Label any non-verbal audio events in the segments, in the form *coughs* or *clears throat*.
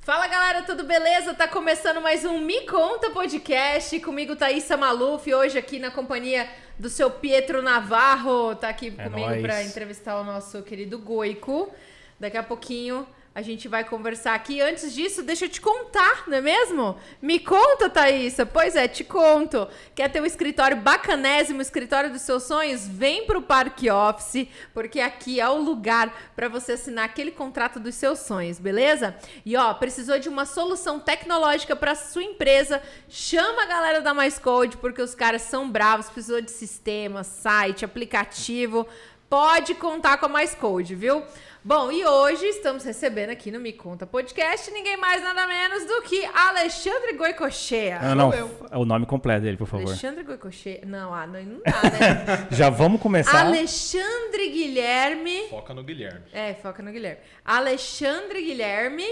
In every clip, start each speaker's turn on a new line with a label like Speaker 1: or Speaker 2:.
Speaker 1: Fala galera, tudo beleza? Tá começando mais um Me Conta Podcast. Comigo Thaísa Maluf, hoje aqui na companhia do seu Pietro Navarro. Tá aqui
Speaker 2: É
Speaker 1: comigo pra entrevistar o nosso querido Goico. Daqui a pouquinho a gente vai conversar aqui. Antes disso, deixa eu te contar, não é mesmo? Me conta, Thaísa. Pois é, te conto. Quer ter um escritório bacanésimo, o escritório dos seus sonhos? Vem pro Parque Office, porque aqui é o lugar para você assinar aquele contrato dos seus sonhos, beleza? E ó, precisou de uma solução tecnológica para sua empresa? Chama a galera da Mais Code, porque os caras são bravos, precisou de sistema, site, aplicativo. Pode contar com a Mais Code, viu? Bom, e hoje estamos recebendo aqui no Me Conta Podcast ninguém mais nada menos do que Alexandre Goicochea.
Speaker 2: Não, não, f- o nome completo dele, por favor.
Speaker 1: Alexandre Goicochea. Não, ah, não, não dá, né? *laughs*
Speaker 2: Já vamos começar.
Speaker 1: Alexandre Guilherme.
Speaker 3: Foca no Guilherme.
Speaker 1: É, foca no Guilherme. Alexandre Guilherme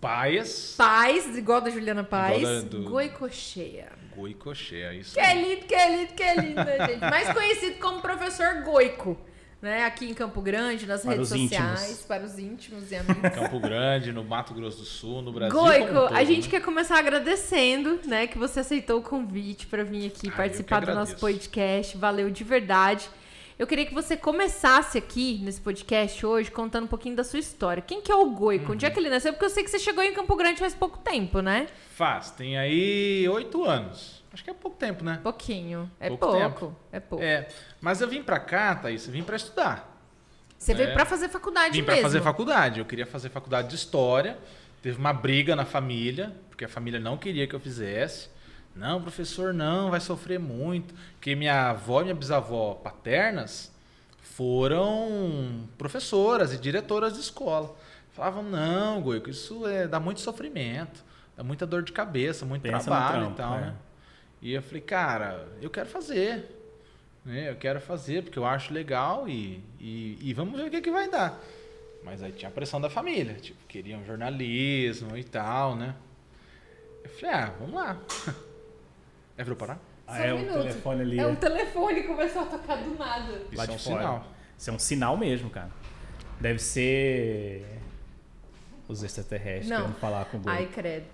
Speaker 3: Paias,
Speaker 1: Paz, igual da Juliana Paz.
Speaker 3: Igual da- do-
Speaker 1: Goicocheia.
Speaker 3: Goicochea, é isso.
Speaker 1: Que é lindo, que é lindo, que é lindo, né, gente? Mais conhecido como professor Goico. Né? Aqui em Campo Grande, nas
Speaker 2: Para
Speaker 1: redes sociais,
Speaker 2: íntimos.
Speaker 1: para os íntimos e *laughs* amigos.
Speaker 3: Campo Grande, no Mato Grosso do Sul, no Brasil.
Speaker 1: Goico,
Speaker 3: como um todo,
Speaker 1: a gente
Speaker 3: né?
Speaker 1: quer começar agradecendo, né, que você aceitou o convite para vir aqui
Speaker 3: Ah,
Speaker 1: participar do nosso podcast. Valeu de verdade. Eu queria que você começasse aqui nesse podcast hoje contando um pouquinho da sua história. Quem que é o Goico? Onde é que ele nasceu? Porque eu sei que você chegou em Campo Grande faz pouco tempo, né?
Speaker 3: Faz, tem aí oito anos. Acho que é pouco tempo, né?
Speaker 1: Pouquinho. É
Speaker 3: Pouco
Speaker 1: pouco. É pouco.
Speaker 3: É, mas eu vim pra cá, Thaís, eu vim pra estudar.
Speaker 1: Você veio
Speaker 3: É.
Speaker 1: pra fazer faculdade
Speaker 3: Vim
Speaker 1: mesmo.
Speaker 3: pra fazer faculdade. Eu queria fazer faculdade de História. Teve uma briga na família, porque a família não queria que eu fizesse. Não, professor, não, vai sofrer muito. Porque minha avó e minha bisavó paternas foram professoras e diretoras de escola. Falavam, não, Goico, isso é, dá muito sofrimento, dá muita dor de cabeça, muito
Speaker 2: Pensa
Speaker 3: trabalho
Speaker 2: trampo,
Speaker 3: e tal,
Speaker 2: é.
Speaker 3: né? E eu falei, cara, eu quero fazer. Né? Eu quero fazer porque eu acho legal e, e, e vamos ver o que, que vai dar. Mas aí tinha a pressão da família, tipo, queriam jornalismo e tal, né? Eu falei, ah, vamos lá. *laughs* É pra eu parar?
Speaker 2: Ah, é
Speaker 1: um
Speaker 2: o telefone ali.
Speaker 1: É o telefone começou a tocar do nada.
Speaker 3: Isso
Speaker 2: Lá
Speaker 3: é
Speaker 2: de
Speaker 3: um
Speaker 2: fora.
Speaker 3: sinal.
Speaker 2: Isso é um sinal mesmo, cara. Deve ser os extraterrestres
Speaker 1: Não.
Speaker 2: querendo falar com o.
Speaker 1: Ai, credo.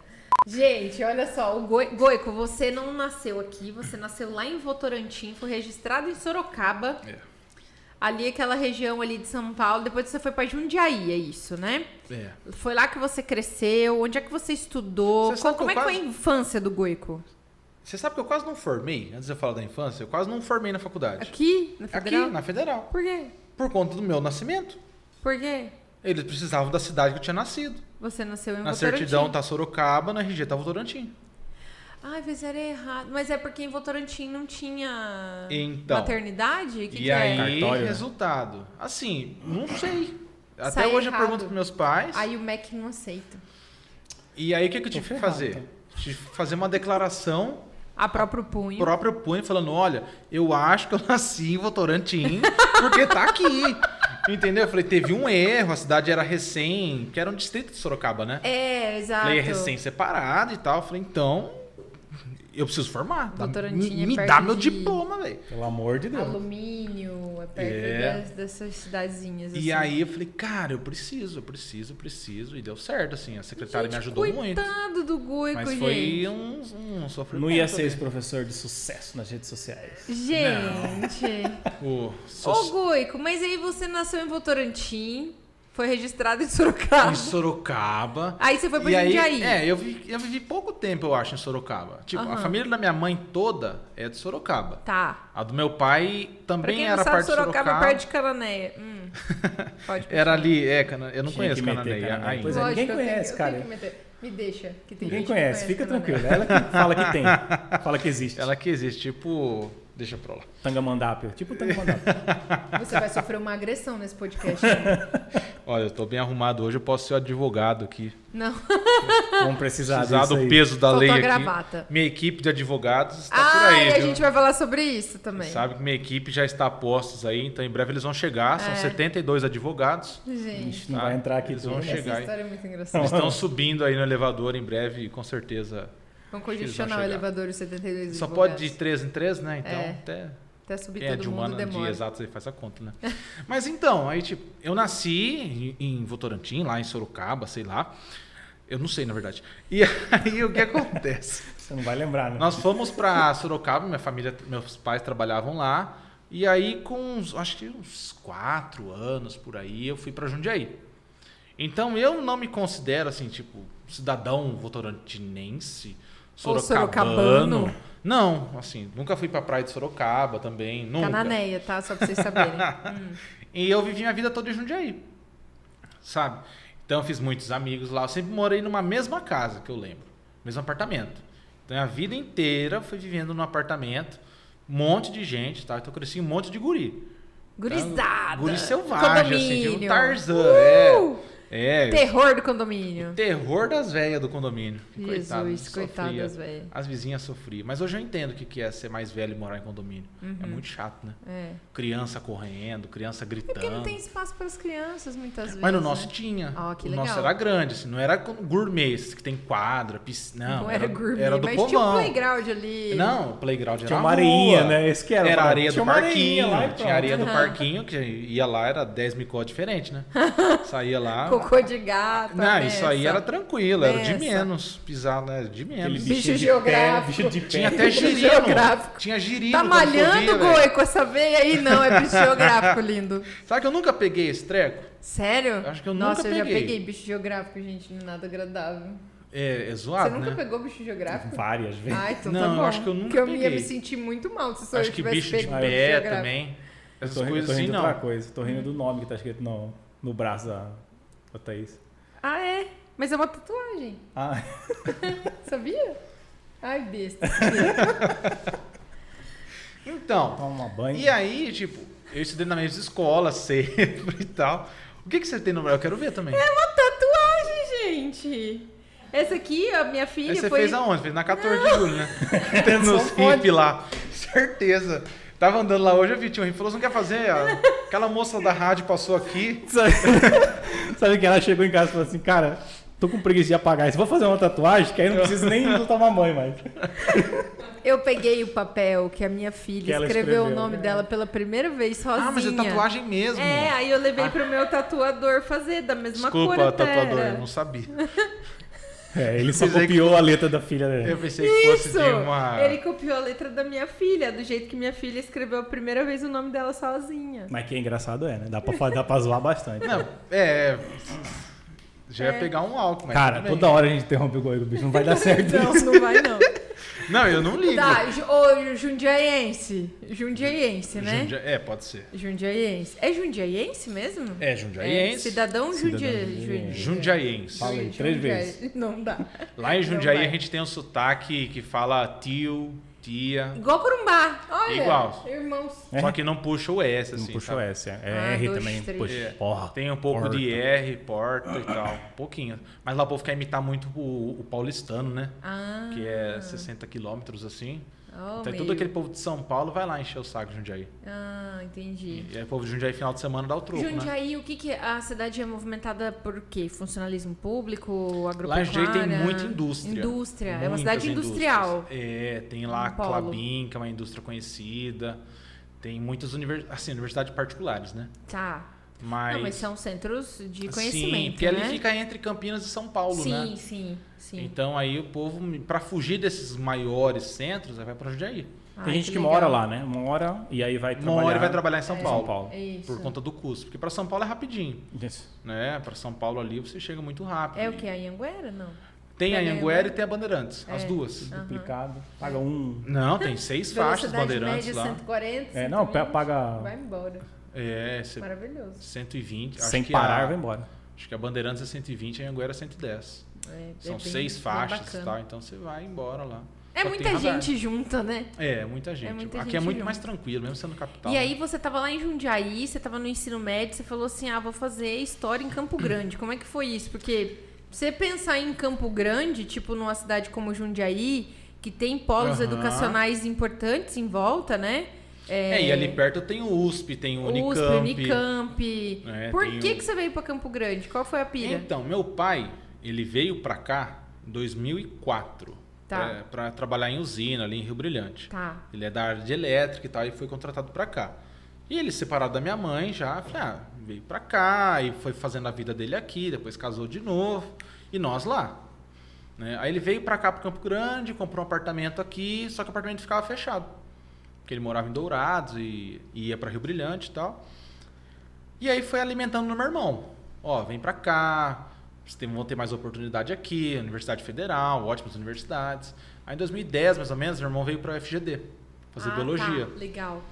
Speaker 1: Gente, olha só, o Goi- Goico, você não nasceu aqui, você nasceu lá em Votorantim, foi registrado em Sorocaba,
Speaker 3: É.
Speaker 1: ali aquela região ali de São Paulo, depois você foi pra Jundiaí, é isso, né?
Speaker 3: É.
Speaker 1: Foi lá que você cresceu, onde é que você estudou?
Speaker 3: Você sabe
Speaker 1: Como é
Speaker 3: que
Speaker 1: que foi a infância do Goico?
Speaker 3: Você sabe que eu quase não formei, antes de eu falar da infância, eu quase não formei na faculdade.
Speaker 1: Aqui, na Federal?
Speaker 3: Aqui, na Federal.
Speaker 1: Por quê?
Speaker 3: Por conta do meu nascimento.
Speaker 1: Por quê?
Speaker 3: Eles precisavam da cidade que eu tinha nascido.
Speaker 1: Você nasceu em
Speaker 3: Na
Speaker 1: Votorantim.
Speaker 3: certidão tá Sorocaba, na RG tá Votorantim.
Speaker 1: Ai, fizeram errado. Mas é porque em Votorantim não tinha
Speaker 3: Então.
Speaker 1: maternidade? Que
Speaker 3: e
Speaker 1: que
Speaker 3: aí,
Speaker 1: é?
Speaker 2: Cartório, né?
Speaker 3: resultado. Assim, não sei. Até
Speaker 1: Sai
Speaker 3: hoje eu
Speaker 1: errado.
Speaker 3: pergunto pros meus pais.
Speaker 1: Aí o MEC não aceita.
Speaker 3: E aí o que, que eu
Speaker 2: Tô
Speaker 3: tive que
Speaker 2: ferrado,
Speaker 3: fazer? Tive que fazer uma declaração
Speaker 1: A próprio punho.
Speaker 3: próprio punho, falando: olha, eu acho que eu *laughs* nasci em Votorantim, porque tá aqui. Entendeu? Eu falei, teve um erro, a cidade era recém, que era um distrito de Sorocaba, né?
Speaker 1: É, exato.
Speaker 3: Falei, é recém separado e tal. Eu falei, então, eu preciso formar. Dá- me
Speaker 1: é
Speaker 3: me dá meu diploma, velho.
Speaker 2: Pelo amor de Deus.
Speaker 1: Alumínio, é perto
Speaker 3: É.
Speaker 1: das- dessas cidadezinhas.
Speaker 3: E
Speaker 1: assim.
Speaker 3: aí eu falei, cara, eu preciso, eu preciso, eu preciso. E deu certo, assim. A secretária me
Speaker 1: Gente,
Speaker 3: ajudou muito.
Speaker 1: Coitado do Goico,
Speaker 3: Mas
Speaker 1: gente.
Speaker 3: foi um, um sofrimento.
Speaker 2: Não ia ser esse
Speaker 3: ali.
Speaker 2: professor de sucesso nas redes sociais.
Speaker 1: Gente. *laughs*
Speaker 3: O,
Speaker 1: Ô,
Speaker 3: so-
Speaker 1: Goico, mas aí você nasceu em Votorantim, foi registrado em Sorocaba.
Speaker 3: em Sorocaba.
Speaker 1: Aí você foi pra
Speaker 3: E aí,
Speaker 1: Jundiaí.
Speaker 3: é, eu, vi- eu vivi pouco tempo, eu acho, em Sorocaba. Tipo, a
Speaker 1: Aham.
Speaker 3: família da minha mãe toda é de Sorocaba.
Speaker 1: Tá.
Speaker 3: A do meu pai
Speaker 1: Pra
Speaker 3: também
Speaker 1: quem
Speaker 3: era
Speaker 1: não sabe,
Speaker 3: parte de
Speaker 1: Sorocaba,
Speaker 3: Sorocaba.
Speaker 1: é perto de Cananéia. Hum. *laughs* Pode
Speaker 3: Era ali, é, Cana- eu não
Speaker 2: Tinha
Speaker 3: conheço Cananéia ainda.
Speaker 2: Pois é, ninguém
Speaker 1: eu tenho-
Speaker 2: conhece,
Speaker 1: eu
Speaker 2: cara.
Speaker 1: tenho que meter. Me deixa. Que tem
Speaker 2: Ninguém
Speaker 1: gente que
Speaker 2: conhece, fica tranquilo. Ela que fala que *laughs* tem. Fala que existe.
Speaker 3: Ela que existe, tipo, Deixa pra lá.
Speaker 2: Tangamandápio. Tipo Tangamandápio. *laughs*
Speaker 1: Você vai sofrer uma agressão nesse podcast. né? *laughs*
Speaker 3: Olha, eu tô bem arrumado hoje, eu posso ser o advogado aqui.
Speaker 1: Não,
Speaker 2: Vamos precisar,
Speaker 3: Precisar
Speaker 2: disso
Speaker 3: do
Speaker 2: aí.
Speaker 3: peso da
Speaker 1: faltou
Speaker 3: lei
Speaker 1: a
Speaker 3: aqui.
Speaker 1: gravata.
Speaker 3: Minha equipe de advogados está por
Speaker 1: Ah,
Speaker 3: aí.
Speaker 1: e a
Speaker 3: viu?
Speaker 1: gente vai falar sobre isso também.
Speaker 3: Sabe que minha equipe já está a postos aí, então em breve eles vão chegar. São
Speaker 1: É.
Speaker 3: 72 advogados.
Speaker 1: Gente,
Speaker 2: não
Speaker 3: Tá.
Speaker 2: vai entrar aqui
Speaker 3: Eles vão chegar.
Speaker 1: essa história é muito
Speaker 3: Eles
Speaker 1: engraçada.
Speaker 3: estão subindo aí no elevador em breve, com certeza. Vão
Speaker 1: congestionar o elevador os 72
Speaker 3: Só
Speaker 1: advogados.
Speaker 3: pode de 3 em 3, né? Então,
Speaker 1: É.
Speaker 3: até
Speaker 1: Até subir
Speaker 3: é
Speaker 1: todo
Speaker 3: de
Speaker 1: mundo
Speaker 3: humano de
Speaker 1: demora.
Speaker 3: exatos aí faz a conta, né? *laughs* Mas então, aí tipo, eu nasci em, em Votorantim, lá em Sorocaba, sei lá. Eu não sei, na verdade. E *laughs* aí o que acontece? *laughs*
Speaker 2: Você não vai lembrar, né?
Speaker 3: Nós fomos para Sorocaba, minha família, meus pais trabalhavam lá. E aí, com uns, acho que uns quatro anos por aí, eu fui para Jundiaí. Então, eu não me considero, assim, tipo, cidadão votorantinense, sorocabano.
Speaker 1: sorocabano.
Speaker 3: Não, assim, nunca fui para praia de Sorocaba também, nunca.
Speaker 1: Cananéia, tá? Só pra vocês saberem. *laughs* Hum.
Speaker 3: E eu vivi minha vida toda em Jundiaí, sabe? Então, eu fiz muitos amigos lá. Eu sempre morei numa mesma casa, que eu lembro. Mesmo apartamento. Então, a vida inteira fui vivendo num apartamento. Um monte de gente, tá? Então, eu cresci um monte de guri.
Speaker 1: Gurizada.
Speaker 3: Guri selvagem, assim, tipo
Speaker 1: condomínio.
Speaker 3: Tarzan.
Speaker 1: Uh!
Speaker 3: É, é.
Speaker 1: Terror do condomínio.
Speaker 3: Terror das velhas do condomínio. Coitadas,
Speaker 1: Jesus, coitadas,
Speaker 3: sofria.
Speaker 1: velho.
Speaker 3: As vizinhas sofriam. Mas hoje eu entendo o que que é ser mais velho e morar em condomínio. É muito chato, né?
Speaker 1: É.
Speaker 3: Criança correndo, criança gritando.
Speaker 1: Porque não tem espaço para as crianças, muitas vezes.
Speaker 3: Mas no nosso
Speaker 1: né?
Speaker 3: tinha.
Speaker 1: Ah, que
Speaker 3: o nosso era grande, assim, não era gourmet, que tem quadra, piscina. Não,
Speaker 1: Não, era, gourmet,
Speaker 3: era do
Speaker 1: mas
Speaker 3: povão.
Speaker 1: tinha um playground ali.
Speaker 3: Não, o playground era
Speaker 2: Tinha uma areinha, né? Esse que era.
Speaker 3: Era areia do parquinho.
Speaker 2: lá
Speaker 3: tinha areia do parquinho, que ia lá, era 10 micó diferente, né? *laughs* Saía lá.
Speaker 1: Cocô de gato.
Speaker 3: Não, isso aí era tranquilo, era de menos. Pisar, né? De
Speaker 2: Aquele
Speaker 3: menos.
Speaker 1: bicho
Speaker 2: bichinho de
Speaker 1: geográfico.
Speaker 2: Pé, bicho de pé.
Speaker 3: Tinha até
Speaker 1: Bicho
Speaker 3: girino.
Speaker 1: geográfico.
Speaker 3: Tinha girino.
Speaker 1: Tá malhando. Goi, com essa veia aí? Não, é bicho geográfico, *laughs* lindo.
Speaker 3: Sabe que eu nunca peguei esse treco?
Speaker 1: Sério?
Speaker 3: Acho que eu
Speaker 1: Nossa,
Speaker 3: nunca
Speaker 1: eu já
Speaker 3: peguei.
Speaker 1: peguei bicho geográfico, gente, não é nada agradável.
Speaker 3: É, é
Speaker 1: Você
Speaker 3: zoado,
Speaker 1: nunca
Speaker 3: né?
Speaker 1: pegou bicho geográfico?
Speaker 2: Várias vezes.
Speaker 1: Ah, então
Speaker 3: Não,
Speaker 1: tá
Speaker 3: eu
Speaker 1: bom.
Speaker 3: acho que eu nunca
Speaker 1: Porque eu ia
Speaker 3: peguei.
Speaker 1: me sentir muito mal se só
Speaker 3: Acho
Speaker 1: eu
Speaker 3: que
Speaker 1: tivesse
Speaker 3: bicho de pé também.
Speaker 2: Eu
Speaker 3: Essas
Speaker 2: tô, rindo-
Speaker 3: coisas
Speaker 2: eu tô
Speaker 3: assim,
Speaker 2: rindo de
Speaker 3: não.
Speaker 2: outra coisa. Tô rindo do nome que tá escrito no, no braço da, da Thaís.
Speaker 1: Ah, é? Mas é uma tatuagem.
Speaker 2: Ah, *laughs*
Speaker 1: Sabia? Ai, besta. *laughs*
Speaker 3: Então,
Speaker 2: toma banho.
Speaker 3: e aí, tipo, eu estudei na mesma escola *laughs* sempre e tal. O que, que você tem no braço? Eu quero ver também.
Speaker 1: É uma tatuagem, gente. Essa aqui, a minha filha
Speaker 3: Aí você
Speaker 1: foi...
Speaker 3: fez aonde? Fez na 14 de julho, né? Nos
Speaker 2: onde?
Speaker 3: hip lá. Certeza. Tava andando lá hoje, eu vi, tinha um. Falou, você não quer fazer? Ah, *laughs* Aquela moça da rádio passou aqui.
Speaker 2: Sabe, *laughs* sabe que ela chegou em casa e falou assim, cara, tô com preguiça de apagar isso. Vou fazer uma tatuagem que aí não preciso nem *laughs* tomar banho mais.
Speaker 1: Eu peguei o papel que a minha filha
Speaker 2: ela
Speaker 1: escreveu, o
Speaker 2: escreveu.
Speaker 1: nome dela pela primeira vez sozinha.
Speaker 3: Ah, mas é tatuagem mesmo.
Speaker 1: É, aí eu levei pro meu tatuador fazer da mesma
Speaker 3: Desculpa,
Speaker 1: cor até
Speaker 3: tatuador,
Speaker 1: era.
Speaker 3: eu não sabia.
Speaker 2: É, ele só
Speaker 3: Pensei que
Speaker 2: copiou a letra da filha dele.
Speaker 3: Eu pensei que fosse
Speaker 1: Isso!
Speaker 3: de uma.
Speaker 1: Ele copiou a letra da minha filha, do jeito que minha filha escreveu a primeira vez o nome dela sozinha.
Speaker 2: Mas que é engraçado é, né? Dá pra, dá pra zoar bastante.
Speaker 3: Não, é. Já ia
Speaker 1: É.
Speaker 3: pegar um álcool, mas.
Speaker 2: Cara, toda hora a gente interrompe o Goico, bicho. Não vai dar *laughs* certo
Speaker 1: Não,
Speaker 2: isso.
Speaker 1: não vai não.
Speaker 3: Não, eu não ligo.
Speaker 1: Tá, ô, jundiaiense. Jundiaiense, né?
Speaker 3: Jundia- É, pode ser.
Speaker 1: Jundiaiense. É jundiaiense mesmo?
Speaker 3: É, jundiaiense.
Speaker 1: É, cidadão
Speaker 2: Cidadão
Speaker 1: jundia...
Speaker 2: jundiaiense.
Speaker 3: Jundiaiense.
Speaker 2: Fala aí, três vezes.
Speaker 1: Não dá.
Speaker 3: Lá em Jundiaí a gente tem um sotaque que fala tio, tia.
Speaker 1: Igual Corumbá. Olha.
Speaker 3: Igual.
Speaker 1: Irmãos.
Speaker 2: É.
Speaker 3: Só que não puxa o S,
Speaker 2: Não
Speaker 3: assim.
Speaker 2: puxou
Speaker 3: sabe?
Speaker 2: S, é, é
Speaker 1: Ah,
Speaker 2: R
Speaker 1: dois,
Speaker 2: também.
Speaker 1: três.
Speaker 2: Poxa,
Speaker 3: É.
Speaker 2: porra.
Speaker 3: Tem um pouco
Speaker 2: Porta.
Speaker 3: de R, porta e tal. Um pouquinho. Mas lá o povo quer imitar muito o, o paulistano, né?
Speaker 1: Ah.
Speaker 3: Que é 60 quilômetros assim.
Speaker 1: Oh,
Speaker 3: então
Speaker 1: meio.
Speaker 3: todo aquele povo de São Paulo vai lá encher o saco de Jundiaí.
Speaker 1: Ah, entendi.
Speaker 3: E aí o povo de Jundiaí final de semana dá o troco, né?
Speaker 1: Jundiaí, o que que a cidade é movimentada por quê? Funcionalismo público,
Speaker 3: Lá
Speaker 1: agropecuária?
Speaker 3: em Jundiaí tem muita indústria.
Speaker 1: Indústria, é uma cidade industrial.
Speaker 3: indústrias. É, tem lá a. Clabin, que é uma indústria conhecida. Tem muitas univers... assim, universidades particulares, né?
Speaker 1: Tá.
Speaker 3: Mas,
Speaker 1: Não, mas são centros de
Speaker 3: sim,
Speaker 1: conhecimento,
Speaker 3: porque
Speaker 1: né?
Speaker 3: ali fica entre Campinas e São Paulo,
Speaker 1: sim,
Speaker 3: né?
Speaker 1: sim, sim.
Speaker 3: Então aí o povo, para fugir desses maiores centros, aí vai para Jundiaí.
Speaker 1: Ai,
Speaker 2: Tem gente que,
Speaker 1: legal.
Speaker 2: mora lá, né? Mora e aí vai trabalhar.
Speaker 3: hora vai trabalhar em São
Speaker 1: É.
Speaker 3: Paulo,
Speaker 2: São Paulo.
Speaker 1: É isso.
Speaker 3: por conta do custo. Porque para São Paulo é rapidinho,
Speaker 2: Isso.
Speaker 3: né? Para São Paulo ali você chega muito rápido.
Speaker 1: É o que? A Anhanguera? Não.
Speaker 3: Tem a
Speaker 1: Pega
Speaker 3: Anhanguera e tem a Bandeirantes, as
Speaker 1: É.
Speaker 3: duas.
Speaker 1: Aham.
Speaker 2: Duplicado. Paga um.
Speaker 3: Não, tem seis *laughs* faixas Bandeirantes
Speaker 1: média
Speaker 3: lá.
Speaker 1: 140,
Speaker 2: É, não,
Speaker 1: 120,
Speaker 2: paga-
Speaker 1: Vai embora.
Speaker 3: É,
Speaker 1: Maravilhoso.
Speaker 3: 120. acho
Speaker 2: Sem
Speaker 3: que
Speaker 2: parar,
Speaker 3: a,
Speaker 2: vai embora.
Speaker 3: Acho que a Bandeirantes é 120 e a Anhanguera é 110.
Speaker 1: É,
Speaker 3: São
Speaker 1: é bem-
Speaker 3: seis
Speaker 1: bem
Speaker 3: faixas e tal, então você vai embora lá.
Speaker 1: É
Speaker 3: Só
Speaker 1: muita gente junta, né?
Speaker 3: É, muita gente.
Speaker 1: muita
Speaker 3: Aqui
Speaker 1: gente
Speaker 3: é muito
Speaker 1: junto.
Speaker 3: mais tranquilo, mesmo sendo capital.
Speaker 1: E
Speaker 3: né?
Speaker 1: aí você tava lá em Jundiaí, você tava no ensino médio, você falou assim, ah, vou fazer história em Campo Grande. Como é que foi isso? Porque você pensar em Campo Grande, tipo numa cidade como Jundiaí, que tem polos
Speaker 3: Aham.
Speaker 1: educacionais importantes em volta, né?
Speaker 3: É, e ali perto tem o USP, tem o Unicamp.
Speaker 1: USP, Unicamp.
Speaker 3: É,
Speaker 1: Por que,
Speaker 3: o-
Speaker 1: que você veio pra Campo Grande? Qual foi a pira?
Speaker 3: Então, meu pai, ele veio pra cá em 2004.
Speaker 1: Tá.
Speaker 3: Pra, pra trabalhar em usina ali em Rio Brilhante.
Speaker 1: Tá.
Speaker 3: Ele é da área de elétrica e tal, e foi contratado pra cá. E ele, separado da minha mãe, já falei, ah, veio pra cá e foi fazendo a vida dele aqui, depois casou de novo, e nós lá. né? Aí ele veio pra cá, pro Campo Grande, comprou um apartamento aqui, só que o apartamento ficava fechado. Porque ele morava em Dourados e, e ia pra Rio Brilhante e tal. E aí foi alimentando no meu irmão. Ó, vem pra cá, vocês tem- vão ter mais oportunidade aqui, Universidade Federal, ótimas universidades. Aí em 2010, mais ou menos, meu irmão veio pra UFGD, fazer
Speaker 1: Ah,
Speaker 3: biologia.
Speaker 1: Tá. Legal.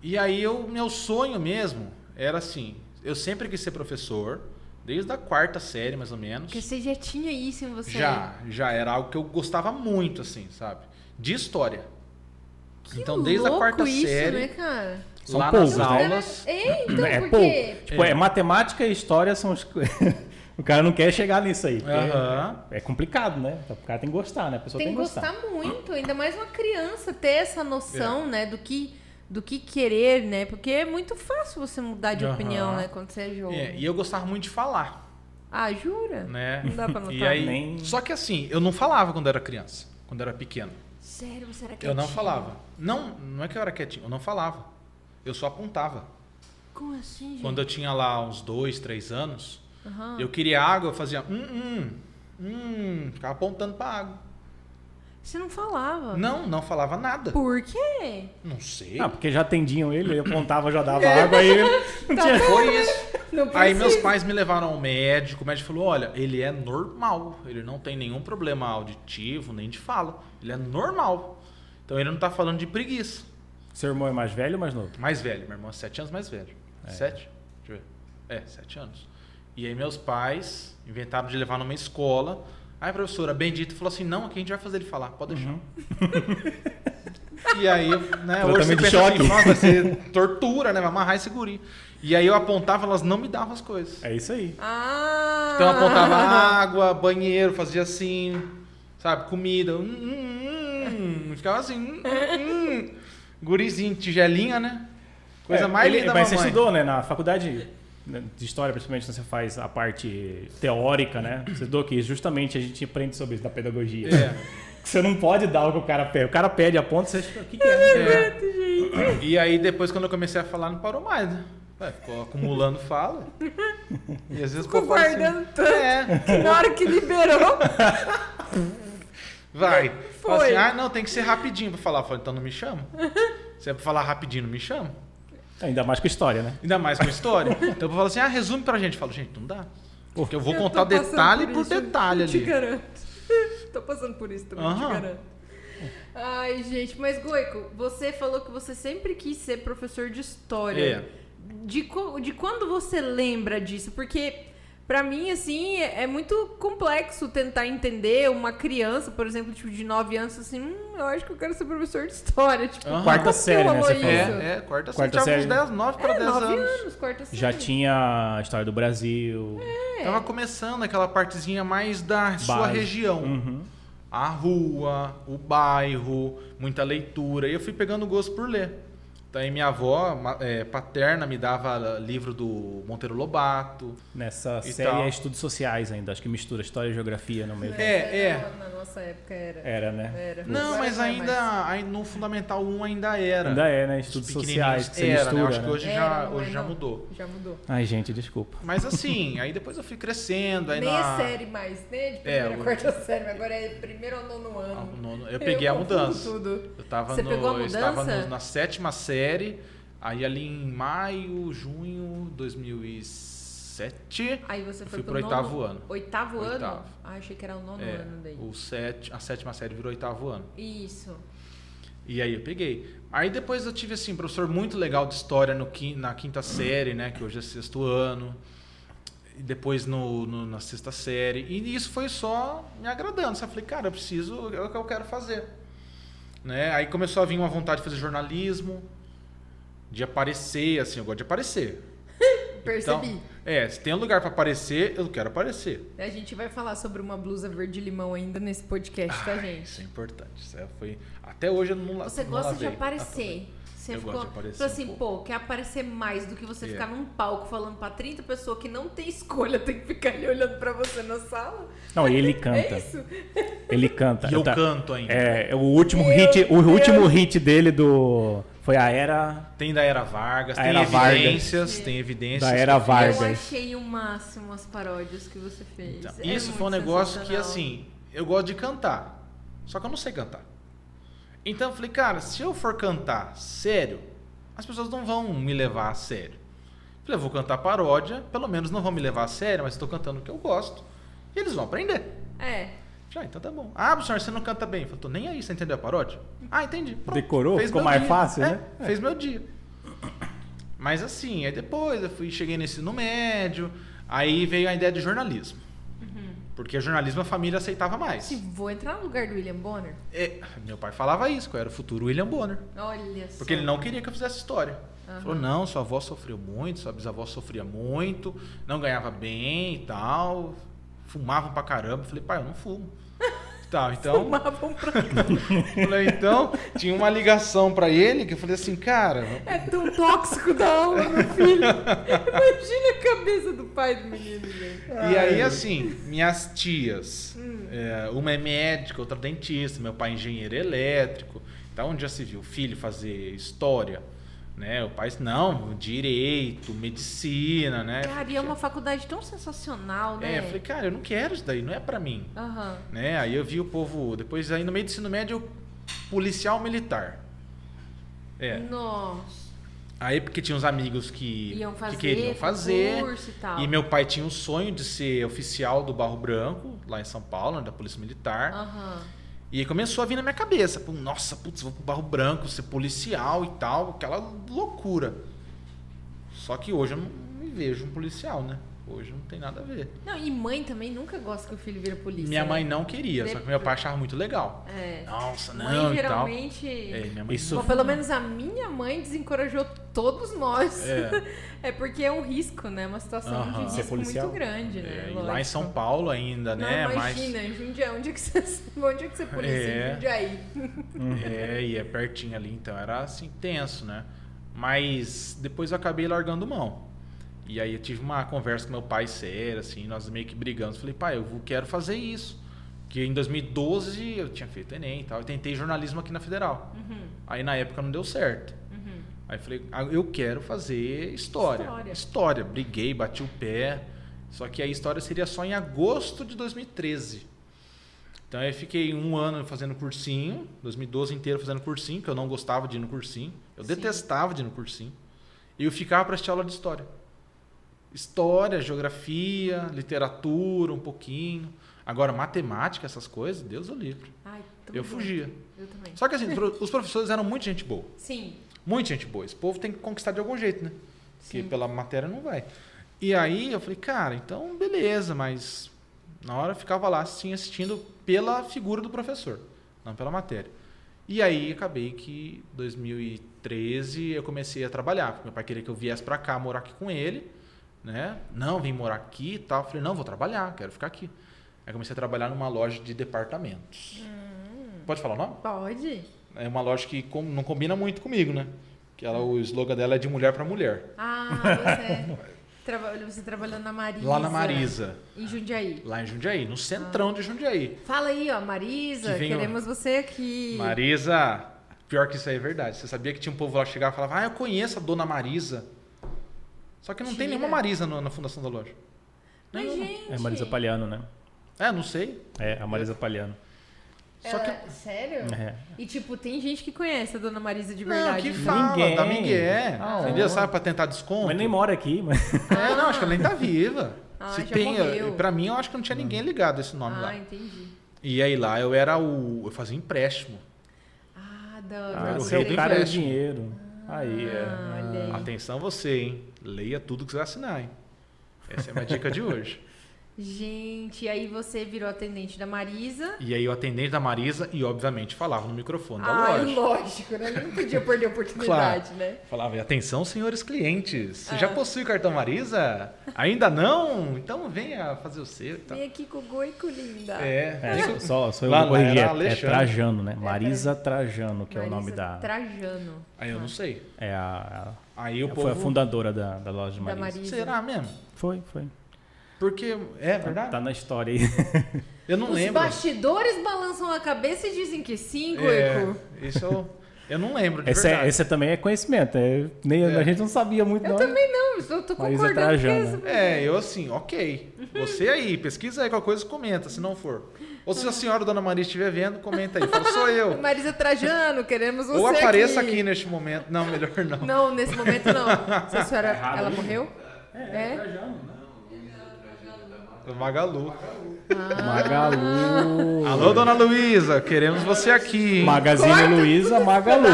Speaker 3: E aí o meu sonho mesmo era assim, eu sempre quis ser professor, desde a quarta série mais ou menos.
Speaker 1: Porque você já tinha isso em você.
Speaker 3: Já, já era algo que eu gostava muito, assim, sabe? De história.
Speaker 1: Que
Speaker 3: então, desde a quarta
Speaker 1: isso,
Speaker 3: série,
Speaker 1: né, cara?
Speaker 2: São
Speaker 3: lá
Speaker 2: poucos,
Speaker 3: nas
Speaker 2: né?
Speaker 3: aulas.
Speaker 1: É, então,
Speaker 2: é
Speaker 1: por
Speaker 2: pouco.
Speaker 1: quê?
Speaker 2: Tipo,
Speaker 3: É.
Speaker 2: é. matemática e história são os... *laughs* o cara não quer chegar nisso aí.
Speaker 3: Aham.
Speaker 2: É complicado, né? O cara tem que gostar, né? A pessoa
Speaker 1: Tem
Speaker 2: tem,
Speaker 1: que
Speaker 2: gostar.
Speaker 1: gostar muito, ainda mais uma criança ter essa noção, né, do que do que querer, né? Porque é muito fácil você mudar de
Speaker 3: Aham.
Speaker 1: opinião, né, quando você é jovem.
Speaker 3: É, e eu gostava muito de falar,
Speaker 1: Ah, jura?
Speaker 3: né?
Speaker 1: Não dá pra notar.
Speaker 3: E aí,
Speaker 2: Nem-
Speaker 3: Só que assim, eu não falava quando era criança, quando era pequeno.
Speaker 1: Sério, você era
Speaker 3: Eu
Speaker 1: quietinho?
Speaker 3: não falava. Não, não é que eu era quietinho, eu não falava. Eu só apontava.
Speaker 1: Como assim, gente?
Speaker 3: Quando eu tinha lá uns dois, três anos,
Speaker 1: Aham.
Speaker 3: eu queria água, eu fazia hum, hum, hum, ficava apontando pra água.
Speaker 1: Você não falava?
Speaker 3: Não, não falava nada.
Speaker 1: Por quê?
Speaker 3: Não sei.
Speaker 2: Ah, porque já atendiam ele, ele apontava, já dava *laughs* água, aí ele não
Speaker 1: Tá
Speaker 2: tinha...
Speaker 3: Foi isso.
Speaker 1: Não
Speaker 3: Aí meus pais me levaram ao médico, o médico falou, olha, ele é normal, ele não tem nenhum problema auditivo, nem de fala, ele é normal. Então ele não tá falando de preguiça.
Speaker 2: Seu irmão é mais velho ou mais novo?
Speaker 3: Mais velho, meu irmão é sete anos mais velho. Sete? Deixa eu ver. É, sete anos. E aí meus pais inventaram de levar numa escola. Aí a professora Bendita falou assim, não, aqui a gente vai fazer ele falar, pode deixar. *laughs* E aí, né, hoje você pensa
Speaker 2: choque.
Speaker 3: assim, nossa, vai ser tortura, né, vai amarrar esse guri. E aí eu apontava, elas não me davam as coisas.
Speaker 2: É isso aí.
Speaker 1: Ah!
Speaker 3: Então eu apontava água, banheiro, fazia assim, sabe, comida. Hum, hum, hum. Ficava assim, hum, hum, hum. Gurizinho, tigelinha, né? Coisa
Speaker 2: É,
Speaker 3: mais
Speaker 2: ele-
Speaker 3: linda da
Speaker 2: Mas você
Speaker 3: mamãe.
Speaker 2: estudou, né? Na faculdade né, de história, principalmente, quando você faz a parte teórica, né? Você estudou que justamente a gente aprende sobre isso da pedagogia.
Speaker 3: É. *laughs*
Speaker 2: Você não pode dar o que o cara pede. O cara pede a ponta, você fica, o que, que é?
Speaker 3: É. E aí depois quando eu comecei a falar, não parou mais, né? Ué, ficou acumulando fala. E às vezes
Speaker 1: Ficou
Speaker 3: o povo fala assim,
Speaker 1: guardando tanto.
Speaker 3: É,
Speaker 1: que na hora que liberou.
Speaker 3: vai. Fala
Speaker 1: Foi.
Speaker 3: assim, ah, não, tem que ser rapidinho pra falar. Falei, então não me chama. Se é pra falar rapidinho, não me chama.
Speaker 2: Ainda mais com história, né?
Speaker 3: Ainda mais com história. Então eu falo assim, ah, resume pra gente. Eu falo, gente, não dá. Porque eu vou
Speaker 1: Eu
Speaker 3: contar detalhe
Speaker 1: por
Speaker 3: por detalhe
Speaker 1: Te
Speaker 3: ali.
Speaker 1: garanto. Tô passando por isso também, te
Speaker 3: Aham.
Speaker 1: garanto. Ai, gente, mas Goico, você falou que você sempre quis ser professor de história.
Speaker 3: É.
Speaker 1: De, de quando você lembra disso? Porque, pra mim, assim, é, é muito complexo tentar entender uma criança, por exemplo, tipo, de 9 anos, assim, hum, eu acho que eu quero ser professor de história. Tipo,
Speaker 3: Aham.
Speaker 2: Quarta série, né, você.
Speaker 3: É, é, quarta,
Speaker 2: Quarta
Speaker 3: série. Tinha uns 10, 9 para
Speaker 1: É,
Speaker 3: 10
Speaker 1: nove
Speaker 3: anos.
Speaker 1: anos, quarta série.
Speaker 2: Já tinha a história do Brasil.
Speaker 1: É.
Speaker 3: Tava começando aquela partezinha mais da sua
Speaker 2: base.
Speaker 3: região.
Speaker 2: Uhum.
Speaker 3: A rua, o bairro, muita leitura. E eu fui pegando gosto por ler. Daí minha avó é, paterna me dava livro do Monteiro Lobato.
Speaker 2: Nessa série
Speaker 3: tal.
Speaker 2: é estudos sociais ainda. Acho que mistura história e geografia no meio.
Speaker 3: É, é.
Speaker 1: Na, na nossa época era.
Speaker 2: Era, né?
Speaker 1: Era.
Speaker 3: Não, mas
Speaker 1: é
Speaker 3: ainda,
Speaker 1: mais.
Speaker 3: no Fundamental 1 ainda era.
Speaker 2: Ainda é, né?
Speaker 3: Os
Speaker 2: Estudos sociais que você
Speaker 3: era,
Speaker 2: mistura,
Speaker 3: né? Eu acho que
Speaker 2: né?
Speaker 3: hoje,
Speaker 1: Era,
Speaker 3: já, hoje
Speaker 1: é
Speaker 3: já mudou.
Speaker 1: Já mudou.
Speaker 2: Ai, gente, desculpa.
Speaker 3: Mas assim, *laughs* aí depois eu fui crescendo. Aí
Speaker 1: Nem
Speaker 3: na...
Speaker 1: é série mais, nem é de
Speaker 3: É,
Speaker 1: primeira,
Speaker 3: o-
Speaker 1: quarta série, agora é primeiro ou nono
Speaker 3: Ah,
Speaker 1: ano.
Speaker 3: no- no- Eu peguei a
Speaker 1: confundo
Speaker 3: mudança.
Speaker 1: Tudo.
Speaker 3: Eu tava
Speaker 1: Você
Speaker 3: no,
Speaker 1: pegou a
Speaker 3: eu estava
Speaker 1: mudança?
Speaker 3: no- na sétima série, aí ali em maio, junho de 2007,
Speaker 1: Aí você foi pro
Speaker 3: pro
Speaker 1: nono-
Speaker 3: oitavo ano.
Speaker 1: Oitavo, ano?
Speaker 3: Oitavo.
Speaker 1: Ah, achei que era o nono
Speaker 3: é,
Speaker 1: ano daí.
Speaker 3: o sete, a sétima série virou oitavo ano.
Speaker 1: Isso.
Speaker 3: E aí eu peguei. Aí depois eu tive assim, professor muito legal de história no, na quinta série, né, que hoje é sexto ano. E depois no, no- na sexta série. E isso foi só me agradando. Sabe? Eu falei, cara, eu preciso, é o que eu quero fazer. Né? Aí começou a vir uma vontade de fazer jornalismo, de aparecer, assim, eu gosto de aparecer. *laughs*
Speaker 1: Percebi.
Speaker 3: Então, é, se tem um lugar pra aparecer, eu quero aparecer.
Speaker 1: A gente vai falar sobre uma blusa verde-limão ainda nesse podcast, tá,
Speaker 3: Ai,
Speaker 1: gente?
Speaker 3: Isso é importante. Isso é- foi... Até hoje eu não
Speaker 1: Você
Speaker 3: não
Speaker 1: gosta de
Speaker 3: lavei.
Speaker 1: aparecer. Você
Speaker 3: Eu
Speaker 1: ficou
Speaker 3: gosto de aparecer
Speaker 1: falou
Speaker 3: um
Speaker 1: assim,
Speaker 3: pouco.
Speaker 1: pô, quer aparecer mais do que você
Speaker 3: É.
Speaker 1: ficar num palco falando pra 30 pessoas que não tem escolha, tem que ficar ali olhando pra você na sala.
Speaker 2: Não, e ele *laughs*
Speaker 1: É
Speaker 2: canta.
Speaker 1: isso?
Speaker 2: Ele canta.
Speaker 3: E eu
Speaker 2: tá-
Speaker 3: canto ainda.
Speaker 2: É, o último
Speaker 1: Meu
Speaker 2: hit, o último hit dele do foi a era
Speaker 3: Tem da Era Vargas,
Speaker 2: A
Speaker 3: tem
Speaker 2: Era Vargas.
Speaker 3: evidências, tem evidências.
Speaker 2: Da Era. Vargas.
Speaker 1: Eu achei o máximo as paródias que você fez.
Speaker 3: Então,
Speaker 1: É
Speaker 3: isso foi um negócio que, assim, eu gosto de cantar. Só que eu não sei cantar. Então eu falei, cara, se eu for cantar sério, as pessoas não vão me levar a sério. Eu falei, eu vou cantar paródia, pelo menos não vão me levar a sério, mas estou cantando o que eu gosto. E eles vão aprender.
Speaker 1: É.
Speaker 3: Já, então tá bom. Ah, professor, você não canta bem. Eu falei, tô nem aí, você entendeu a paródia? Ah, entendi. Pronto.
Speaker 2: Decorou?
Speaker 3: Fez
Speaker 2: Ficou mais
Speaker 3: dia.
Speaker 2: fácil,
Speaker 3: É,
Speaker 2: né?
Speaker 3: Fez meu dia. Mas assim, aí depois eu fui, cheguei no ensino médio, aí veio a ideia de jornalismo. Porque jornalismo a família aceitava mais.
Speaker 1: Se vou entrar no lugar do William Bonner,
Speaker 3: É, meu pai falava isso, que eu era o futuro William Bonner.
Speaker 1: olha só.
Speaker 3: Porque ele não queria que eu fizesse história.
Speaker 1: Aham.
Speaker 3: Falou, não, sua avó sofreu muito, sua bisavó sofria muito, não ganhava bem e tal, fumavam pra caramba. Eu falei, pai, eu não fumo. *laughs* Tá, então.
Speaker 1: Fumavam pra... *laughs*
Speaker 3: Falei, então, tinha uma ligação pra ele que eu falei assim, cara,
Speaker 1: É tão tóxico da aula, meu filho. *laughs* Imagina a cabeça do pai do menino, gente.
Speaker 3: E aí, assim, minhas tias, é, uma é médica, outra dentista, meu pai é engenheiro elétrico. Então, onde já se viu filho fazer história, né? O pai, não, direito, medicina, né?
Speaker 1: Cara, e é uma faculdade tão sensacional, né?
Speaker 3: É, eu falei, cara, eu não quero isso daí, não é pra mim.
Speaker 1: Aham.
Speaker 3: Né? Aí eu vi o povo, depois aí no meio do ensino médio, policial militar. É.
Speaker 1: Nossa.
Speaker 3: Aí porque tinha uns amigos que,
Speaker 1: Iam
Speaker 3: que
Speaker 1: fazer
Speaker 3: queriam fazer.
Speaker 1: concurso e tal.
Speaker 3: E meu pai tinha o sonho de ser oficial do Barro Branco, lá em São Paulo, né, da Polícia Militar.
Speaker 1: Aham.
Speaker 3: E começou a vir na minha cabeça. pô, Nossa, putz, vou pro Barro Branco, ser policial e tal. Aquela loucura. Só que hoje eu não me vejo um policial, né? Hoje não tem nada a ver.
Speaker 1: Não, e mãe também nunca gosta que o filho vira polícia.
Speaker 3: minha
Speaker 1: né?
Speaker 3: mãe não queria, só que meu pai achava muito legal.
Speaker 1: É.
Speaker 3: Nossa, não
Speaker 1: Mãe
Speaker 3: e tal.
Speaker 1: geralmente.
Speaker 3: É, minha mãe
Speaker 2: Isso-
Speaker 1: Bom, pelo menos a minha mãe desencorajou todos nós.
Speaker 3: É. *laughs*
Speaker 1: É porque é um risco, né? Uma situação de risco muito grande, né?
Speaker 3: É, e lá em São Paulo ainda,
Speaker 1: Não,
Speaker 3: né? Mas
Speaker 1: imagina, em Jundiaí, onde é que você, *laughs* onde é que você é polícia
Speaker 3: É.
Speaker 1: em Jundiaí? *laughs*
Speaker 3: É, e é pertinho ali, então era assim, tenso, né? Mas depois eu acabei largando mão. E aí eu tive uma conversa com meu pai séria, assim, nós meio que brigamos. Falei, pai, eu quero fazer isso. Porque em 2012 eu tinha feito Enem e tal, eu tentei jornalismo aqui na Federal.
Speaker 1: Uhum,
Speaker 3: Aí na época não deu certo.
Speaker 1: uhum.
Speaker 3: Aí eu falei, ah, eu quero fazer história.
Speaker 1: História.
Speaker 3: História. Briguei, bati o pé. Só que a história seria só em agosto de 2013. Então eu fiquei um ano fazendo cursinho, 2012 inteiro fazendo cursinho, que eu não gostava de ir no cursinho. Eu
Speaker 1: Sim.
Speaker 3: detestava de ir no cursinho. E eu ficava para assistir aula de história. História, geografia, literatura, um pouquinho. Agora, matemática, essas coisas, Deus o livre.
Speaker 1: Ai,
Speaker 3: Eu fugia.
Speaker 1: Eu também.
Speaker 3: Só que assim, os professores eram muito gente boa.
Speaker 1: Sim.
Speaker 3: Muita gente boa. Esse povo tem que conquistar de algum jeito, né? Porque
Speaker 1: Sim.
Speaker 3: pela matéria não vai. E aí eu falei, cara, então beleza, mas na hora eu ficava lá assim, assistindo pela figura do professor, não pela matéria. E aí acabei que 2013 eu comecei a trabalhar, porque meu pai queria que eu viesse pra cá morar aqui com ele, né? Não, vem morar aqui e tal. Falei, não, vou trabalhar, quero ficar aqui. Aí comecei a trabalhar numa loja de departamentos. Pode falar o nome?
Speaker 1: Pode?
Speaker 3: É uma loja que não combina muito comigo, né? Que ela, o slogan dela é de mulher para mulher.
Speaker 1: Ah, você, *laughs* trabalhou, você trabalhou na Marisa.
Speaker 3: Lá na Marisa,
Speaker 1: Em Jundiaí.
Speaker 3: lá em Jundiaí, no centrão de Jundiaí.
Speaker 1: Fala aí, ó, Marisa,
Speaker 3: Que vem, ó.
Speaker 1: queremos você aqui.
Speaker 3: Marisa, pior que isso aí é verdade. Você sabia que tinha um povo lá que chegava e falava, ah, eu conheço a dona Marisa. Só que não tem
Speaker 1: Tira.
Speaker 3: nenhuma Marisa no- na fundação da loja.
Speaker 1: Mas, gente.
Speaker 2: É a Marisa Palhano, né?
Speaker 3: É, não sei.
Speaker 2: É, a Marisa Palhano.
Speaker 3: Só que.
Speaker 1: ela- Sério?
Speaker 2: É.
Speaker 1: E tipo, tem gente que conhece a dona Marisa de
Speaker 3: Não,
Speaker 1: verdade.
Speaker 3: que
Speaker 1: então.
Speaker 3: fala,
Speaker 2: Ninguém.
Speaker 3: dá Miguel.
Speaker 2: Ah,
Speaker 3: entendeu? Sabe, pra tentar desconto.
Speaker 2: Mas nem mora aqui, mas. *laughs*
Speaker 3: É, não, acho que ela nem tá viva.
Speaker 1: Ah,
Speaker 3: Se
Speaker 1: já
Speaker 3: tem,
Speaker 1: morreu.
Speaker 3: pra mim, eu acho que não tinha ninguém ligado esse nome
Speaker 1: Ah,
Speaker 3: lá.
Speaker 1: entendi.
Speaker 3: E aí lá eu era o. Eu fazia empréstimo.
Speaker 1: Ah, da.
Speaker 2: Ah,
Speaker 3: era o
Speaker 2: é
Speaker 3: rei do
Speaker 2: cara
Speaker 3: empréstimo.
Speaker 2: dinheiro. Aí, é.
Speaker 3: Atenção você, hein? Leia tudo que você vai assinar, hein? Essa é a minha dica de hoje. *laughs*
Speaker 1: Gente, e aí você virou atendente da Marisa.
Speaker 3: E aí o atendente da Marisa e, obviamente, falava no microfone da
Speaker 1: Ai,
Speaker 3: loja.
Speaker 1: lógico, né? Não podia perder a oportunidade, né?
Speaker 3: Falava, atenção, senhores clientes. Você
Speaker 1: Ah.
Speaker 3: já possui cartão Marisa? Ainda não? Então venha fazer o seu tal.
Speaker 1: Vem aqui com o Goico, linda.
Speaker 3: É.
Speaker 2: É, só, só eu
Speaker 3: Lá
Speaker 2: corrigir. É, é. Trajano, né? Marisa Trajano, que é o
Speaker 1: Marisa
Speaker 2: nome da.
Speaker 1: Trajano.
Speaker 3: Aí eu não sei.
Speaker 2: É a.
Speaker 3: Aí o
Speaker 2: a
Speaker 3: povo...
Speaker 2: foi a fundadora da, da loja de
Speaker 1: Da
Speaker 2: Marisa.
Speaker 1: Marisa.
Speaker 3: Será mesmo?
Speaker 2: Foi, foi.
Speaker 3: Porque... É verdade?
Speaker 2: Tá na história aí. *laughs*
Speaker 3: Eu não
Speaker 1: Os
Speaker 3: lembro.
Speaker 1: bastidores balançam a cabeça e dizem que sim,
Speaker 3: É,
Speaker 1: Goico.
Speaker 3: isso eu... Eu não lembro, de
Speaker 2: Esse, é, esse também é conhecimento. é- nem,
Speaker 3: É.
Speaker 2: A gente não sabia muito,
Speaker 1: Eu
Speaker 2: não.
Speaker 1: também não, eu tô
Speaker 2: Marisa
Speaker 1: concordando
Speaker 2: Trajano.
Speaker 1: com isso.
Speaker 3: É, eu assim, ok. Você aí, pesquisa aí qualquer coisa, comenta, se não for. Ou se a senhora Dona Maria estiver vendo, comenta aí. Fala, sou eu. *laughs*
Speaker 1: Marisa Trajano, queremos você
Speaker 3: Ou apareça
Speaker 1: aqui.
Speaker 3: aqui neste momento. Não, melhor não.
Speaker 1: Não, nesse momento não. Se a senhora, *laughs* ela morreu? É?
Speaker 3: Magalu.
Speaker 2: Magalu.
Speaker 3: Alô, Dona Luísa, queremos você aqui.
Speaker 2: Magazine
Speaker 1: Corta
Speaker 2: Luiza, Magalu.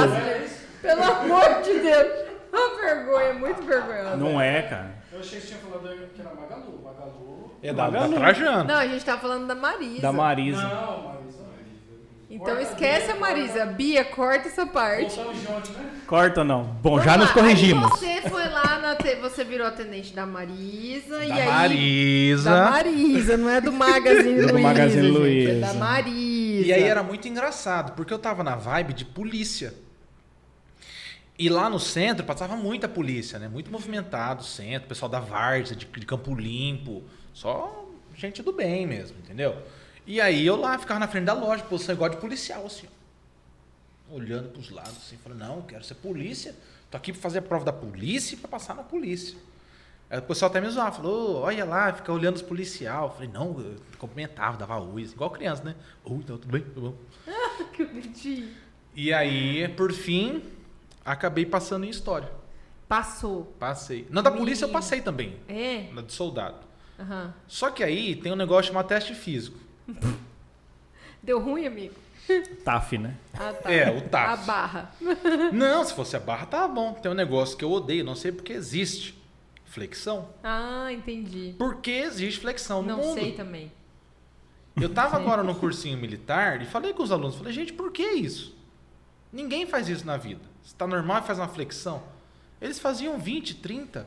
Speaker 1: Pelo amor de Deus. Uma vergonha, muito vergonhosa.
Speaker 2: Não é, cara.
Speaker 4: Eu achei que você tinha falado que era Magalu. Magalu.
Speaker 3: É da, da
Speaker 2: Magalu.
Speaker 3: Trajano.
Speaker 1: Não, a gente tá falando da Marisa.
Speaker 2: Da Marisa.
Speaker 4: Não, Marisa.
Speaker 1: Então esquece a Marisa. Bia, corta essa parte.
Speaker 4: Né?
Speaker 2: Corta não. Bom,
Speaker 1: Vamos
Speaker 2: já nos
Speaker 1: lá,
Speaker 2: corrigimos.
Speaker 1: Aí você foi lá, na te- você virou atendente da Marisa. e
Speaker 3: Da
Speaker 1: aí...
Speaker 3: Marisa.
Speaker 1: Da Marisa, não é do Magazine *laughs*
Speaker 2: Do
Speaker 1: Luiza.
Speaker 2: Magazine
Speaker 1: gente, É
Speaker 2: Luiza.
Speaker 1: da Marisa.
Speaker 3: E aí era muito engraçado, porque eu tava na vibe de polícia. E lá no centro passava muita polícia, né? Muito movimentado o centro, pessoal da Várzea, de, de Campo Limpo, só gente do bem mesmo, entendeu? E aí eu lá ficava na frente da loja, posição igual de policial, assim, ó. olhando pros lados, assim, falando, não, quero ser polícia, tô aqui pra fazer a prova da polícia e pra passar na polícia. Aí o pessoal até me zoava, falou, "Ô, olha lá, fica olhando os policial. Eu falei, não, eu cumprimentava, dava oi, assim, igual criança, né? Oi, então, tudo bem? Tudo bom? *laughs*
Speaker 1: Que bonitinho.
Speaker 3: E aí, por fim, acabei passando em história.
Speaker 1: Passou.
Speaker 3: Passei. Na da polícia eu passei também,
Speaker 1: É?
Speaker 3: na de soldado.
Speaker 1: Aham.
Speaker 3: Só que aí tem um negócio chamado teste físico. *laughs*
Speaker 1: Deu ruim, amigo?
Speaker 2: TAF, né?
Speaker 1: Ah, tá.
Speaker 3: É, o TAF.
Speaker 1: A barra. *laughs*
Speaker 3: Não, se fosse a barra, tá bom. Tem um negócio que eu odeio, não sei porque existe. Flexão.
Speaker 1: Ah, entendi.
Speaker 3: Por que existe flexão no
Speaker 1: Não
Speaker 3: mundo?
Speaker 1: sei também.
Speaker 3: Eu tava *laughs* agora no cursinho militar e falei com os alunos, falei, gente, por que isso? Ninguém faz isso na vida. Se tá normal, faz uma flexão. Eles faziam 20, 30.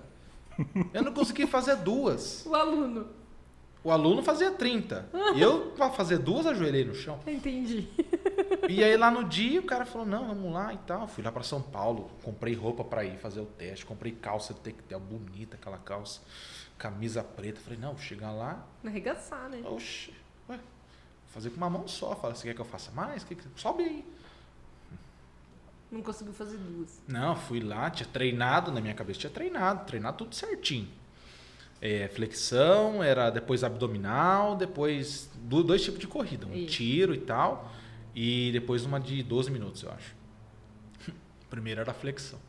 Speaker 3: Eu não consegui fazer duas.
Speaker 1: O aluno.
Speaker 3: O aluno fazia 30. E eu, pra fazer duas, ajoelhei no chão.
Speaker 1: Entendi.
Speaker 3: E aí lá no dia o cara falou, não, vamos lá e tal. Fui lá pra São Paulo, comprei roupa pra ir fazer o teste, comprei calça de tectel, bonita aquela calça, camisa preta. Falei, não, vou chegar lá,
Speaker 1: Arregaçar, né?
Speaker 3: oxe, ué, vou fazer com uma mão só. Fala, você quer que eu faça mais? Que que- Sobe aí.
Speaker 1: Não conseguiu fazer duas.
Speaker 3: Não, fui lá, tinha treinado, na minha cabeça tinha treinado, treinado tudo certinho. É, flexão, era depois abdominal, depois do- dois tipos de corrida, um
Speaker 1: Isso.
Speaker 3: tiro e tal, e depois uma de 12 minutos, eu acho. *laughs* Primeiro era flexão.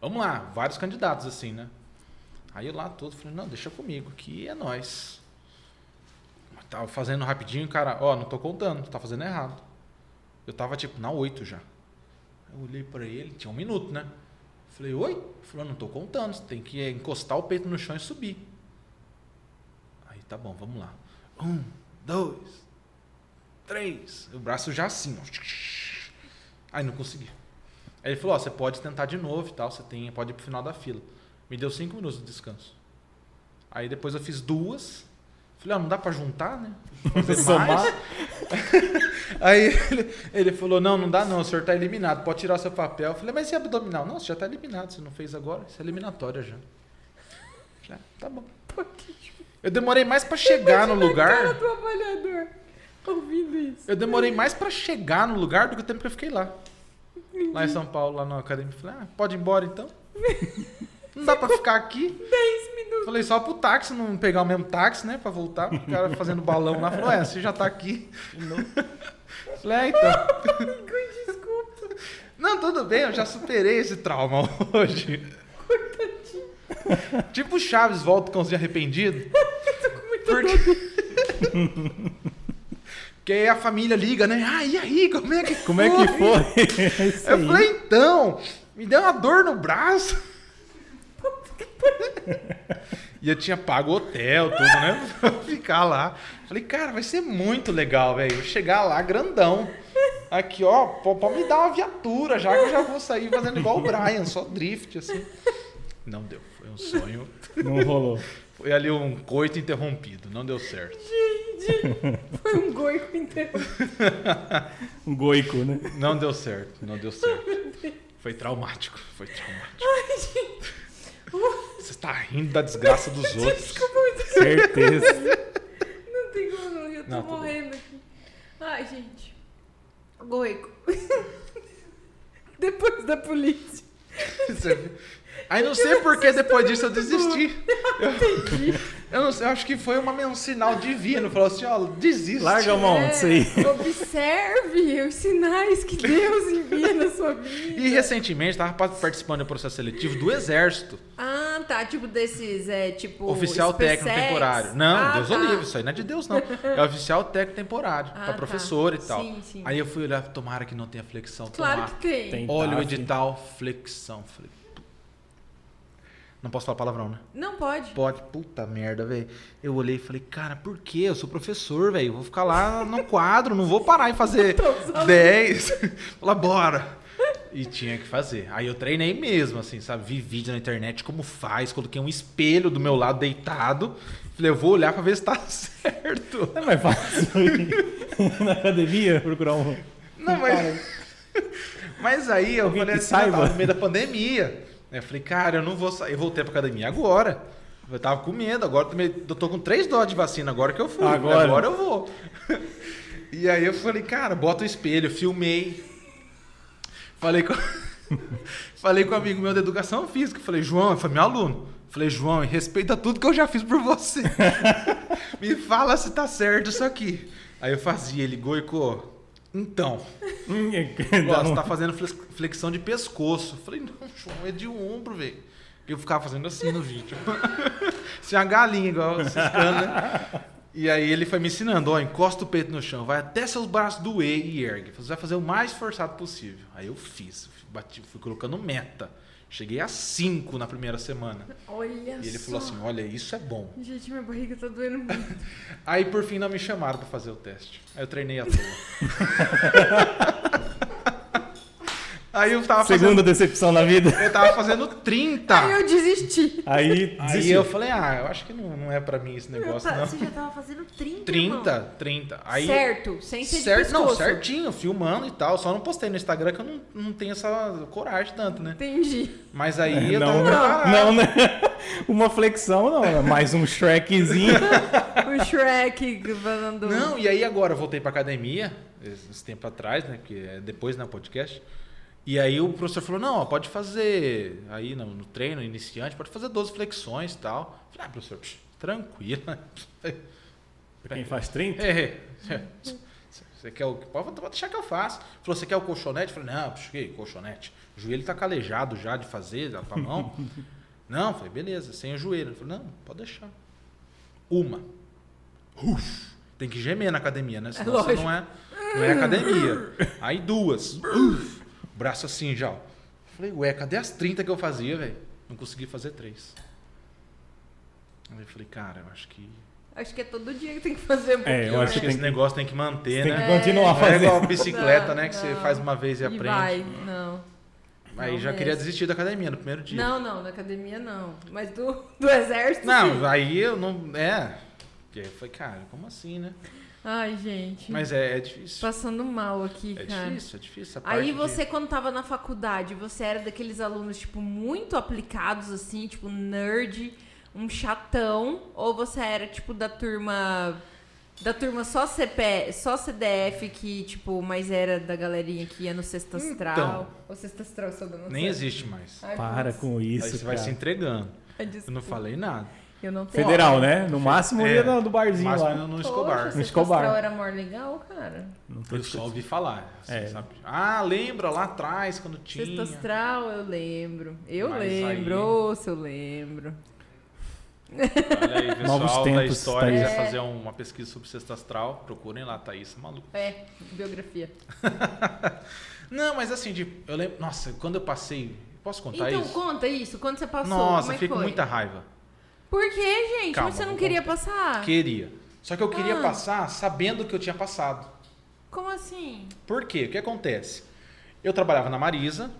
Speaker 3: Vamos lá, vários candidatos assim, né? Aí eu lá todo falei, não, deixa comigo, que é nós. Tava fazendo rapidinho, cara, ó, não tô contando, tá fazendo errado. Eu tava tipo na 8 já. Eu olhei pra ele, tinha um minuto, né? Falei, oi? Ele falou, não tô contando, você tem que encostar o peito no chão e subir. Tá bom, vamos lá. Um, dois, três. O braço já assim, ó. Aí não consegui. Aí ele falou, ó, você pode tentar de novo e tal, você tem, pode ir pro final da fila. Me deu cinco minutos de descanso. Aí depois eu fiz duas. Falei, ó, não dá pra juntar, né? Fazer
Speaker 2: Somar.
Speaker 3: mais. *laughs* Aí ele, ele falou, não, não dá não, o senhor tá eliminado, pode tirar seu papel. Eu falei, mas e abdominal? Não, você já tá eliminado, você não fez agora, isso é eliminatória já. Falei, ah, tá bom. Eu demorei mais pra chegar no
Speaker 1: Cara
Speaker 3: lugar.
Speaker 1: do avaliador. Ouvindo isso.
Speaker 3: Eu demorei mais pra chegar no lugar do que o tempo que eu fiquei lá. Lá em São Paulo, lá na academia. Falei, ah, pode ir embora então? *laughs* Não dá pra ficar aqui.
Speaker 1: 10 minutos.
Speaker 3: Falei, só pro táxi, não pegar o mesmo táxi, né? Pra voltar. O cara fazendo balão lá. Falou, é, você já tá aqui. *laughs* Falei, é, então. *laughs*
Speaker 1: Desculpa.
Speaker 3: Não, tudo bem, eu já superei esse trauma hoje. Tipo Chaves volta com os arrependido. Porque... *laughs* Porque aí a família liga, né? Ah, e aí, como é que
Speaker 2: Como é que foi? *laughs*
Speaker 3: Eu falei, então, me deu uma dor no braço. *laughs* E eu tinha pago o hotel, tudo, né? Pra ficar lá. Falei, cara, vai ser muito legal, velho. Chegar lá grandão. Aqui, ó, pode me dar uma viatura já que eu já vou sair fazendo igual o Brian, só drift, assim. Não deu. Foi um sonho.
Speaker 2: Não rolou.
Speaker 3: Foi ali um coito interrompido. Não deu certo.
Speaker 1: Foi um goico *laughs* inteiro.
Speaker 2: Um goico, né?
Speaker 3: Não deu certo. Não deu certo. Foi traumático. Foi traumático. Você tá rindo da desgraça dos outros.
Speaker 2: Certeza.
Speaker 1: Não tem como não, eu tô
Speaker 3: Não,
Speaker 1: morrendo aqui. Ai, gente. Goico. *laughs* Depois da polícia.
Speaker 3: Você- Aí não sei por que depois disso eu desisti. *laughs* Eu, eu não sei, eu acho que foi uma, um sinal divino. Falou assim, ó, desiste.
Speaker 2: Larga a mão disso aí.
Speaker 1: É, *laughs* observe os sinais que *laughs* Deus envia na sua vida.
Speaker 3: E recentemente estava participando do processo seletivo do Exército.
Speaker 1: Ah, tá. Tipo desses, é, tipo...
Speaker 3: Oficial técnico temporário. Não,
Speaker 1: Ah,
Speaker 3: Deus
Speaker 1: tá.
Speaker 3: o livre, isso aí não é de Deus, não. É oficial técnico temporário,
Speaker 1: Ah,
Speaker 3: pra
Speaker 1: tá.
Speaker 3: professor e tal.
Speaker 1: Sim, sim.
Speaker 3: Aí eu fui olhar, tomara que não tenha flexão.
Speaker 1: Claro
Speaker 3: tomara.
Speaker 1: que tem.
Speaker 2: Tem.
Speaker 3: Olha o edital, flexão. Pu- não posso falar palavrão, né?
Speaker 1: Não pode.
Speaker 3: Pode. Puta merda, velho. Eu olhei e falei, cara, por quê? Eu sou professor, velho. Vou ficar lá no quadro, não vou parar em fazer *laughs* 10. *laughs* Falar, bora. E tinha que fazer. Aí eu treinei mesmo, assim, sabe? Vi vídeo na internet como faz. Coloquei um espelho do meu lado deitado. Falei, eu vou olhar pra ver se tá *laughs* certo.
Speaker 2: É mais fácil na academia procurar um.
Speaker 3: Não, mas. Mas aí eu
Speaker 2: Alguém
Speaker 3: falei assim, eu tava
Speaker 2: saiba.
Speaker 3: no meio da pandemia. Aí Eu falei, cara, eu não vou sair. Eu voltei pra academia agora. Eu tava com medo, agora eu tô com três doses de vacina, agora que eu fui.
Speaker 2: Agora.
Speaker 3: Agora eu vou. *laughs* E aí eu falei, cara, bota o espelho, filmei. Falei com, *laughs* falei com um amigo meu da educação física. Falei, João, foi meu aluno. Falei, João, respeita tudo que eu já fiz por você. *laughs* Me fala se tá certo isso aqui. Aí eu fazia ele, Goico, então.
Speaker 2: Hum,
Speaker 3: Ó,
Speaker 2: dá
Speaker 3: você tá fazendo flex- flexão de pescoço. Eu falei, não, João, é de ombro, velho. Eu ficava fazendo assim no vídeo. *laughs* Assim, uma galinha, igual ciscando, né? E aí ele foi me ensinando, ó, encosta o peito no chão, vai até seus braços doer e ergue. Você vai fazer o mais forçado possível. Aí eu fiz, bati, fui colocando meta. Cheguei a 5 na primeira semana.
Speaker 1: Olha
Speaker 3: E ele
Speaker 1: só.
Speaker 3: falou assim, olha, isso é bom.
Speaker 1: Gente, minha barriga tá doendo muito. *laughs*
Speaker 3: Aí por fim não me chamaram pra fazer o teste. Aí eu treinei à toa. *laughs* aí eu tava fazendo
Speaker 2: Segunda decepção na vida.
Speaker 3: Eu tava fazendo 30.
Speaker 1: Aí eu desisti.
Speaker 2: Aí,
Speaker 3: Aí eu falei, ah, eu acho que não, não é pra mim esse negócio,
Speaker 1: ta-
Speaker 3: não.
Speaker 1: Você já tava fazendo 30,
Speaker 3: 30,
Speaker 1: irmão.
Speaker 3: 30. Aí,
Speaker 1: certo, sem ser de
Speaker 3: certo, não, certinho, filmando e tal. Só não postei no Instagram que eu não, não tenho essa coragem tanto, né?
Speaker 1: Entendi.
Speaker 3: Mas aí eu
Speaker 2: não,
Speaker 3: tava preparado.
Speaker 2: não, né? *laughs* Uma flexão não, né? mais um Shrekzinho. *laughs*
Speaker 1: O Shrek falando...
Speaker 3: Não, e aí agora eu voltei pra academia, esse tempo atrás, né? Que é depois no podcast. E aí o professor falou, não, ó, pode fazer aí no, no treino iniciante, pode fazer 12 flexões e tal. Eu Falei, ah, professor, psh, tranquilo.
Speaker 2: Pra quem faz 30?
Speaker 3: É, é. *laughs* Você quer o. Pode deixar que eu faço. Falou, você quer o colchonete? Eu falei, não, puxa, que colchonete? O joelho tá calejado já de fazer, dá pra mão. *laughs* não, falei, beleza, sem o joelho. Eu falei, não, pode deixar. Uma. Uf, tem que gemer na academia, né? Senão você
Speaker 1: lógico.
Speaker 3: não é, não é academia. Aí duas. Uf, braço assim já. ó. Falei, ué, cadê as 30 que eu fazia, velho? Não consegui fazer três. Aí eu falei, cara, eu acho que
Speaker 1: Acho que é todo dia que tem que fazer um pouquinho,
Speaker 2: É, eu acho
Speaker 3: Acho que
Speaker 2: tem
Speaker 3: esse negócio tem que manter,
Speaker 2: Tem
Speaker 3: né?
Speaker 2: que continuar
Speaker 3: é
Speaker 2: fazendo.
Speaker 3: igual bicicleta,
Speaker 1: Não,
Speaker 3: né? Que você
Speaker 1: não.
Speaker 3: faz uma vez e
Speaker 1: E
Speaker 3: aprende.
Speaker 1: vai, não.
Speaker 3: Aí
Speaker 1: Não
Speaker 3: já
Speaker 1: mesmo.
Speaker 3: queria desistir da academia no primeiro dia.
Speaker 1: Não, não, na academia não. Mas do, do exército,
Speaker 3: Não,
Speaker 1: sim.
Speaker 3: aí eu não. É. Porque eu falei, cara, como assim, né?
Speaker 1: Ai, gente.
Speaker 3: Mas é, é difícil.
Speaker 1: Passando mal aqui,
Speaker 3: É
Speaker 1: cara.
Speaker 3: difícil, é difícil. a
Speaker 1: Aí
Speaker 3: parte de-
Speaker 1: você, quando tava na faculdade, você era daqueles alunos, tipo, muito aplicados, assim, tipo, nerd, um chatão, ou você era, tipo, da turma. Da turma só CP, só CDF, que, tipo, mas era da galerinha que ia no Sexta Astral.
Speaker 3: Então.
Speaker 1: Ou Sexta Astral,
Speaker 3: Nem existe mais.
Speaker 1: Ai,
Speaker 2: Para
Speaker 1: putz.
Speaker 2: com isso,
Speaker 3: aí você
Speaker 2: cara.
Speaker 3: vai se entregando. Eu não falei nada.
Speaker 1: Eu não tenho.
Speaker 2: Federal, né? No máximo
Speaker 3: É,
Speaker 2: ia no- do barzinho
Speaker 3: Mas
Speaker 2: lá.
Speaker 3: no, no
Speaker 1: Poxa,
Speaker 3: Escobar.
Speaker 1: Sexta
Speaker 2: Escobar.
Speaker 1: Era maior legal, cara.
Speaker 2: Não tô
Speaker 3: Eu só ouvi falar. assim,
Speaker 2: É.
Speaker 3: sabe? Ah, lembra lá atrás quando tinha.
Speaker 1: Sexta Astral, eu lembro. Eu
Speaker 3: Mas
Speaker 1: lembro,
Speaker 3: aí-
Speaker 1: se eu lembro.
Speaker 3: Olha aí, pessoal
Speaker 2: Novos
Speaker 3: da
Speaker 2: tempos,
Speaker 3: história,
Speaker 2: Thaís.
Speaker 3: quiser
Speaker 1: É.
Speaker 3: fazer uma pesquisa sobre Sexta Astral, procurem lá, Thaís, maluco.
Speaker 1: É, biografia. *laughs*
Speaker 3: Não, mas assim, de, eu lembro. Nossa, quando eu passei. Posso contar
Speaker 1: então,
Speaker 3: isso?
Speaker 1: conta isso. Quando você passou,
Speaker 3: Nossa,
Speaker 1: como é que
Speaker 3: fiquei com
Speaker 1: foi?
Speaker 3: muita raiva.
Speaker 1: Por que, gente?
Speaker 3: Calma,
Speaker 1: Mas você não
Speaker 3: vou
Speaker 1: queria
Speaker 3: contar.
Speaker 1: passar?
Speaker 3: Queria. Só que eu queria
Speaker 1: Ah.
Speaker 3: passar sabendo que eu tinha passado.
Speaker 1: Como assim?
Speaker 3: Por quê? O que acontece? Eu trabalhava na Marisa,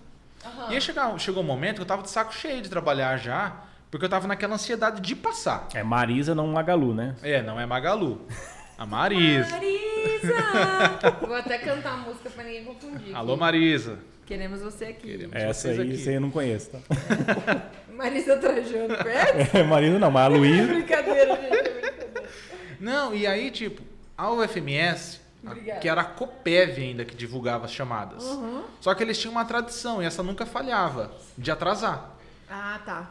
Speaker 1: Aham.
Speaker 3: e aí chegou, chegou um momento que eu tava de saco cheio de trabalhar já, porque eu tava naquela ansiedade de passar.
Speaker 2: É Marisa, não Magalu, né?
Speaker 3: É, não é Magalu. A *laughs* Marisa.
Speaker 1: Marisa! *laughs* Vou até cantar a música pra ninguém confundir.
Speaker 3: Alô,
Speaker 1: aqui.
Speaker 3: Marisa.
Speaker 1: Queremos você aqui.
Speaker 3: Queremos.
Speaker 2: Essa aí,
Speaker 3: aqui.
Speaker 2: eu não conheço, tá? *laughs*
Speaker 1: Marisa Trajano, conhece? *laughs*
Speaker 2: É, Marisa não, mas a *laughs*
Speaker 1: É
Speaker 2: Luísa.
Speaker 1: brincadeira, gente, é brincadeira.
Speaker 3: Não, e aí, tipo, a UFMS,
Speaker 1: Obrigada.
Speaker 3: que era a Copev ainda que divulgava as chamadas.
Speaker 1: Uhum.
Speaker 3: Só que eles tinham uma tradição, e essa nunca falhava, de atrasar.
Speaker 1: Ah, tá.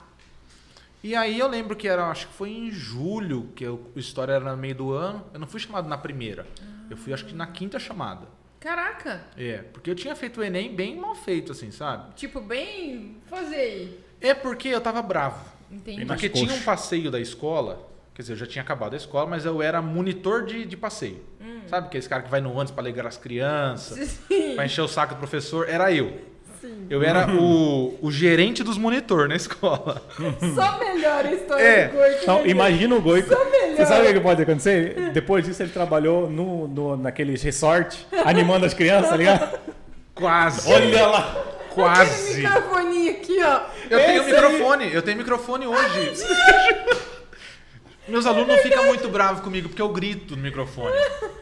Speaker 3: E aí eu lembro que era, acho que foi em julho, que a história era no meio do ano. Eu não fui chamado na primeira. Eu fui, acho que na quinta chamada.
Speaker 1: Caraca.
Speaker 3: É, porque eu tinha feito o Enem bem mal feito, assim, sabe?
Speaker 1: Tipo, bem. Fazer aí.
Speaker 3: É porque eu tava bravo.
Speaker 1: Entendi.
Speaker 3: Porque tinha um passeio da escola, quer dizer, eu já tinha acabado a escola, mas eu era monitor de, de passeio. Sabe aqueles cara que vai no ônibus pra alegrar as crianças, *laughs*
Speaker 1: Sim.
Speaker 3: pra encher o saco do professor? Era eu.
Speaker 1: Sim.
Speaker 3: Eu era o, o gerente dos monitor na escola. *laughs*
Speaker 1: Só melhora a história
Speaker 3: É.
Speaker 1: do.
Speaker 2: Então,
Speaker 1: né,
Speaker 2: imagina o Goico.
Speaker 1: Só melhor.
Speaker 2: Você sabe o que pode acontecer? Depois disso, ele trabalhou no, no, naqueles resort, animando as crianças, tá ligado?
Speaker 3: Quase.
Speaker 2: Olha lá!
Speaker 1: Aquele
Speaker 3: Quase.
Speaker 1: microfoninho aqui, ó.
Speaker 3: Eu tenho
Speaker 2: Esse aí.
Speaker 3: microfone, eu tenho microfone hoje. Meus alunos não ficam muito bravos comigo porque eu grito no microfone.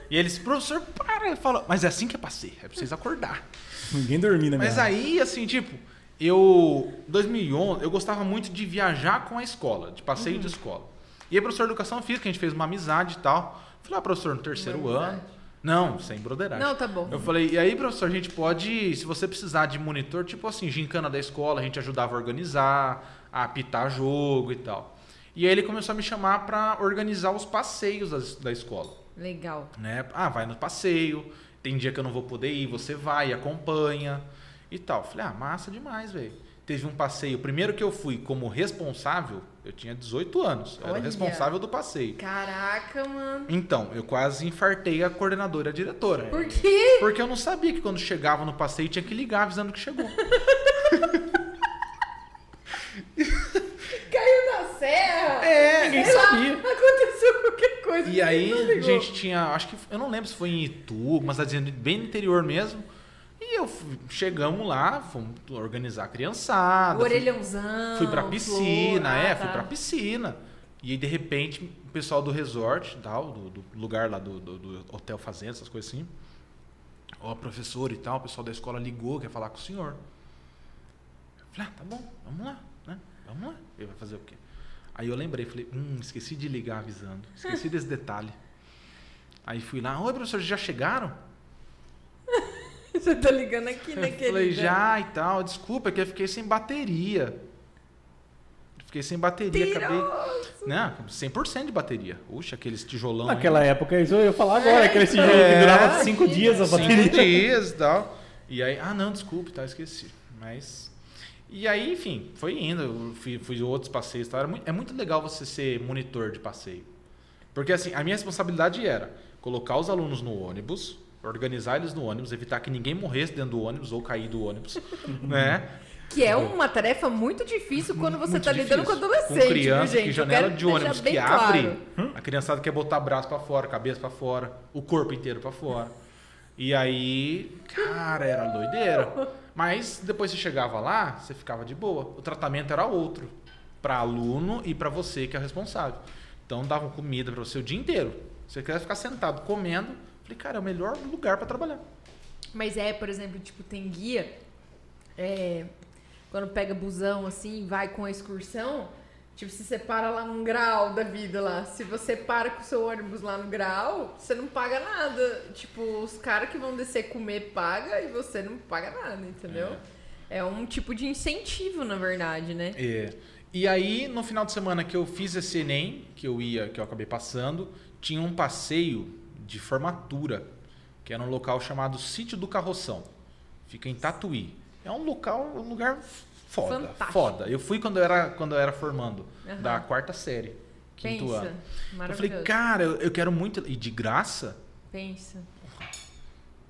Speaker 3: E eles, professor, para. Eu falo, mas é assim que é pra ser, é pra vocês acordar. *laughs*
Speaker 2: Ninguém dormia na minha
Speaker 3: Mas aí, assim, tipo, eu. 2011, eu gostava muito de viajar com a escola, de passeio
Speaker 1: Uhum.
Speaker 3: de escola. E aí, professor de educação física, a gente fez uma amizade e tal. Falei, ah, professor, no terceiro
Speaker 1: Uma
Speaker 3: ano.
Speaker 1: amizade.
Speaker 3: Não, sem broderagem.
Speaker 1: Não, tá bom.
Speaker 3: Eu falei, e aí, professor, a gente pode, se você precisar de monitor, tipo assim, gincana da escola, a gente ajudava a organizar, a apitar jogo e tal. E aí ele começou a me chamar pra organizar os passeios das- da escola
Speaker 1: Legal.
Speaker 3: né? Ah, vai no passeio, tem dia que eu não vou poder ir, você vai, acompanha e tal. Falei, ah, massa demais, velho. Teve um passeio, primeiro que eu fui como responsável, eu tinha 18 anos, eu era responsável do passeio.
Speaker 1: Caraca, mano.
Speaker 3: Então, eu quase infartei a coordenadora e a diretora.
Speaker 1: Por quê?
Speaker 3: Porque eu não sabia que quando chegava no passeio tinha que ligar avisando que chegou. *laughs*
Speaker 1: Caiu na serra.
Speaker 3: É,
Speaker 2: Ninguém
Speaker 1: Sei lá,
Speaker 2: sabia.
Speaker 1: Aconteceu qualquer coisa.
Speaker 3: E aí, a gente tinha, acho que, eu não lembro se foi em Itu, mas tá dizendo bem no interior mesmo. E eu fui- chegamos lá, fomos organizar a criançada.
Speaker 1: O
Speaker 3: fui-
Speaker 1: orelhãozão.
Speaker 3: Fui pra piscina,
Speaker 1: flor,
Speaker 3: é,
Speaker 1: ah,
Speaker 3: fui
Speaker 1: tá.
Speaker 3: pra piscina. E aí, de repente, o pessoal do resort, tal, do, do lugar lá do, do- do hotel fazenda, essas coisas assim. Ó, professor e tal, o pessoal da escola ligou, quer falar com o senhor. Eu falei, ah, tá bom, vamos lá? Vamos lá. Ele vai fazer o quê? Aí eu lembrei, falei, hum, esqueci de ligar avisando. Esqueci desse detalhe. Aí fui lá, oi, professor, já chegaram? *laughs*
Speaker 1: Você tá ligando aqui, né,
Speaker 3: Eu
Speaker 1: querida?
Speaker 3: falei, já e tal, desculpa, é que eu fiquei sem bateria. Fiquei sem bateria, acabei.
Speaker 1: Mentiroso.
Speaker 3: Não, 100% de bateria. Uxa, aqueles tijolão.
Speaker 2: Naquela
Speaker 3: hein?
Speaker 2: época, isso eu ia falar agora,
Speaker 1: É,
Speaker 2: aquele tijolo que
Speaker 3: É,
Speaker 2: durava cinco
Speaker 1: imagina.
Speaker 2: dias a
Speaker 3: Cinco
Speaker 2: bateria.
Speaker 3: dias e tal. E aí, ah, não, desculpe, tá, esqueci. Mas. E aí, enfim, foi indo. Eu fui, fui outros passeios e tal. Era muito- é muito legal você ser monitor de passeio. Porque assim, a minha responsabilidade era colocar os alunos no ônibus, organizar eles no ônibus, evitar que ninguém morresse dentro do ônibus ou cair do ônibus, *laughs* né?
Speaker 1: Que é uma tarefa muito difícil quando você
Speaker 3: Muito
Speaker 1: tá lidando com adolescente,
Speaker 3: Com criança,
Speaker 1: viu, gente?
Speaker 3: que janela de ônibus que abre,
Speaker 1: claro.
Speaker 3: a criançada quer botar braço pra fora, cabeça pra fora, o corpo inteiro pra fora. E aí, cara, era doideira. *laughs* Mas depois você chegava lá, você ficava de boa. O tratamento era outro, Pra aluno e pra você que é o responsável. Então davam comida pra você o dia inteiro. Você queria ficar sentado comendo, falei, cara, é o melhor lugar pra trabalhar.
Speaker 1: Mas é, por exemplo, tipo, tem guia. é, quando pega busão assim, vai com a excursão. Tipo, se você para lá num grau da vida lá. Se você para com o seu ônibus lá no grau, você não paga nada. Tipo, os caras que vão descer comer paga e você não paga nada, entendeu? É. um tipo de incentivo, na verdade, né?
Speaker 3: É. E aí, no final de semana que eu fiz esse Enem, que eu ia, que eu acabei passando, tinha um passeio de formatura, que era um local chamado Sítio do Carroção. Fica em Tatuí. É um local, um lugar foda,
Speaker 1: Fantástico.
Speaker 3: foda. Eu fui quando eu era, quando eu era formando,
Speaker 1: Aham.
Speaker 3: da quarta série, quinto
Speaker 1: Pensa.
Speaker 3: ano. Eu falei, cara, eu, eu quero muito e de graça.
Speaker 1: Pensa.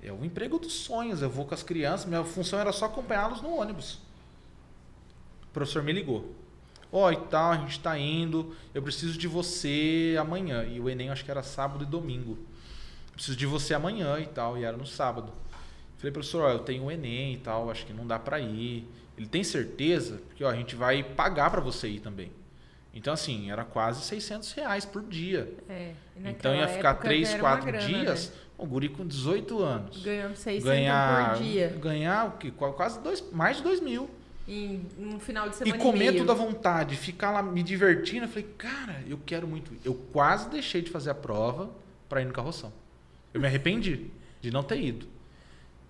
Speaker 3: É o emprego dos sonhos. Eu vou com as crianças. Minha função era só acompanhá-los no ônibus. O professor me ligou. Ó, e tal, a gente tá indo, eu preciso de você amanhã. E o Enem acho que era sábado e domingo. Preciso de você amanhã e tal, e era no sábado. Falei, professor, ó, eu tenho o Enem e tal, acho que não dá pra ir. Ele tem certeza? Porque ó, a gente vai pagar pra você ir também. Então, assim, era quase 600 reais por dia.
Speaker 1: É, e
Speaker 3: Então ia ficar
Speaker 1: época
Speaker 3: 3,
Speaker 1: já era uma
Speaker 3: 4
Speaker 1: grana,
Speaker 3: dias.
Speaker 1: né?
Speaker 3: O guri com 18 anos.
Speaker 1: Ganhando 600
Speaker 3: Ganhar,
Speaker 1: por dia.
Speaker 3: ganhar o quê? Qua- quase dois, mais de 2 mil.
Speaker 1: Em um final de
Speaker 3: E
Speaker 1: semana
Speaker 3: comer
Speaker 1: meio.
Speaker 3: tudo à vontade, ficar lá me divertindo. Eu falei, cara, eu quero muito. Eu quase deixei de fazer a prova pra ir no carroção. Eu me arrependi de não ter ido.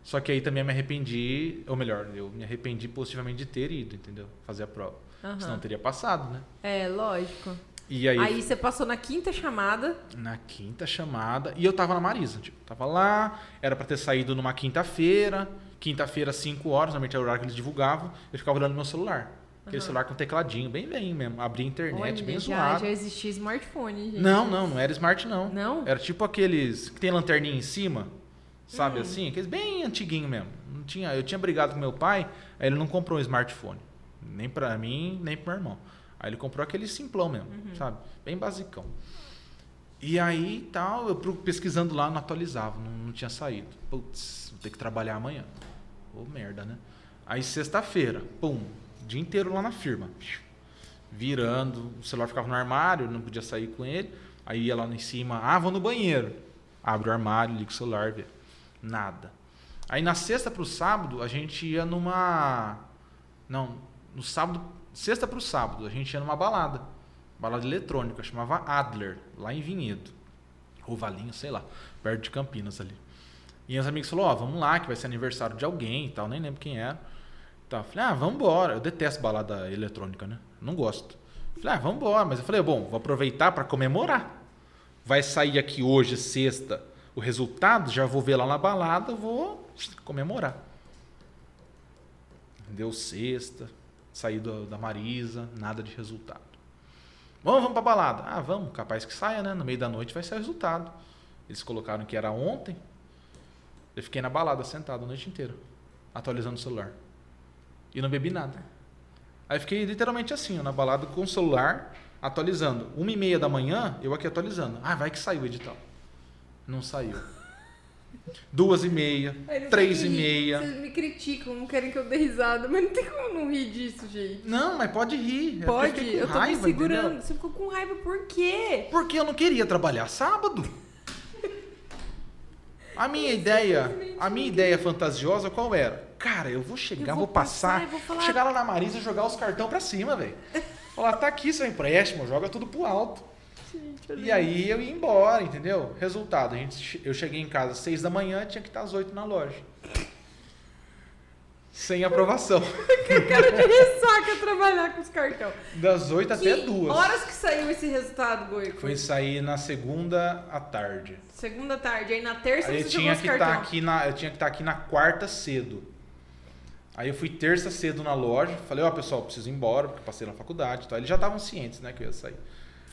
Speaker 3: Só que aí também me arrependi, ou melhor, eu me arrependi positivamente de ter ido, entendeu? Fazer a prova.
Speaker 1: Aham.
Speaker 3: Senão teria passado, né?
Speaker 1: É, lógico.
Speaker 3: E aí,
Speaker 1: Aí você passou na quinta chamada.
Speaker 3: na quinta chamada, e eu tava na Marisa, tipo, tava lá, era pra ter saído numa quinta-feira, quinta-feira, 5 horas, normalmente era o horário que eles divulgavam, eu ficava olhando meu celular. Aquele
Speaker 1: Aham.
Speaker 3: celular com tecladinho, bem bem mesmo, abria internet,
Speaker 1: Olha,
Speaker 3: bem
Speaker 1: já,
Speaker 3: zoado.
Speaker 1: já existia smartphone, gente.
Speaker 3: Não, não, não era smart não.
Speaker 1: Não?
Speaker 3: Era tipo aqueles que tem lanterninha em cima, sabe
Speaker 1: Hum.
Speaker 3: assim? Aqueles bem antiguinho mesmo. Não tinha, eu tinha brigado com meu pai, aí ele não comprou um smartphone. Nem pra mim, nem pro meu irmão. Aí ele comprou aquele simplão mesmo,
Speaker 1: Uhum.
Speaker 3: sabe? Bem basicão. E aí tal, eu pesquisando lá, não atualizava, não, não tinha saído. Putz, vou ter que trabalhar amanhã. Ô merda, né? Aí sexta-feira, pum, dia inteiro lá na firma. Virando, o celular ficava no armário, não podia sair com ele. Aí ia lá em cima, ah, vou no banheiro. Abre o armário, liga o celular, vê. Nada. Aí na sexta pro sábado, a gente ia numa. Não, no sábado. Sexta pro sábado, a gente ia numa balada. Balada eletrônica, chamava Adler, lá em Vinhedo. Ou Valinho, sei lá, perto de Campinas ali. E os amigos falaram, ó, vamos lá, que vai ser aniversário de alguém e tal, nem lembro quem era. Eu falei, ah, vamos embora. Eu detesto balada eletrônica, né? Não gosto. Falei, ah, vamos embora. Mas eu falei, bom, vou aproveitar para comemorar. Vai sair aqui hoje, sexta, o resultado, já vou ver lá na balada, vou comemorar. Deu sexta, saí do- da Marisa, nada de resultado. Vamos, vamos pra balada. Ah, vamos, capaz que saia, né? No meio da noite vai sair o resultado. Eles colocaram que era ontem. Eu fiquei na balada sentado a noite inteira, atualizando o celular. E não bebi nada. Aí fiquei literalmente assim, na balada com o celular, atualizando. Uma e meia da manhã, eu aqui atualizando. Ah, vai que saiu o edital. Não saiu. Duas e meia, três e meia.
Speaker 1: Vocês me criticam, não querem que eu dê risada, mas não tem como não rir disso, gente.
Speaker 3: Não, mas pode rir.
Speaker 1: Pode,
Speaker 3: com
Speaker 1: eu tô me
Speaker 3: raiva,
Speaker 1: segurando.
Speaker 3: entendeu?
Speaker 1: Você ficou com raiva por quê?
Speaker 3: Porque eu não queria trabalhar sábado. A minha ideia, a minha ideia fantasiosa qual era? Cara, eu vou chegar,
Speaker 1: Eu
Speaker 3: vou,
Speaker 1: vou
Speaker 3: passar,
Speaker 1: passar vou falar-
Speaker 3: chegar lá na Marisa e jogar os cartão pra cima, velho. Falar, tá aqui seu empréstimo, joga tudo pro alto. E aí eu ia embora, entendeu? Resultado, a gente, eu cheguei em casa às seis da manhã, tinha que estar às oito na loja. Sem aprovação. *laughs*
Speaker 1: Que cara de ressaca trabalhar com os cartão.
Speaker 3: Das oito até
Speaker 1: Que
Speaker 3: duas.
Speaker 1: horas que saiu esse resultado, Goico?
Speaker 3: Foi sair na segunda à tarde.
Speaker 1: Segunda tarde. Aí na terça
Speaker 3: Aí
Speaker 1: você
Speaker 3: tinha que estar aqui na, eu tinha que estar aqui na quarta cedo. Aí eu fui terça cedo na loja, falei, ó, pessoal, preciso ir embora, porque passei na faculdade, e tal. Eles já estavam cientes, né, que eu ia sair.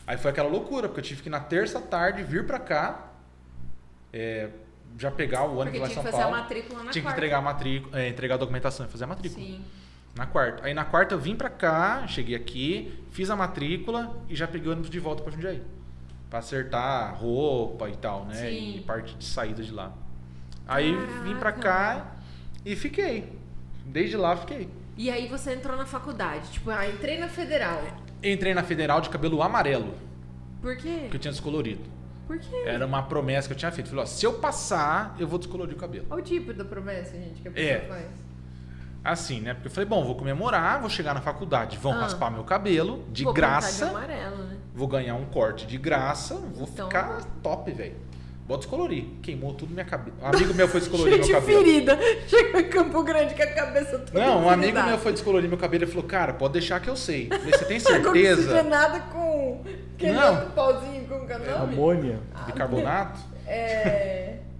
Speaker 3: Aí foi aquela loucura, porque eu tive que na terça tarde vir pra cá, é, já pegar o ônibus lá
Speaker 1: tinha
Speaker 3: em
Speaker 1: que
Speaker 3: São
Speaker 1: fazer
Speaker 3: Paulo.
Speaker 1: a matrícula na
Speaker 3: tinha que
Speaker 1: quarta.
Speaker 3: entregar a matrícula, é, entregar a documentação e fazer a matrícula.
Speaker 1: Sim.
Speaker 3: Na quarta. Aí na quarta eu vim pra cá, cheguei aqui, fiz a matrícula e já peguei o ônibus de volta pra Jundiaí. Pra acertar roupa e tal, né?
Speaker 1: Sim.
Speaker 3: E parte de saída de lá. Aí vim pra cá
Speaker 1: Caraca.
Speaker 3: e fiquei. Desde lá fiquei.
Speaker 1: E aí você entrou na faculdade. Tipo, ah, entrei na federal.
Speaker 3: Entrei na federal de cabelo amarelo,
Speaker 1: Por quê?
Speaker 3: que eu tinha descolorido.
Speaker 1: Por quê?
Speaker 3: Era uma promessa que eu tinha feito. Falei, ó, se eu passar, eu vou descolorir o cabelo.
Speaker 1: Olha o tipo da promessa, gente, que a pessoa
Speaker 3: É.
Speaker 1: faz.
Speaker 3: Assim, né? Porque eu falei, bom, vou comemorar, vou chegar na faculdade, vão
Speaker 1: Ah.
Speaker 3: raspar meu cabelo, de
Speaker 1: Vou
Speaker 3: graça.
Speaker 1: De amarelo, né?
Speaker 3: Vou ganhar um corte de graça, vou
Speaker 1: Então-
Speaker 3: ficar top, velho. Vou descolorir. Queimou tudo minha cabeça. Um amigo meu foi descolorir meu cabelo.
Speaker 1: ferida. Chegou em Campo Grande com a cabeça toda
Speaker 3: Não, um amigo meu foi descolorir meu cabelo e falou, cara, pode deixar que eu sei. Eu Falei, você tem certeza
Speaker 1: oxigenada com... Aquele
Speaker 3: Não.
Speaker 1: pauzinho, como que é o nome?
Speaker 2: Amônia.
Speaker 3: de carbonato?
Speaker 1: É... *laughs*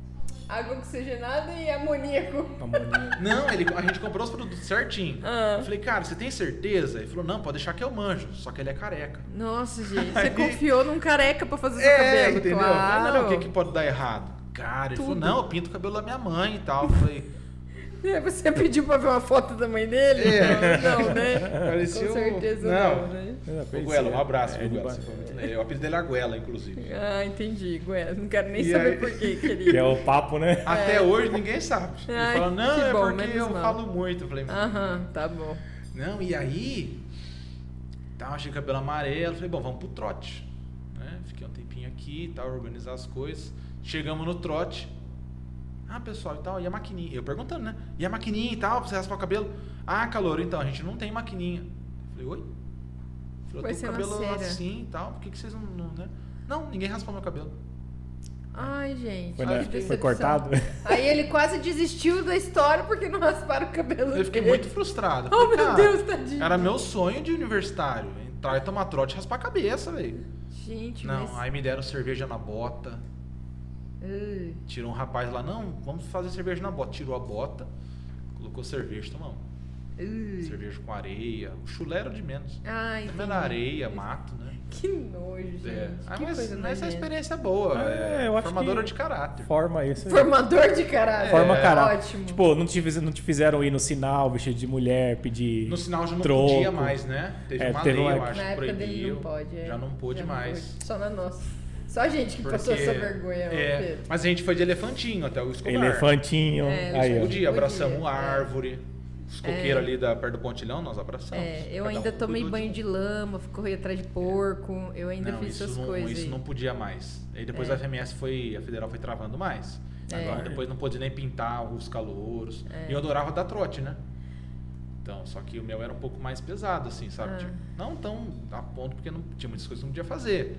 Speaker 1: Água oxigenada e amoníaco.
Speaker 2: Amônia.
Speaker 3: Não, ele, a gente comprou os produtos certinho.
Speaker 1: Ah.
Speaker 3: Eu falei, cara, você tem certeza? Ele falou, não, pode deixar que eu manjo. Só que ele é careca.
Speaker 1: Nossa, gente. *laughs* Você
Speaker 3: Aí-
Speaker 1: confiou num careca pra fazer seu
Speaker 3: é,
Speaker 1: cabelo,
Speaker 3: entendeu? Eu
Speaker 1: claro.
Speaker 3: falei, não, o que, que pode dar errado? Cara, ele falou,
Speaker 1: Tudo.
Speaker 3: não, eu pinto o cabelo da minha mãe e tal. Eu falei,
Speaker 1: Você *laughs* pediu pra ver uma foto da mãe dele?
Speaker 3: É.
Speaker 1: Não, né?
Speaker 3: Parecia
Speaker 1: Com
Speaker 3: o-
Speaker 1: certeza
Speaker 3: Não.
Speaker 1: não, né?
Speaker 3: O Guela, um abraço
Speaker 2: É,
Speaker 3: pro
Speaker 2: de
Speaker 3: Guela. legal. O apelido dele é Aguela, inclusive.
Speaker 1: Ah, entendi, Gwen. Não quero nem
Speaker 3: E
Speaker 1: saber
Speaker 3: aí-
Speaker 1: por quê, *laughs*
Speaker 2: Que é
Speaker 1: querido.
Speaker 2: o papo, né?
Speaker 3: Até hoje ninguém sabe. Ele
Speaker 1: Ai,
Speaker 3: fala, não, é
Speaker 1: bom,
Speaker 3: porque eu
Speaker 1: mal.
Speaker 3: falo muito. Eu falei,
Speaker 1: Aham, tá bom.
Speaker 3: não, e aí, tava achei cabelo amarelo, falei, bom, vamos pro trote. Né? Fiquei um tempinho aqui e tal, organizar as coisas. Chegamos no trote. Ah, pessoal, e tal, e a maquininha? Eu perguntando, né? E a maquininha e tal, pra você raspar o cabelo? Ah, calor, então, a gente não tem maquininha. Eu falei, oi? Eu
Speaker 1: Vai
Speaker 3: tô
Speaker 1: ser
Speaker 3: com o cabelo
Speaker 1: cera.
Speaker 3: assim e tal, por que, que vocês não, não, né? Não, ninguém raspou meu cabelo.
Speaker 1: Ai, gente.
Speaker 2: Foi,
Speaker 1: decepção.
Speaker 2: foi cortado? *laughs*
Speaker 1: Aí ele quase desistiu da história porque não rasparam o cabelo
Speaker 3: Eu fiquei
Speaker 1: dele.
Speaker 3: muito frustrado. Eu
Speaker 1: Oh,
Speaker 3: falei,
Speaker 1: meu
Speaker 3: cara,
Speaker 1: Deus, tadinho.
Speaker 3: Era meu sonho de universitário. Entrar e tomar trote e raspar a cabeça, velho.
Speaker 1: Gente,
Speaker 3: Não,
Speaker 1: mas...
Speaker 3: aí me deram cerveja na bota. Tirou um rapaz lá, não, vamos fazer cerveja na bota. Tirou a bota, colocou cerveja, tomamos.
Speaker 1: ai.
Speaker 3: Cerveja com areia. O chulé era de menos.
Speaker 1: Ai,
Speaker 3: Também era areia, mato, né?
Speaker 1: Que nojo, gente.
Speaker 3: É. Ah,
Speaker 1: que
Speaker 3: mas,
Speaker 1: coisa
Speaker 3: mas essa experiência é boa.
Speaker 2: É,
Speaker 3: É,
Speaker 2: eu acho
Speaker 3: formadora
Speaker 2: que-
Speaker 3: de caráter.
Speaker 2: Forma isso.
Speaker 1: Formador de caráter.
Speaker 2: Forma
Speaker 3: É.
Speaker 2: caráter.
Speaker 1: Ótimo.
Speaker 2: Tipo, não te, não te fizeram ir no sinal, vestido de mulher, pedir.
Speaker 3: No sinal já não
Speaker 2: troco.
Speaker 3: podia mais, né? Teve
Speaker 2: É,
Speaker 3: uma
Speaker 2: teve
Speaker 3: lei,
Speaker 2: uma
Speaker 3: eu acho,
Speaker 1: Na época dele
Speaker 3: proibiu.
Speaker 1: não pode. é.
Speaker 3: Já não pôde
Speaker 1: Já não
Speaker 3: mais.
Speaker 1: pôde. Só na nossa. Só a gente que
Speaker 3: Porque-
Speaker 1: passou essa vergonha,
Speaker 3: é,
Speaker 1: Pedro.
Speaker 3: mas a gente foi de elefantinho até o Escobar.
Speaker 2: Elefantinho.
Speaker 1: É,
Speaker 2: aí, ó.
Speaker 3: Podia, abraçamos
Speaker 1: Podia, é.
Speaker 3: árvore. Os coqueiros ali da, perto do Pontilhão, nós abraçamos.
Speaker 1: É, eu ainda
Speaker 3: um
Speaker 1: tomei banho de lama, fui correr atrás de porco, eu ainda
Speaker 3: não,
Speaker 1: fiz essas
Speaker 3: não,
Speaker 1: coisas.
Speaker 3: Isso
Speaker 1: aí.
Speaker 3: não podia mais. Aí depois
Speaker 1: É.
Speaker 3: a FMS foi, a federal foi travando mais.
Speaker 1: É.
Speaker 3: Agora depois não pôde nem pintar os calouros.
Speaker 1: É.
Speaker 3: E eu adorava dar trote, né? Então, só que o meu era um pouco mais pesado, assim, sabe?
Speaker 1: Ah.
Speaker 3: Tipo, não tão a ponto, porque não tinha muitas coisas que não podia fazer.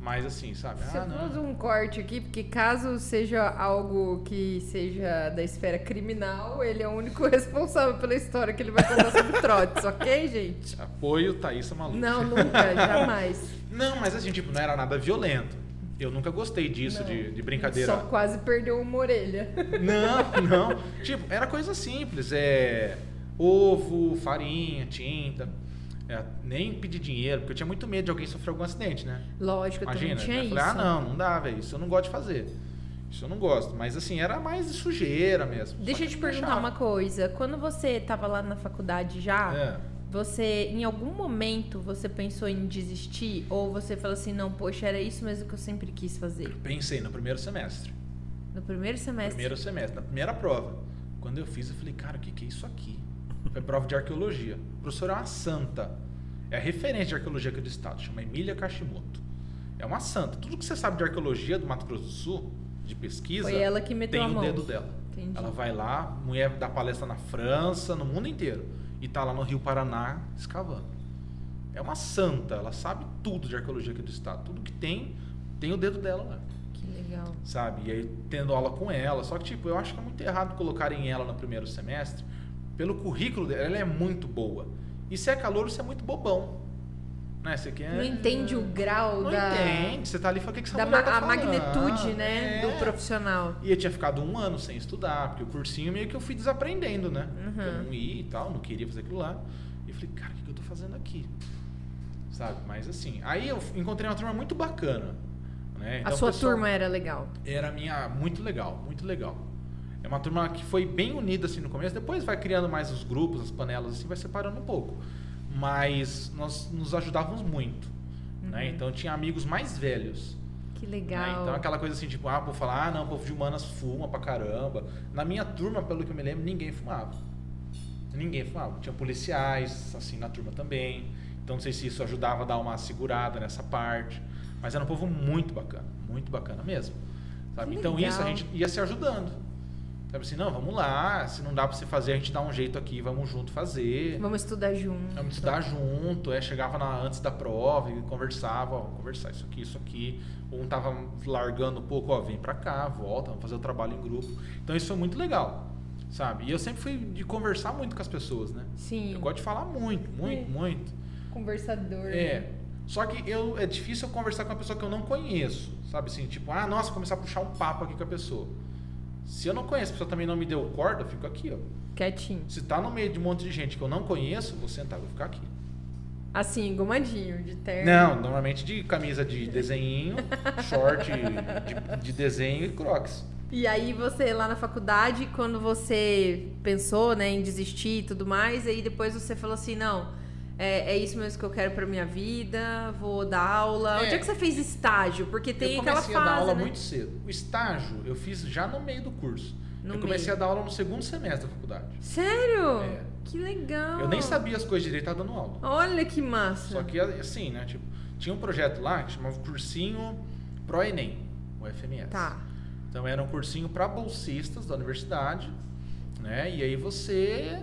Speaker 3: Mas assim, sabe?
Speaker 1: Você
Speaker 3: Ah, não.
Speaker 1: faz um corte aqui, porque caso seja algo que seja da esfera criminal, ele é o único *laughs* responsável pela história que ele vai contar sobre trotes, ok, gente?
Speaker 3: Apoio Thaísa Maluco.
Speaker 1: Não, nunca, *laughs* jamais.
Speaker 3: Não, mas assim, tipo, não era nada violento. Eu nunca gostei disso,
Speaker 1: Não.
Speaker 3: de, de brincadeira.
Speaker 1: Só quase perdeu uma orelha. *laughs*
Speaker 3: Não, não. Tipo, era coisa simples. É ovo, farinha, tinta. É, nem pedir dinheiro, porque eu tinha muito medo de alguém sofrer algum acidente, né?
Speaker 1: Lógico, eu
Speaker 3: Imagina.
Speaker 1: também tinha
Speaker 3: eu
Speaker 1: isso.
Speaker 3: falei, ah, não, não dá, velho. Isso eu não gosto de fazer. Isso eu não gosto. Mas assim, era mais de sujeira mesmo.
Speaker 1: Deixa eu te perguntar
Speaker 3: deixava.
Speaker 1: uma coisa. Quando você estava lá na faculdade já,
Speaker 3: É.
Speaker 1: você, em algum momento, você pensou em desistir? Ou você falou assim, não, poxa, era isso mesmo que eu sempre quis fazer?
Speaker 3: Pensei no primeiro semestre.
Speaker 1: No primeiro semestre?
Speaker 3: Primeiro semestre, na primeira prova. Quando eu fiz, eu falei, cara, o que, que é isso aqui? Foi prova de arqueologia. A professora é uma santa. É a referência de arqueologia aqui do estado, chama Emília Kashimoto. É uma santa. Tudo que você sabe de arqueologia do Mato Grosso do Sul, de pesquisa,
Speaker 1: Foi ela que meteu
Speaker 3: tem
Speaker 1: a
Speaker 3: o
Speaker 1: mão.
Speaker 3: dedo dela.
Speaker 1: Entendi.
Speaker 3: Ela vai lá, mulher dá palestra na França, no mundo inteiro. E tá lá no Rio Paraná escavando. É uma santa, ela sabe tudo de arqueologia aqui do estado. Tudo que tem, tem o dedo dela lá
Speaker 1: Que legal.
Speaker 3: sabe? E aí tendo aula com ela. Só que, tipo, eu acho que é muito errado colocarem ela no primeiro semestre. Pelo currículo dela, ela é muito boa. E se é calor, você é muito bobão. Né? Você quer...
Speaker 1: Não entende o grau
Speaker 3: Não
Speaker 1: da,
Speaker 3: entende. Você tá ali e fala, o que, que essa
Speaker 1: da
Speaker 3: mulher
Speaker 1: ma-
Speaker 3: tá
Speaker 1: a
Speaker 3: falando?
Speaker 1: magnitude, né,
Speaker 3: É.
Speaker 1: do profissional.
Speaker 3: E eu tinha ficado um ano sem estudar, porque o cursinho meio que eu fui desaprendendo, né?
Speaker 1: Uhum.
Speaker 3: Eu não ia e tal, não queria fazer aquilo lá. E eu falei, cara, o que, que eu tô fazendo aqui? Sabe? Mas assim, aí eu encontrei uma turma muito bacana. Né?
Speaker 1: a
Speaker 3: Então, o
Speaker 1: sua
Speaker 3: pessoal-
Speaker 1: turma era legal.
Speaker 3: era minha muito legal, muito legal. É uma turma que foi bem unida assim no começo, depois vai criando mais os grupos, as panelas assim, vai separando um pouco. Mas nós nos ajudávamos muito, né? Então tinha amigos mais velhos,
Speaker 1: Que
Speaker 3: né?
Speaker 1: legal.
Speaker 3: Então aquela coisa assim, tipo, ah, vou falar, ah, não, o povo de humanas fuma pra caramba. Na minha turma, pelo que eu me lembro, ninguém fumava. Ninguém fumava. Tinha policiais assim na turma também. Então não sei se isso ajudava a dar uma segurada nessa parte, mas era um povo muito bacana, muito bacana mesmo. Sabe? Então isso a gente ia se ajudando. Sabe assim, não, vamos lá, se não dá pra você fazer, a gente dá um jeito aqui, vamos junto fazer.
Speaker 1: Vamos estudar junto.
Speaker 3: Vamos estudar junto, é, chegava na- antes da prova e conversava, ó, vamos conversar isso aqui, isso aqui. Um tava largando um pouco, ó, vem pra cá, volta, vamos fazer o trabalho em grupo. Então isso foi muito legal, sabe? E eu sempre fui de conversar muito com as pessoas, né?
Speaker 1: Sim.
Speaker 3: Eu gosto de falar muito, muito,
Speaker 1: É.
Speaker 3: muito.
Speaker 1: Conversador.
Speaker 3: É.
Speaker 1: né?
Speaker 3: Só que eu, é difícil eu conversar com uma pessoa que eu não conheço, sabe assim? Tipo, ah, nossa, começar a puxar um papo aqui com a pessoa. Se eu não conheço, a pessoa também não me deu corda, eu fico aqui, ó.
Speaker 1: Quietinho.
Speaker 3: Se tá no meio de um monte de gente que eu não conheço, vou sentar, vou ficar aqui.
Speaker 1: Assim, engomadinho, de terno.
Speaker 3: Não, normalmente de camisa de desenhinho, *laughs* short de, de desenho e crocs.
Speaker 1: E aí você lá na faculdade, quando você pensou, né, em desistir e tudo mais, aí depois você falou assim, não, é, é isso mesmo que eu quero pra minha vida, vou dar aula.
Speaker 3: É.
Speaker 1: Onde é que você fez estágio? Porque tem
Speaker 3: eu
Speaker 1: aquela
Speaker 3: comecei
Speaker 1: fase,
Speaker 3: a dar aula
Speaker 1: né?
Speaker 3: muito cedo. O estágio eu fiz já no meio do curso.
Speaker 1: No
Speaker 3: eu comecei
Speaker 1: meio.
Speaker 3: a dar aula no segundo semestre da faculdade.
Speaker 1: Sério?
Speaker 3: É.
Speaker 1: Que legal.
Speaker 3: Eu nem sabia as coisas direito, tava dando aula.
Speaker 1: Olha que massa.
Speaker 3: Só que assim, né? Tipo, tinha um projeto lá que chamava Cursinho Pro Enem, o FMS.
Speaker 1: Tá.
Speaker 3: Então era um cursinho para bolsistas da universidade, né? E aí você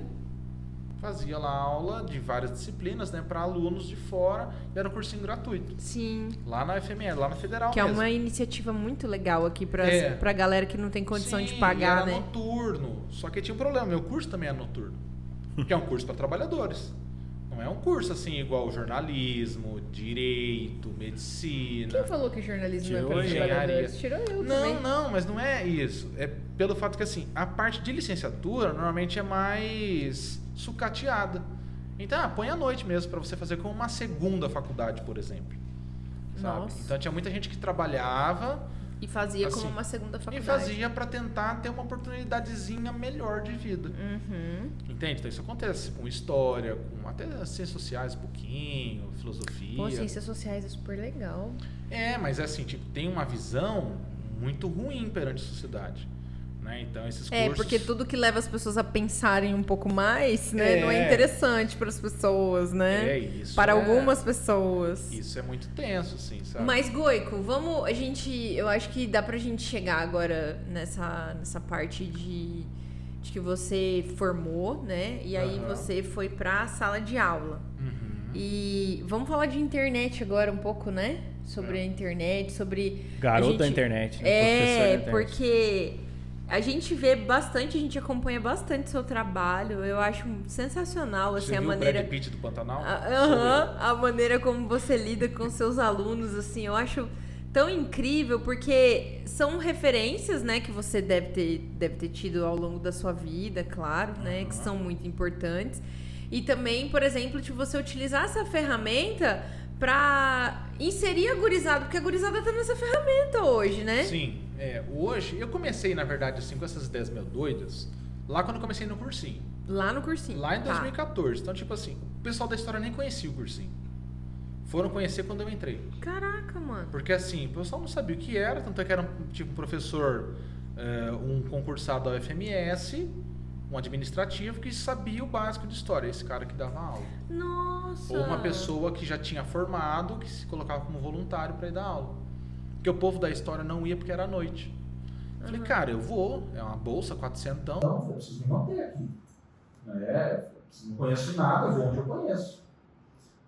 Speaker 3: fazia lá aula de várias disciplinas, né, para alunos de fora, e era um cursinho gratuito.
Speaker 1: Sim.
Speaker 3: Lá na FMS, lá na Federal
Speaker 1: Que é
Speaker 3: mesmo.
Speaker 1: uma iniciativa muito legal aqui pra,
Speaker 3: É.
Speaker 1: pra galera que não tem condição de
Speaker 3: Sim,
Speaker 1: pagar,
Speaker 3: e era
Speaker 1: né?
Speaker 3: noturno. Só que tinha um problema, meu curso também é noturno. Que é um curso para trabalhadores. Não é um curso assim igual jornalismo, direito, medicina.
Speaker 1: Quem falou que jornalismo
Speaker 2: Tirou
Speaker 1: é
Speaker 3: engenharia.
Speaker 1: trabalhadores? Tirou eu
Speaker 3: Não,
Speaker 1: também.
Speaker 3: não, mas não é isso. É pelo fato que assim, a parte de licenciatura normalmente é mais sucateada. Então, ah, põe à noite mesmo para você fazer como uma segunda faculdade, por exemplo. Sabe?
Speaker 1: Nossa.
Speaker 3: Então tinha muita gente que trabalhava
Speaker 1: E fazia como
Speaker 3: Assim,
Speaker 1: uma segunda faculdade.
Speaker 3: e fazia para tentar ter uma oportunidadezinha melhor de vida.
Speaker 1: Uhum.
Speaker 3: Entende? Então isso acontece com história, com até ciências sociais um pouquinho, filosofia.
Speaker 1: Pô, ciências sociais é super legal.
Speaker 3: É, mas é assim, tipo, tem uma visão muito ruim perante a sociedade. Né? Então esses
Speaker 1: É,
Speaker 3: cursos...
Speaker 1: porque tudo que leva as pessoas a pensarem um pouco mais, né,
Speaker 3: É.
Speaker 1: não é interessante para as pessoas, né?
Speaker 3: É isso.
Speaker 1: para
Speaker 3: é-
Speaker 1: algumas pessoas.
Speaker 3: Isso é muito tenso, assim, sabe?
Speaker 1: Mas, Goico, vamos. A gente. Eu acho que dá pra gente chegar agora nessa, nessa parte de, de que você formou, né? E aí
Speaker 3: Aham.
Speaker 1: você foi pra sala de aula.
Speaker 3: Uhum.
Speaker 1: E vamos falar de internet agora um pouco, né? Sobre
Speaker 3: É.
Speaker 1: a internet, sobre.
Speaker 2: Garoto
Speaker 1: a
Speaker 2: da
Speaker 1: gente-
Speaker 2: internet. né?
Speaker 1: É,
Speaker 2: internet.
Speaker 1: porque a gente vê bastante, a gente acompanha bastante seu trabalho. Eu acho sensacional, assim,
Speaker 3: Você
Speaker 1: a maneira.
Speaker 3: o Brad Pitt do Pantanal?
Speaker 1: A,
Speaker 3: Sou
Speaker 1: aham, a maneira como você lida com seus alunos, assim, eu acho tão incrível, porque são referências, né, que você deve ter, deve ter tido ao longo da sua vida, claro, né, que são muito importantes. E também, por exemplo, de você utilizar essa ferramenta pra inserir a gurizada, porque a gurizada tá nessa ferramenta hoje, né?
Speaker 3: Sim, é, hoje eu comecei, na verdade, assim, com essas ideias meio doidas, lá quando eu comecei no cursinho.
Speaker 1: Lá no cursinho.
Speaker 3: Lá em
Speaker 1: Tá.
Speaker 3: 2014. Então, tipo assim, o pessoal da história nem conhecia o cursinho. Foram conhecer quando eu entrei.
Speaker 1: Caraca, mano.
Speaker 3: Porque assim, o pessoal não sabia o que era, tanto é que era um, tipo um professor, eh, um concursado da UFMS, um administrativo que sabia o básico de história, esse cara que dava aula.
Speaker 1: Nossa.
Speaker 3: Ou uma pessoa que já tinha formado, que se colocava como voluntário para ir dar aula. Porque o povo da história não ia porque era à noite. Eu Falei, cara, eu vou, é uma bolsa, 400.
Speaker 5: Então, eu preciso me manter aqui. É, não conheço nada, vou onde eu conheço.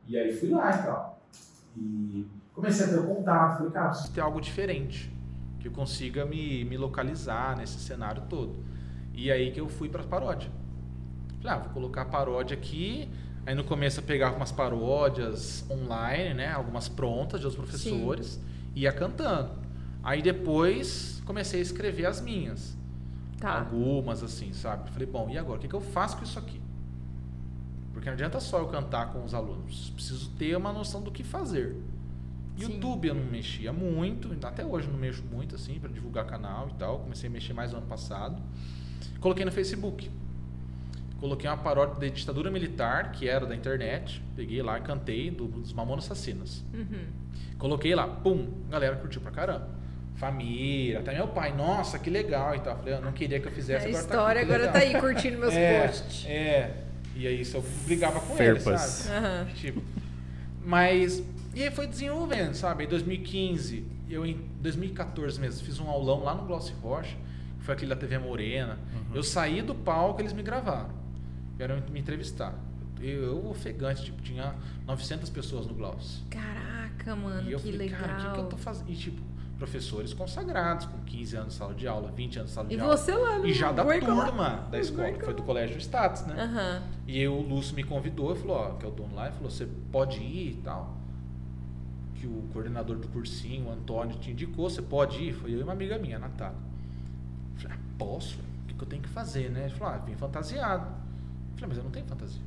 Speaker 5: E aí fui lá e tal. E comecei a ter o contato, falei, cara, preciso
Speaker 3: ter algo diferente, que eu consiga me, me localizar nesse cenário todo. E aí que eu fui para paródia. Falei, ah, vou colocar a paródia aqui. Aí no começo eu pegava umas paródias online, né, algumas prontas de outros professores, e ia cantando. Aí depois comecei a escrever as minhas.
Speaker 1: Tá.
Speaker 3: Algumas assim, sabe? Falei, bom, e agora? O que, que eu faço com isso aqui? Porque não adianta só eu cantar com os alunos. Preciso ter uma noção do que fazer.
Speaker 1: Sim.
Speaker 3: YouTube eu não mexia muito, até hoje eu não mexo muito assim para divulgar canal e tal. Comecei a mexer mais no ano passado. Coloquei no Facebook. Coloquei uma paródia da ditadura militar, que era da internet. Peguei lá e cantei do- dos Mamonas Assassinas.
Speaker 1: Uhum.
Speaker 3: Coloquei lá, pum, galera curtiu pra caramba. Família, até meu pai, nossa, que legal e tal. Falei, eu não queria que eu fizesse
Speaker 1: a
Speaker 3: agora
Speaker 1: história
Speaker 3: tá aqui, que
Speaker 1: agora tá aí curtindo meus *laughs*
Speaker 3: é,
Speaker 1: posts.
Speaker 3: É, e aí isso eu brigava com
Speaker 2: Ferpas.
Speaker 3: ele, sabe?
Speaker 1: Aham.
Speaker 3: Tipo, mas. E aí foi desenvolvendo, sabe? Em 2015, eu em 2014 mesmo, fiz um aulão lá no Glossy Rocha, que foi aquele da TV Morena. Eu saí do palco, eles me gravaram. Vieram me entrevistar. Eu, eu ofegante, tipo, tinha 900 pessoas no Glossy.
Speaker 1: Caraca, mano,
Speaker 3: e eu
Speaker 1: que
Speaker 3: falei,
Speaker 1: legal.
Speaker 3: cara, o que, que eu tô fazendo? E tipo, professores consagrados, com 15 anos de sala de aula, 20 anos de sala de
Speaker 1: E
Speaker 3: aula.
Speaker 1: você lá no
Speaker 3: E já da turma da escola, que foi do colégio Status, né?
Speaker 1: Aham.
Speaker 3: E aí o Lúcio me convidou, falou, ó, que é o dono lá, e falou, você pode ir e tal. Que o coordenador do cursinho, o Antônio, te indicou, você pode ir? Foi eu e uma amiga minha, a Natália. Eu Falei, ah, posso? O que, que eu tenho que fazer, né? Ele falou, ah, vem fantasiado. Eu Falei, mas eu não tenho fantasia.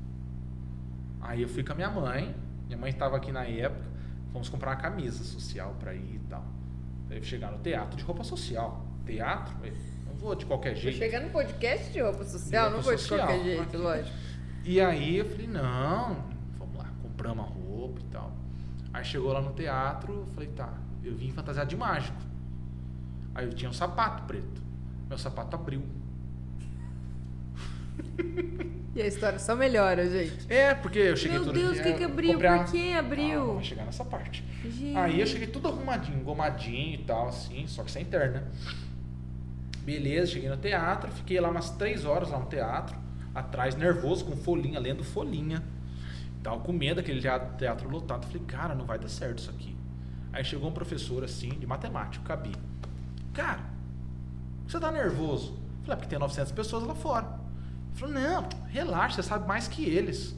Speaker 3: Aí eu fui com a minha mãe, minha mãe estava aqui na época, fomos comprar uma camisa social pra ir e tal. Aí chegar no teatro de roupa social. teatro? Eu não vou de qualquer
Speaker 1: Vou
Speaker 3: jeito.
Speaker 1: chegar no podcast de roupa social,
Speaker 3: De
Speaker 1: não
Speaker 3: roupa
Speaker 1: vou de
Speaker 3: social.
Speaker 1: qualquer jeito, lógico.
Speaker 3: E aí eu falei, não, vamos lá, compramos a roupa e tal. Aí chegou lá no teatro, eu falei, tá, eu vim fantasiado de mágico. Aí eu tinha um sapato preto. Meu sapato abriu. *laughs*
Speaker 1: E a história só melhora, gente.
Speaker 3: É, porque eu cheguei
Speaker 1: Meu
Speaker 3: todo
Speaker 1: Deus, o que que abriu? Por que abriu?
Speaker 3: Calma, vai chegar nessa parte.
Speaker 1: Gente.
Speaker 3: Aí eu cheguei tudo arrumadinho, engomadinho e tal, assim, só que sem terno, né? Beleza, cheguei no teatro, fiquei lá umas três horas lá no teatro, atrás, nervoso, com folhinha, lendo folhinha. Tava com medo daquele teatro, teatro lotado. Falei, cara, não vai dar certo isso aqui. Aí chegou um professor assim, de matemática, Cabi. Cara, você tá nervoso? Falei, "Ah, porque tem 900 pessoas lá fora. Ele falou, não, relaxa, você sabe mais que eles.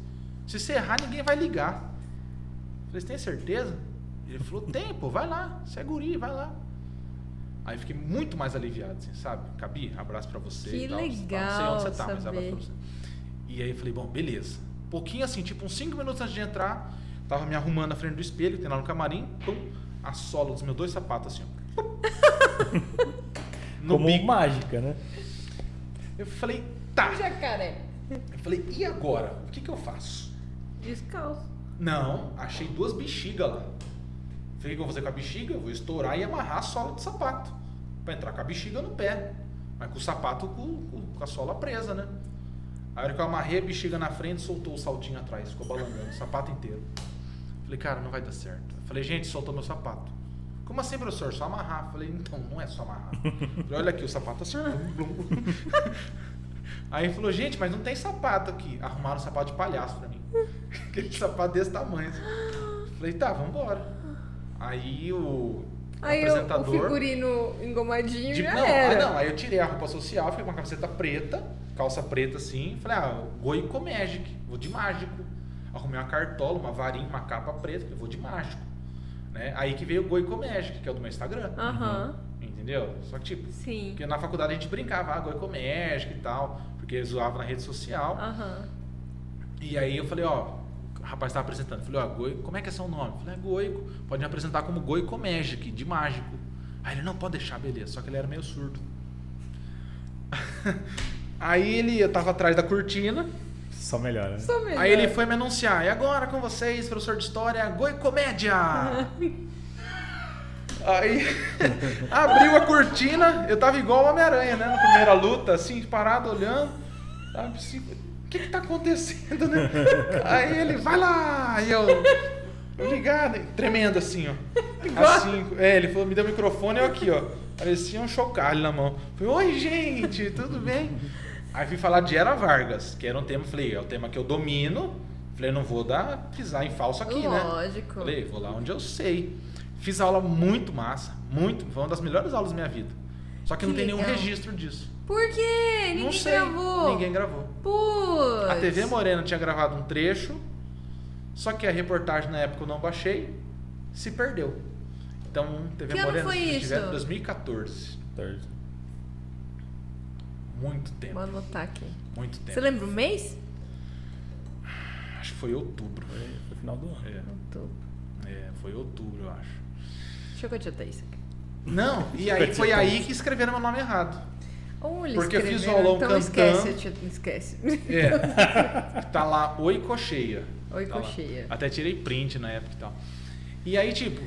Speaker 3: Se você errar, ninguém vai ligar. Falei, você tem certeza? Ele falou, tem, pô, vai lá, você é guri, vai lá. Aí fiquei muito mais aliviado, assim, sabe? Cabi, abraço pra você.
Speaker 1: Que
Speaker 3: e tal. Não sei
Speaker 1: legal
Speaker 3: onde você tá, mas
Speaker 1: saber.
Speaker 3: abraço pra você. E aí eu falei, bom, beleza. Pouquinho assim, tipo uns 5 minutos antes de entrar, tava me arrumando na frente do espelho, tem lá no camarim, pum, a sola dos meus dois sapatos assim, ó. *laughs* No
Speaker 2: Como
Speaker 3: bico.
Speaker 2: mágica, né?
Speaker 3: Eu falei, tá.
Speaker 1: Jacaré.
Speaker 3: Eu falei, e agora? O que que eu faço?
Speaker 1: Descalço.
Speaker 3: Não, achei duas bexigas lá. Falei, o que eu vou fazer com a bexiga? Eu vou estourar e amarrar a sola do sapato. Pra entrar com a bexiga no pé. Mas com o sapato com, com- com a sola presa, né? Aí a hora que eu amarrei a bexiga na frente, soltou o saltinho atrás, ficou balangando, o sapato inteiro. Falei, cara, não vai dar certo. Falei, gente, soltou meu sapato. Como assim, professor? Só amarrar. Falei, então, não é só amarrar. Falei, olha aqui, o sapato acertou. Aí ele falou, gente, mas não tem sapato aqui. Arrumaram um sapato de palhaço pra mim. *laughs* Aquele sapato desse tamanho. assim. Falei, tá, vambora. Aí o
Speaker 1: Aí o, o
Speaker 3: apresentador.
Speaker 1: figurino engomadinho
Speaker 3: de-
Speaker 1: já
Speaker 3: não,
Speaker 1: era.
Speaker 3: ah, não, aí eu tirei a roupa social, fiquei com uma camiseta preta, calça preta assim. Falei, ah, Goico Magic, vou de mágico. Arrumei uma cartola, uma varinha, uma capa preta, falei, vou de mágico. Né? Aí que veio o Goico Magic, que é o do meu Instagram.
Speaker 1: Aham.
Speaker 3: Entendeu? Só que tipo,
Speaker 1: Sim.
Speaker 3: porque na faculdade a gente brincava, ah, Goico Magic e tal, porque zoava na rede social.
Speaker 1: Aham.
Speaker 3: E aí eu falei, ó, o rapaz estava apresentando. Eu falei, ó, Goico, como é que é seu nome? Eu falei, é Goico. Pode me apresentar como Goico Magic, de mágico. Aí ele, não, pode deixar, beleza. Só que ele era meio surdo. *laughs* aí ele, eu tava atrás da cortina.
Speaker 2: Só melhora. né?
Speaker 1: Só melhor.
Speaker 3: Aí ele foi me anunciar. E agora com vocês, professor de história, Goicomédia! *laughs* Aí *laughs* abriu a cortina, eu tava igual o Homem-Aranha, né? Na primeira luta, assim, parado, olhando. Sabe, assim, o que que tá acontecendo, né? Aí ele, vai lá! Aí eu, ligado, tremendo assim, ó. Assim, é, ele falou, me deu o microfone, eu aqui, ó. Parecia um chocalho na mão. Falei, oi, gente, tudo bem? Aí fui falar de Era Vargas, que era um tema, falei, é o tema que eu domino. Falei, não vou dar, pisar em falso aqui, né?
Speaker 1: Lógico.
Speaker 3: Falei, vou lá onde eu sei. Fiz aula muito massa, muito, foi uma das melhores aulas da minha vida. Só que,
Speaker 1: Que
Speaker 3: não tem nenhum
Speaker 1: legal.
Speaker 3: registro disso.
Speaker 1: Por quê? Ninguém
Speaker 3: não sei,
Speaker 1: gravou.
Speaker 3: ninguém gravou.
Speaker 1: Putz.
Speaker 3: A TV Morena tinha gravado um trecho, só que a reportagem na época eu não baixei, se perdeu. Então, TV
Speaker 1: Que ano
Speaker 3: Morena,
Speaker 1: foi
Speaker 3: se
Speaker 1: isso?
Speaker 3: tiver, 2014.
Speaker 2: Torto.
Speaker 3: Muito tempo,
Speaker 1: Vou anotar aqui.
Speaker 3: muito tempo.
Speaker 1: Você lembra o mês?
Speaker 3: Acho que foi outubro.
Speaker 2: Foi, foi final do ano.
Speaker 3: É,
Speaker 1: Outubro.
Speaker 3: é, foi outubro, eu acho.
Speaker 1: Deixa eu continuar isso aqui.
Speaker 3: Não, e aí foi aí que escreveram meu nome errado.
Speaker 1: Olha,
Speaker 3: Porque eu fiz o aulão
Speaker 1: então
Speaker 3: cantando.
Speaker 1: esquece, eu te- esquece.
Speaker 3: É. *laughs* tá lá, oi cocheia.
Speaker 1: Oi,
Speaker 3: Tá lá.
Speaker 1: cocheia.
Speaker 3: Até tirei print na época e tal. E aí, tipo,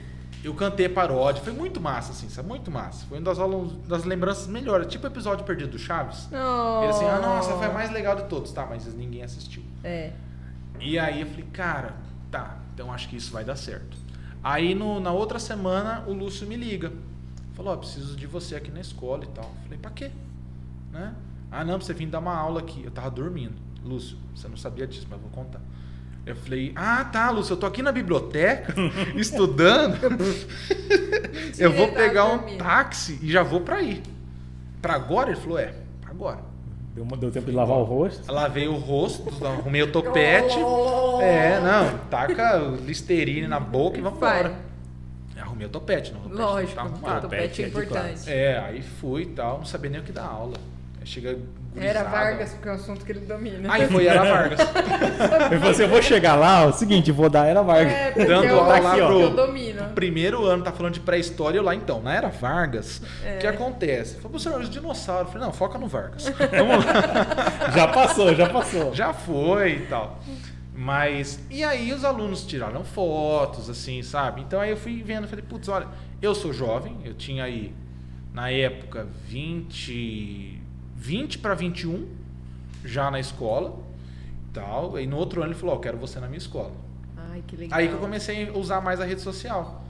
Speaker 3: eu cantei paródia. Foi muito massa, assim, sabe? Muito massa. Foi uma das, aulas, das lembranças melhores. Tipo o episódio perdido do Chaves.
Speaker 1: Oh.
Speaker 3: Ele assim, ah, nossa, foi a mais legal de todos. Tá, mas ninguém assistiu.
Speaker 1: É.
Speaker 3: E aí eu falei, cara, tá, então acho que isso vai dar certo. Aí no- na outra semana o Lúcio me liga. Falou, ó, preciso de você aqui na escola e tal. Falei, pra quê? Né? Ah, não, pra você vir dar uma aula aqui. Eu tava dormindo. Lúcio, você não sabia disso, mas vou contar. Eu falei, ah, tá, Lúcio, eu tô aqui na biblioteca, *laughs* estudando. eu vou pegar um táxi e já vou pra ir. Pra agora? Ele falou, é, pra agora.
Speaker 2: Deu, uma- deu tempo de lavar o rosto.
Speaker 3: Lavei o rosto, arrumei o topete. É, não, taca o Listerine na boca e vamos embora. Arrumei o topete, não. O topete
Speaker 1: Lógico,
Speaker 3: tá
Speaker 1: o topete é
Speaker 2: é
Speaker 1: importante.
Speaker 3: É, aí fui e tal, não sabia nem o que dar aula. Chega
Speaker 1: Era
Speaker 3: gurizada.
Speaker 1: Vargas, porque é um assunto que ele domina.
Speaker 3: Aí foi Era Vargas. *laughs*
Speaker 2: Eu falei assim, eu vou chegar lá, ó, o seguinte, vou dar era Vargas.
Speaker 1: É, porque
Speaker 3: Dando
Speaker 1: eu,
Speaker 3: aula
Speaker 1: aqui,
Speaker 3: lá pro-
Speaker 1: que eu domino.
Speaker 3: Primeiro ano, tá falando de pré-história, eu lá então, na Era Vargas,
Speaker 1: É.
Speaker 3: o que acontece? Falei, professor, os dinossauros. Eu falei, não, foca no Vargas. *laughs* Vamos lá.
Speaker 2: Já passou, já passou.
Speaker 3: Já foi e tal. Mas, e aí os alunos tiraram fotos, assim, sabe? Então aí eu fui vendo, falei, putz, olha, eu sou jovem, eu tinha aí, na época, 20, 20 para 21, já na escola e tal. E no outro ano ele falou, ó, quero você na minha escola.
Speaker 1: Ai, que legal.
Speaker 3: Aí que eu comecei a usar mais a rede social.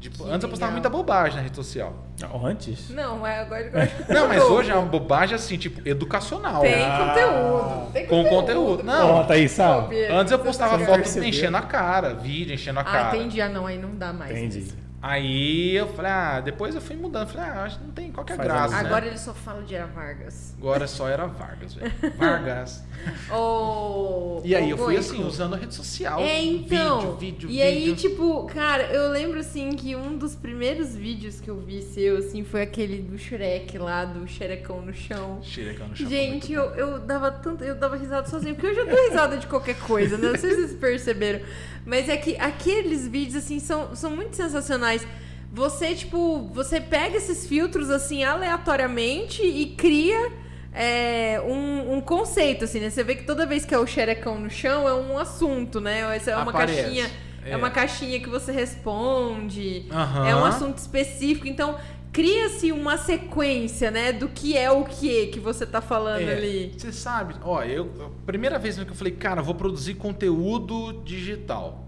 Speaker 3: Tipo, antes eu postava
Speaker 1: legal.
Speaker 3: muita bobagem na rede social.
Speaker 2: Não, Antes?
Speaker 1: Não, é agora eu *laughs* acho que
Speaker 3: Não, mas hoje é uma bobagem assim, tipo, educacional.
Speaker 1: Tem
Speaker 2: Ah.
Speaker 1: conteúdo. Tem
Speaker 3: Com conteúdo. Não.
Speaker 2: Ó, Thaís, sabe?
Speaker 1: Pô, Pedro,
Speaker 3: Antes eu postava
Speaker 2: não
Speaker 3: foto
Speaker 2: percebeu.
Speaker 3: enchendo a cara, vídeo enchendo a
Speaker 1: Ah,
Speaker 3: cara.
Speaker 1: entendi. Ah, não, aí não dá mais.
Speaker 2: Entendi.
Speaker 1: isso.
Speaker 3: Aí eu falei, ah, depois eu fui mudando. Falei, ah, acho que não tem qualquer
Speaker 2: Faz
Speaker 3: graça. né?
Speaker 1: Agora ele só fala de Era Vargas.
Speaker 3: Agora só era Vargas, velho. *laughs* Vargas. E aí eu fui assim, usando a rede social.
Speaker 1: É, então.
Speaker 3: Vídeo, vídeo,
Speaker 1: e aí,
Speaker 3: vídeo.
Speaker 1: tipo, cara, eu lembro assim que um dos primeiros vídeos que eu vi seu, assim, foi aquele do Shrek lá, do xerecão no chão.
Speaker 3: Xerecão no chão,
Speaker 1: Gente, eu, eu dava tanto, eu dava risada sozinho, porque eu já dou risada de qualquer coisa, né? Não sei se vocês perceberam. Mas é que aqueles vídeos, assim, são, são muito sensacionais. Você, tipo, você pega esses filtros, assim, aleatoriamente e cria é, um, um conceito, assim, né? Você vê que toda vez que é o xerecão no chão é um assunto, né? Essa é uma
Speaker 3: Aparece.
Speaker 1: caixinha. É.
Speaker 3: É.
Speaker 1: uma caixinha que você responde.
Speaker 3: Aham.
Speaker 1: É um assunto específico. Então, cria-se uma sequência, né? Do que é o que que você tá falando
Speaker 3: É,
Speaker 1: ali.
Speaker 3: Você sabe, ó, eu a primeira vez que eu falei, cara, eu vou produzir conteúdo digital.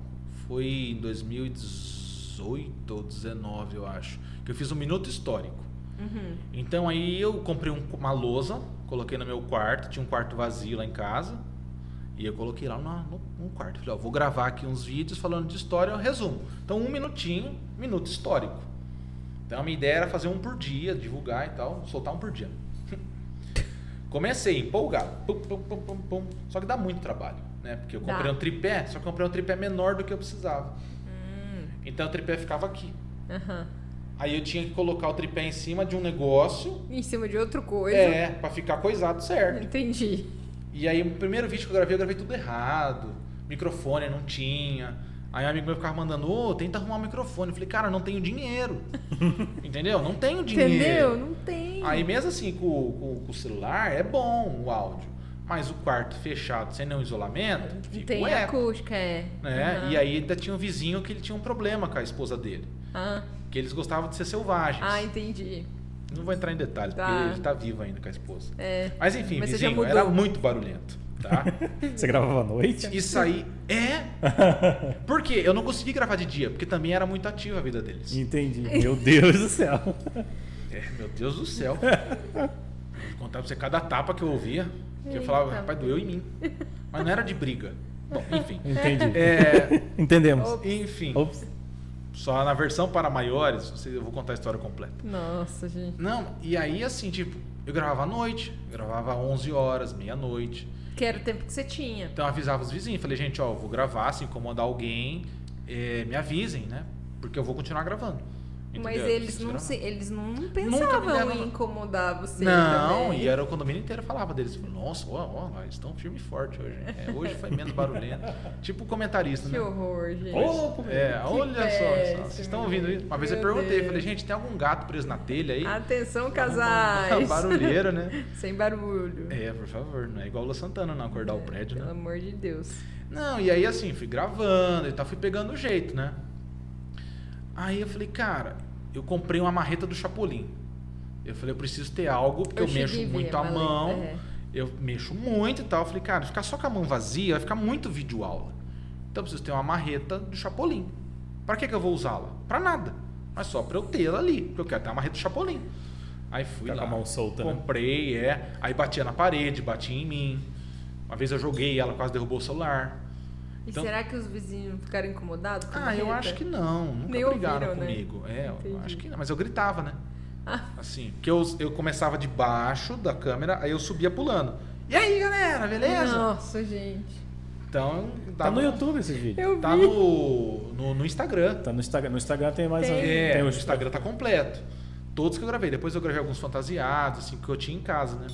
Speaker 3: Foi em 2018 ou 19, eu acho, que eu fiz um minuto histórico.
Speaker 1: Uhum.
Speaker 3: Então aí eu comprei um- uma lousa, coloquei no meu quarto, tinha um quarto vazio lá em casa. E eu coloquei lá no, no- quarto. Falei, ó, vou gravar aqui uns vídeos falando de história, eu resumo. Então, um minutinho, minuto histórico. Então, a minha ideia era fazer um por dia, divulgar e tal, soltar um por dia. *laughs* Comecei empolgado. Pum, pum, pum. Só que dá muito trabalho, né? Porque eu
Speaker 1: Dá.
Speaker 3: comprei um tripé, só que eu comprei um tripé menor do que eu precisava.
Speaker 1: Hum,
Speaker 3: Então, o tripé ficava aqui.
Speaker 1: aham.
Speaker 3: Aí eu tinha que colocar o tripé em cima de um negócio,
Speaker 1: Em cima de outra coisa.
Speaker 3: é, pra ficar coisado certo.
Speaker 1: Entendi.
Speaker 3: E aí, o primeiro vídeo que eu gravei, eu gravei tudo errado. Microfone não tinha. Aí um amigo meu ficava mandando, ô, tenta arrumar um microfone. Eu falei, cara, não tenho dinheiro. *laughs* Entendeu? Não tenho dinheiro.
Speaker 1: Entendeu? Não tem.
Speaker 3: Aí mesmo assim, com, com- com o celular, é bom o áudio. Mas o quarto fechado, sem nenhum isolamento, fica
Speaker 1: tem
Speaker 3: um eco.
Speaker 1: acústica, é.
Speaker 3: Né?
Speaker 1: Aham.
Speaker 3: E aí ainda tinha um vizinho que ele tinha um problema com a esposa dele.
Speaker 1: Ah,
Speaker 3: Que eles gostavam de ser selvagens.
Speaker 1: ah, entendi.
Speaker 3: Não vou entrar em detalhes,
Speaker 1: Tá.
Speaker 3: porque ele tá vivo ainda com a esposa.
Speaker 1: É.
Speaker 3: Mas enfim,
Speaker 1: Mas
Speaker 3: vizinho, era muito barulhento, tá? *laughs*
Speaker 2: Você gravava à noite?
Speaker 3: Isso aí é. *laughs* Por quê? Eu não consegui gravar de dia, porque também era muito ativa a vida deles.
Speaker 2: Entendi. Meu Deus do céu. *laughs*
Speaker 3: É, meu Deus do céu. Vou contar pra você cada tapa que eu ouvia, que eu falava, rapaz, doeu em mim. Mas não era de briga. Bom, enfim.
Speaker 2: Entendi.
Speaker 3: É,
Speaker 2: Entendemos.
Speaker 3: enfim,
Speaker 2: Ops.
Speaker 3: Só na versão para maiores, eu vou contar a história completa.
Speaker 1: Nossa, gente.
Speaker 3: Não, e aí assim, tipo, eu gravava à noite, gravava 11 horas, meia-noite.
Speaker 1: Que era o tempo que você tinha.
Speaker 3: Então eu avisava os vizinhos, falei, gente, ó, eu vou gravar, se incomodar alguém, eh, me avisem, né? Porque eu vou continuar gravando.
Speaker 1: Mas eles não, se, eles não pensavam em incomodar você.
Speaker 3: Não,
Speaker 1: também.
Speaker 3: e era o condomínio inteiro falava deles. Nossa, ó, ó, eles estão firme e forte hoje. É, hoje foi menos barulhento. *laughs* tipo comentarista,
Speaker 1: Que
Speaker 3: né?
Speaker 1: horror, gente.
Speaker 2: Ô,
Speaker 3: É,
Speaker 1: Que
Speaker 3: olha só,
Speaker 1: péssimo,
Speaker 3: Vocês estão ouvindo isso? Uma vez eu perguntei,
Speaker 1: Deus.
Speaker 3: falei, gente, tem algum gato preso na telha aí?
Speaker 1: Atenção, casais.
Speaker 3: Barulheira, né? *laughs*
Speaker 1: Sem barulho.
Speaker 3: É, por favor, não é igual o Santana não acordar o prédio,
Speaker 1: Pelo
Speaker 3: né?
Speaker 1: amor de Deus.
Speaker 3: Não, e aí assim, fui gravando e tal, fui pegando o jeito, né? Aí eu falei, cara, eu comprei uma marreta do Chapolin. Eu falei, eu preciso ter algo, porque eu,
Speaker 1: cheguei
Speaker 3: mexo
Speaker 1: a ver
Speaker 3: muito a mão.
Speaker 1: é.
Speaker 3: Eu mexo muito e tal. Eu falei, cara, ficar só com a mão vazia vai ficar muito vídeo aula. Então eu preciso ter uma marreta do Chapolin. Pra que, que eu vou usá-la? Pra nada. Mas só pra eu tê-la ali. Porque eu quero ter uma marreta do Chapolin. Aí fui
Speaker 2: Fica
Speaker 3: lá.
Speaker 2: com a mão solta, né?
Speaker 3: Comprei, é. Aí batia na parede, batia em mim. Uma vez eu joguei, ela quase derrubou o celular.
Speaker 1: E
Speaker 3: Então-
Speaker 1: será que os vizinhos ficaram incomodados com a
Speaker 3: Ah, eu acho que não. Nunca
Speaker 1: Nem
Speaker 3: brigaram
Speaker 1: ouviram, né?
Speaker 3: comigo. É, eu
Speaker 1: Entendi.
Speaker 3: acho que não. Mas eu gritava, né?
Speaker 1: Ah.
Speaker 3: Assim, que eu, eu começava debaixo da câmera, aí eu subia pulando. E aí, galera, beleza?
Speaker 1: Nossa, gente.
Speaker 3: Então,
Speaker 2: Tá
Speaker 3: dava-
Speaker 2: no YouTube esse vídeo.
Speaker 1: Eu
Speaker 3: Tá
Speaker 1: vi.
Speaker 3: no, no, no Instagram.
Speaker 2: Tá no Instagram. No Instagram tem mais
Speaker 1: Tem.
Speaker 2: um.
Speaker 3: É,
Speaker 2: tem
Speaker 3: o
Speaker 2: o
Speaker 3: Instagram tá completo. Todos que eu gravei. Depois eu gravei alguns fantasiados, assim, que eu tinha em casa, né?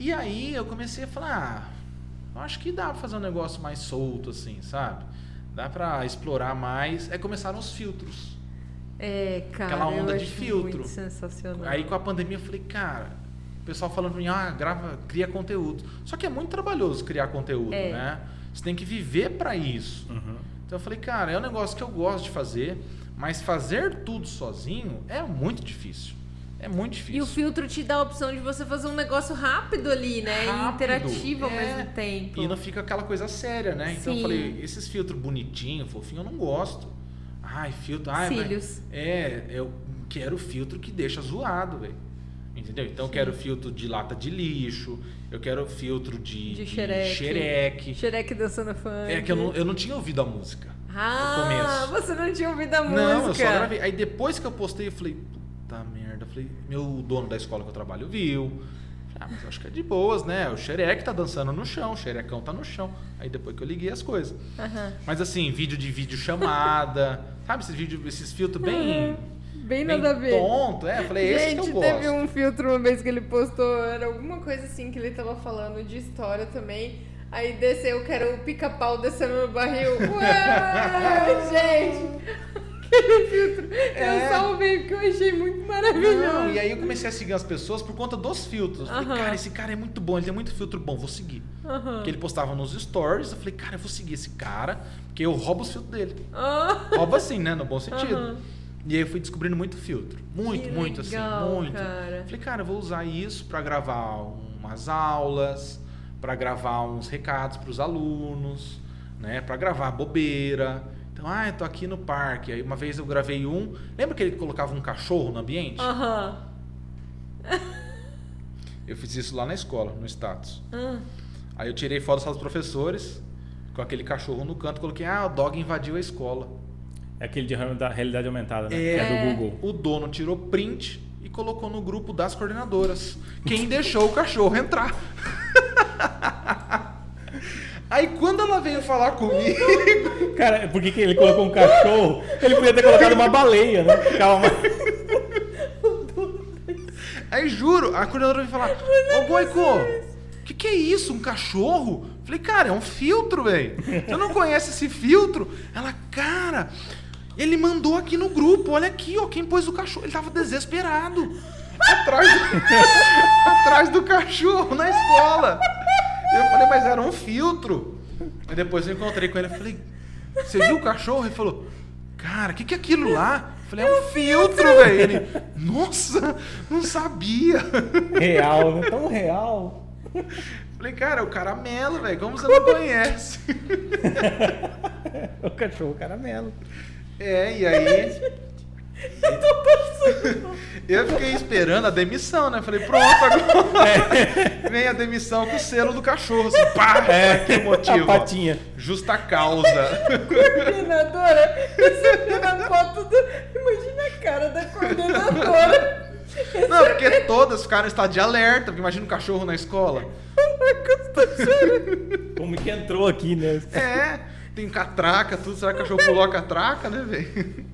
Speaker 3: E aí eu comecei a falar, ah, eu acho que dá pra fazer um negócio mais solto, assim, sabe? Dá pra explorar mais. Aí começaram os filtros.
Speaker 1: É, cara.
Speaker 3: Aquela onda
Speaker 1: eu
Speaker 3: de filtro.
Speaker 1: Muito sensacional.
Speaker 3: Aí com a pandemia eu falei, cara, o pessoal falando pra mim, ah, grava, cria conteúdo. Só que é muito trabalhoso criar conteúdo,
Speaker 1: É.
Speaker 3: né? Você tem que viver pra isso.
Speaker 2: Uhum.
Speaker 3: Então eu falei, cara, é um negócio que eu gosto de fazer, mas fazer tudo sozinho é muito difícil. É muito difícil.
Speaker 1: E o filtro te dá a opção de você fazer um negócio rápido ali, né? E
Speaker 3: Rápido,
Speaker 1: interativo ao
Speaker 3: é.
Speaker 1: mesmo tempo.
Speaker 3: E não fica aquela coisa séria, né? Então
Speaker 1: Sim.
Speaker 3: eu falei, esses filtros bonitinhos, fofinhos, eu não gosto. Ai, filtro. Ai, mas-
Speaker 1: Cílios.
Speaker 3: É, eu quero filtro que deixa zoado, velho. Entendeu? Então eu quero filtro de lata de lixo, eu quero filtro de,
Speaker 1: De
Speaker 3: de
Speaker 1: xereque.
Speaker 3: xereque.
Speaker 1: Xereque dançando funk.
Speaker 3: É que eu não, eu não tinha ouvido a música.
Speaker 1: Ah,
Speaker 3: começo.
Speaker 1: você não tinha ouvido a música.
Speaker 3: Não, eu só gravei. Aí depois que eu postei, eu falei, puta merda. Eu falei, meu dono da escola que eu trabalho viu. Ah, mas eu acho que é de boas, né? O xereque tá dançando no chão, o xerecão tá no chão. Aí depois que eu liguei as coisas.
Speaker 1: Aham.
Speaker 3: Mas assim, vídeo de vídeo chamada, *laughs* sabe? Esses, vídeo, esses filtros bem,
Speaker 1: Bem
Speaker 3: bem
Speaker 1: nada a ver.
Speaker 3: tonto. É, eu falei, esse que eu gosto.
Speaker 1: teve um filtro uma vez que ele postou, era alguma coisa assim que ele tava falando de história também. Aí desceu, que era o pica-pau descendo no barril. *laughs* Ué, gente! Aquele filtro.
Speaker 3: É.
Speaker 1: Eu salvei porque eu achei muito maravilhoso.
Speaker 3: Não, e aí eu comecei a seguir as pessoas por conta dos filtros. Eu falei,
Speaker 1: Aham.
Speaker 3: cara, esse cara é muito bom, ele tem muito filtro bom, vou seguir.
Speaker 1: Aham.
Speaker 3: Porque ele postava nos stories, eu falei, cara, eu vou seguir esse cara, porque eu roubo os filtros dele.
Speaker 1: Ah,
Speaker 3: Roubo assim, né? No bom sentido. E aí eu fui descobrindo muito filtro. Muito,
Speaker 1: Que
Speaker 3: muito,
Speaker 1: legal,
Speaker 3: assim, muito.
Speaker 1: cara.
Speaker 3: Falei, cara, eu vou usar isso pra gravar umas aulas, pra gravar uns recados pros alunos, né? Pra gravar bobeira. Então, ah, eu tô aqui no parque. Aí uma vez eu gravei um. Lembra que ele colocava um cachorro no ambiente?
Speaker 1: Aham. *laughs*
Speaker 3: Eu fiz isso lá na escola, no status.
Speaker 1: Ah.
Speaker 3: Aí eu tirei foto dos professores, com aquele cachorro no canto, coloquei, ah, o dog invadiu a escola.
Speaker 2: É aquele de realidade- realidade aumentada, né?
Speaker 3: É.
Speaker 2: Que é do Google.
Speaker 3: O dono tirou print e colocou no grupo das coordenadoras. Quem deixou o cachorro entrar. *laughs* Aí quando ela veio falar comigo, *laughs*
Speaker 2: Cara, por que, ele colocou um cachorro? Ele podia ter colocado uma baleia, né? Mais... *laughs*
Speaker 3: aí juro, a coordenadora veio falar: Ô Goico, o que, que é isso? Um cachorro? Falei, cara, é um filtro, velho. Você não conhece esse filtro? Ela, cara, ele mandou aqui no grupo, olha aqui, ó, quem pôs o cachorro. Ele tava desesperado. Atrás do, *laughs* atrás do cachorro na escola. Eu falei, mas era um filtro. Aí depois eu encontrei com ele e falei, você viu o cachorro? Ele falou, cara, o que, que é aquilo lá? Eu falei, é um filtro, velho. Ele, nossa, não sabia.
Speaker 2: Real, né? Tão real.
Speaker 3: Falei, cara, é o caramelo, velho. Como você não conhece? *laughs*
Speaker 2: O cachorro caramelo.
Speaker 3: É, e aí. *laughs* Eu fiquei esperando a demissão, né? Falei, pronto, agora vem a demissão com o selo do cachorro. Assim, pá!
Speaker 2: É,
Speaker 3: que motivo.
Speaker 2: A
Speaker 3: ó.
Speaker 2: patinha.
Speaker 3: Justa causa.
Speaker 1: Coordenadora, recebendo a foto do. Imagina a cara da coordenadora.
Speaker 3: Não, porque todas ficaram em estado de alerta. Porque imagina um cachorro na escola. *laughs*
Speaker 2: Como que entrou aqui, né?
Speaker 3: É, tem catraca, tudo. Será que o cachorro pulou a catraca, né, velho?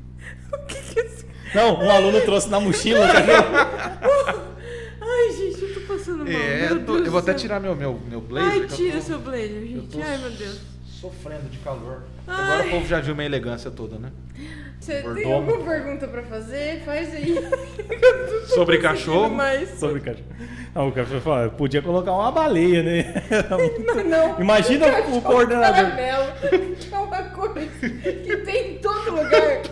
Speaker 1: O que que é isso?
Speaker 2: Não, um aluno trouxe na mochila o cachorro. *laughs*
Speaker 1: Ai, gente, eu tô passando mal.
Speaker 3: É,
Speaker 1: meu
Speaker 3: eu, tô- eu vou até tirar meu, meu, meu blazer.
Speaker 1: Ai, tira
Speaker 3: tô-
Speaker 1: seu blazer, gente. Ai, meu Deus.
Speaker 3: Sofrendo de calor.
Speaker 1: Ai.
Speaker 3: Agora o povo já viu minha elegância toda, né?
Speaker 1: Você tem alguma pergunta pra fazer? Faz aí. *laughs*
Speaker 3: Sobre
Speaker 1: Não
Speaker 3: cachorro?
Speaker 1: Mais.
Speaker 2: Sobre o cachorro. Não, o cachorro falou, podia colocar uma baleia, né? *laughs*
Speaker 1: Mas não.
Speaker 2: Imagina
Speaker 1: um
Speaker 2: o
Speaker 1: cachorro
Speaker 2: coordenador.
Speaker 1: Caramelo, que é uma coisa que tem em todo lugar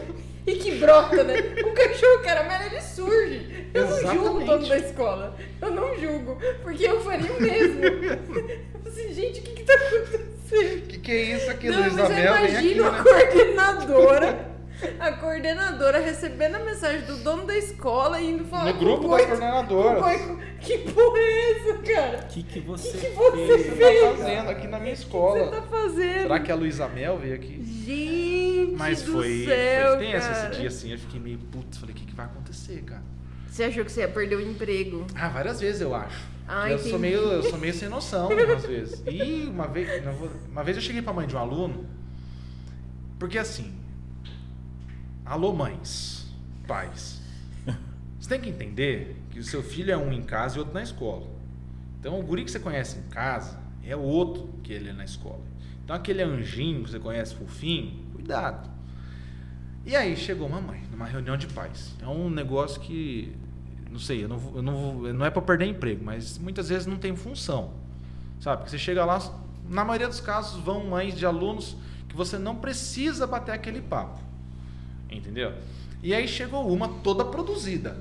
Speaker 1: e que brota, né? O cachorro caramelo ele surge. Eu não julgo o
Speaker 3: Exatamente.
Speaker 1: dono da escola. Eu não julgo, porque eu faria o mesmo. *laughs* Assim, gente, o que que tá acontecendo?
Speaker 3: O que, que é isso aqui,
Speaker 1: Não,
Speaker 3: Luísa
Speaker 1: mas eu?
Speaker 3: Vem aqui,
Speaker 1: imagino a
Speaker 3: né?
Speaker 1: coordenadora. *laughs* A coordenadora recebendo a mensagem do dono da escola e indo falar
Speaker 3: No
Speaker 1: com
Speaker 3: grupo
Speaker 1: o
Speaker 3: das coordenadoras.
Speaker 1: Que porra é essa, cara?
Speaker 2: O que, que você
Speaker 1: que
Speaker 3: que você
Speaker 1: fez?
Speaker 3: tá fazendo aqui na minha
Speaker 1: O que
Speaker 3: escola?
Speaker 1: você tá fazendo?
Speaker 3: Será que a Luísa Mel veio aqui?
Speaker 1: Gente
Speaker 3: Mas
Speaker 1: do
Speaker 3: foi,
Speaker 1: céu,
Speaker 3: foi tenso
Speaker 1: cara.
Speaker 3: esse dia assim. Eu fiquei meio putz, falei, o que, que vai acontecer, cara?
Speaker 1: Você achou que você ia perder o emprego?
Speaker 3: Ah, várias vezes eu acho.
Speaker 1: Ah,
Speaker 3: eu, sou meio, eu sou meio sem noção, *laughs* às vezes. E uma vez, uma vez eu cheguei pra mãe de um aluno, porque assim, alô mães, pais, você tem que entender que o seu filho é um em casa e outro na escola. Então o guri que você conhece em casa é outro que ele é na escola. Então aquele anjinho que você conhece fofinho, cuidado. E aí chegou uma mãe numa reunião de pais. É um negócio que não sei, eu não, eu não, não é para perder emprego, mas muitas vezes não tem função. Sabe? Porque você chega lá, na maioria dos casos vão mães de alunos que você não precisa bater aquele papo. Entendeu? E aí chegou uma toda produzida.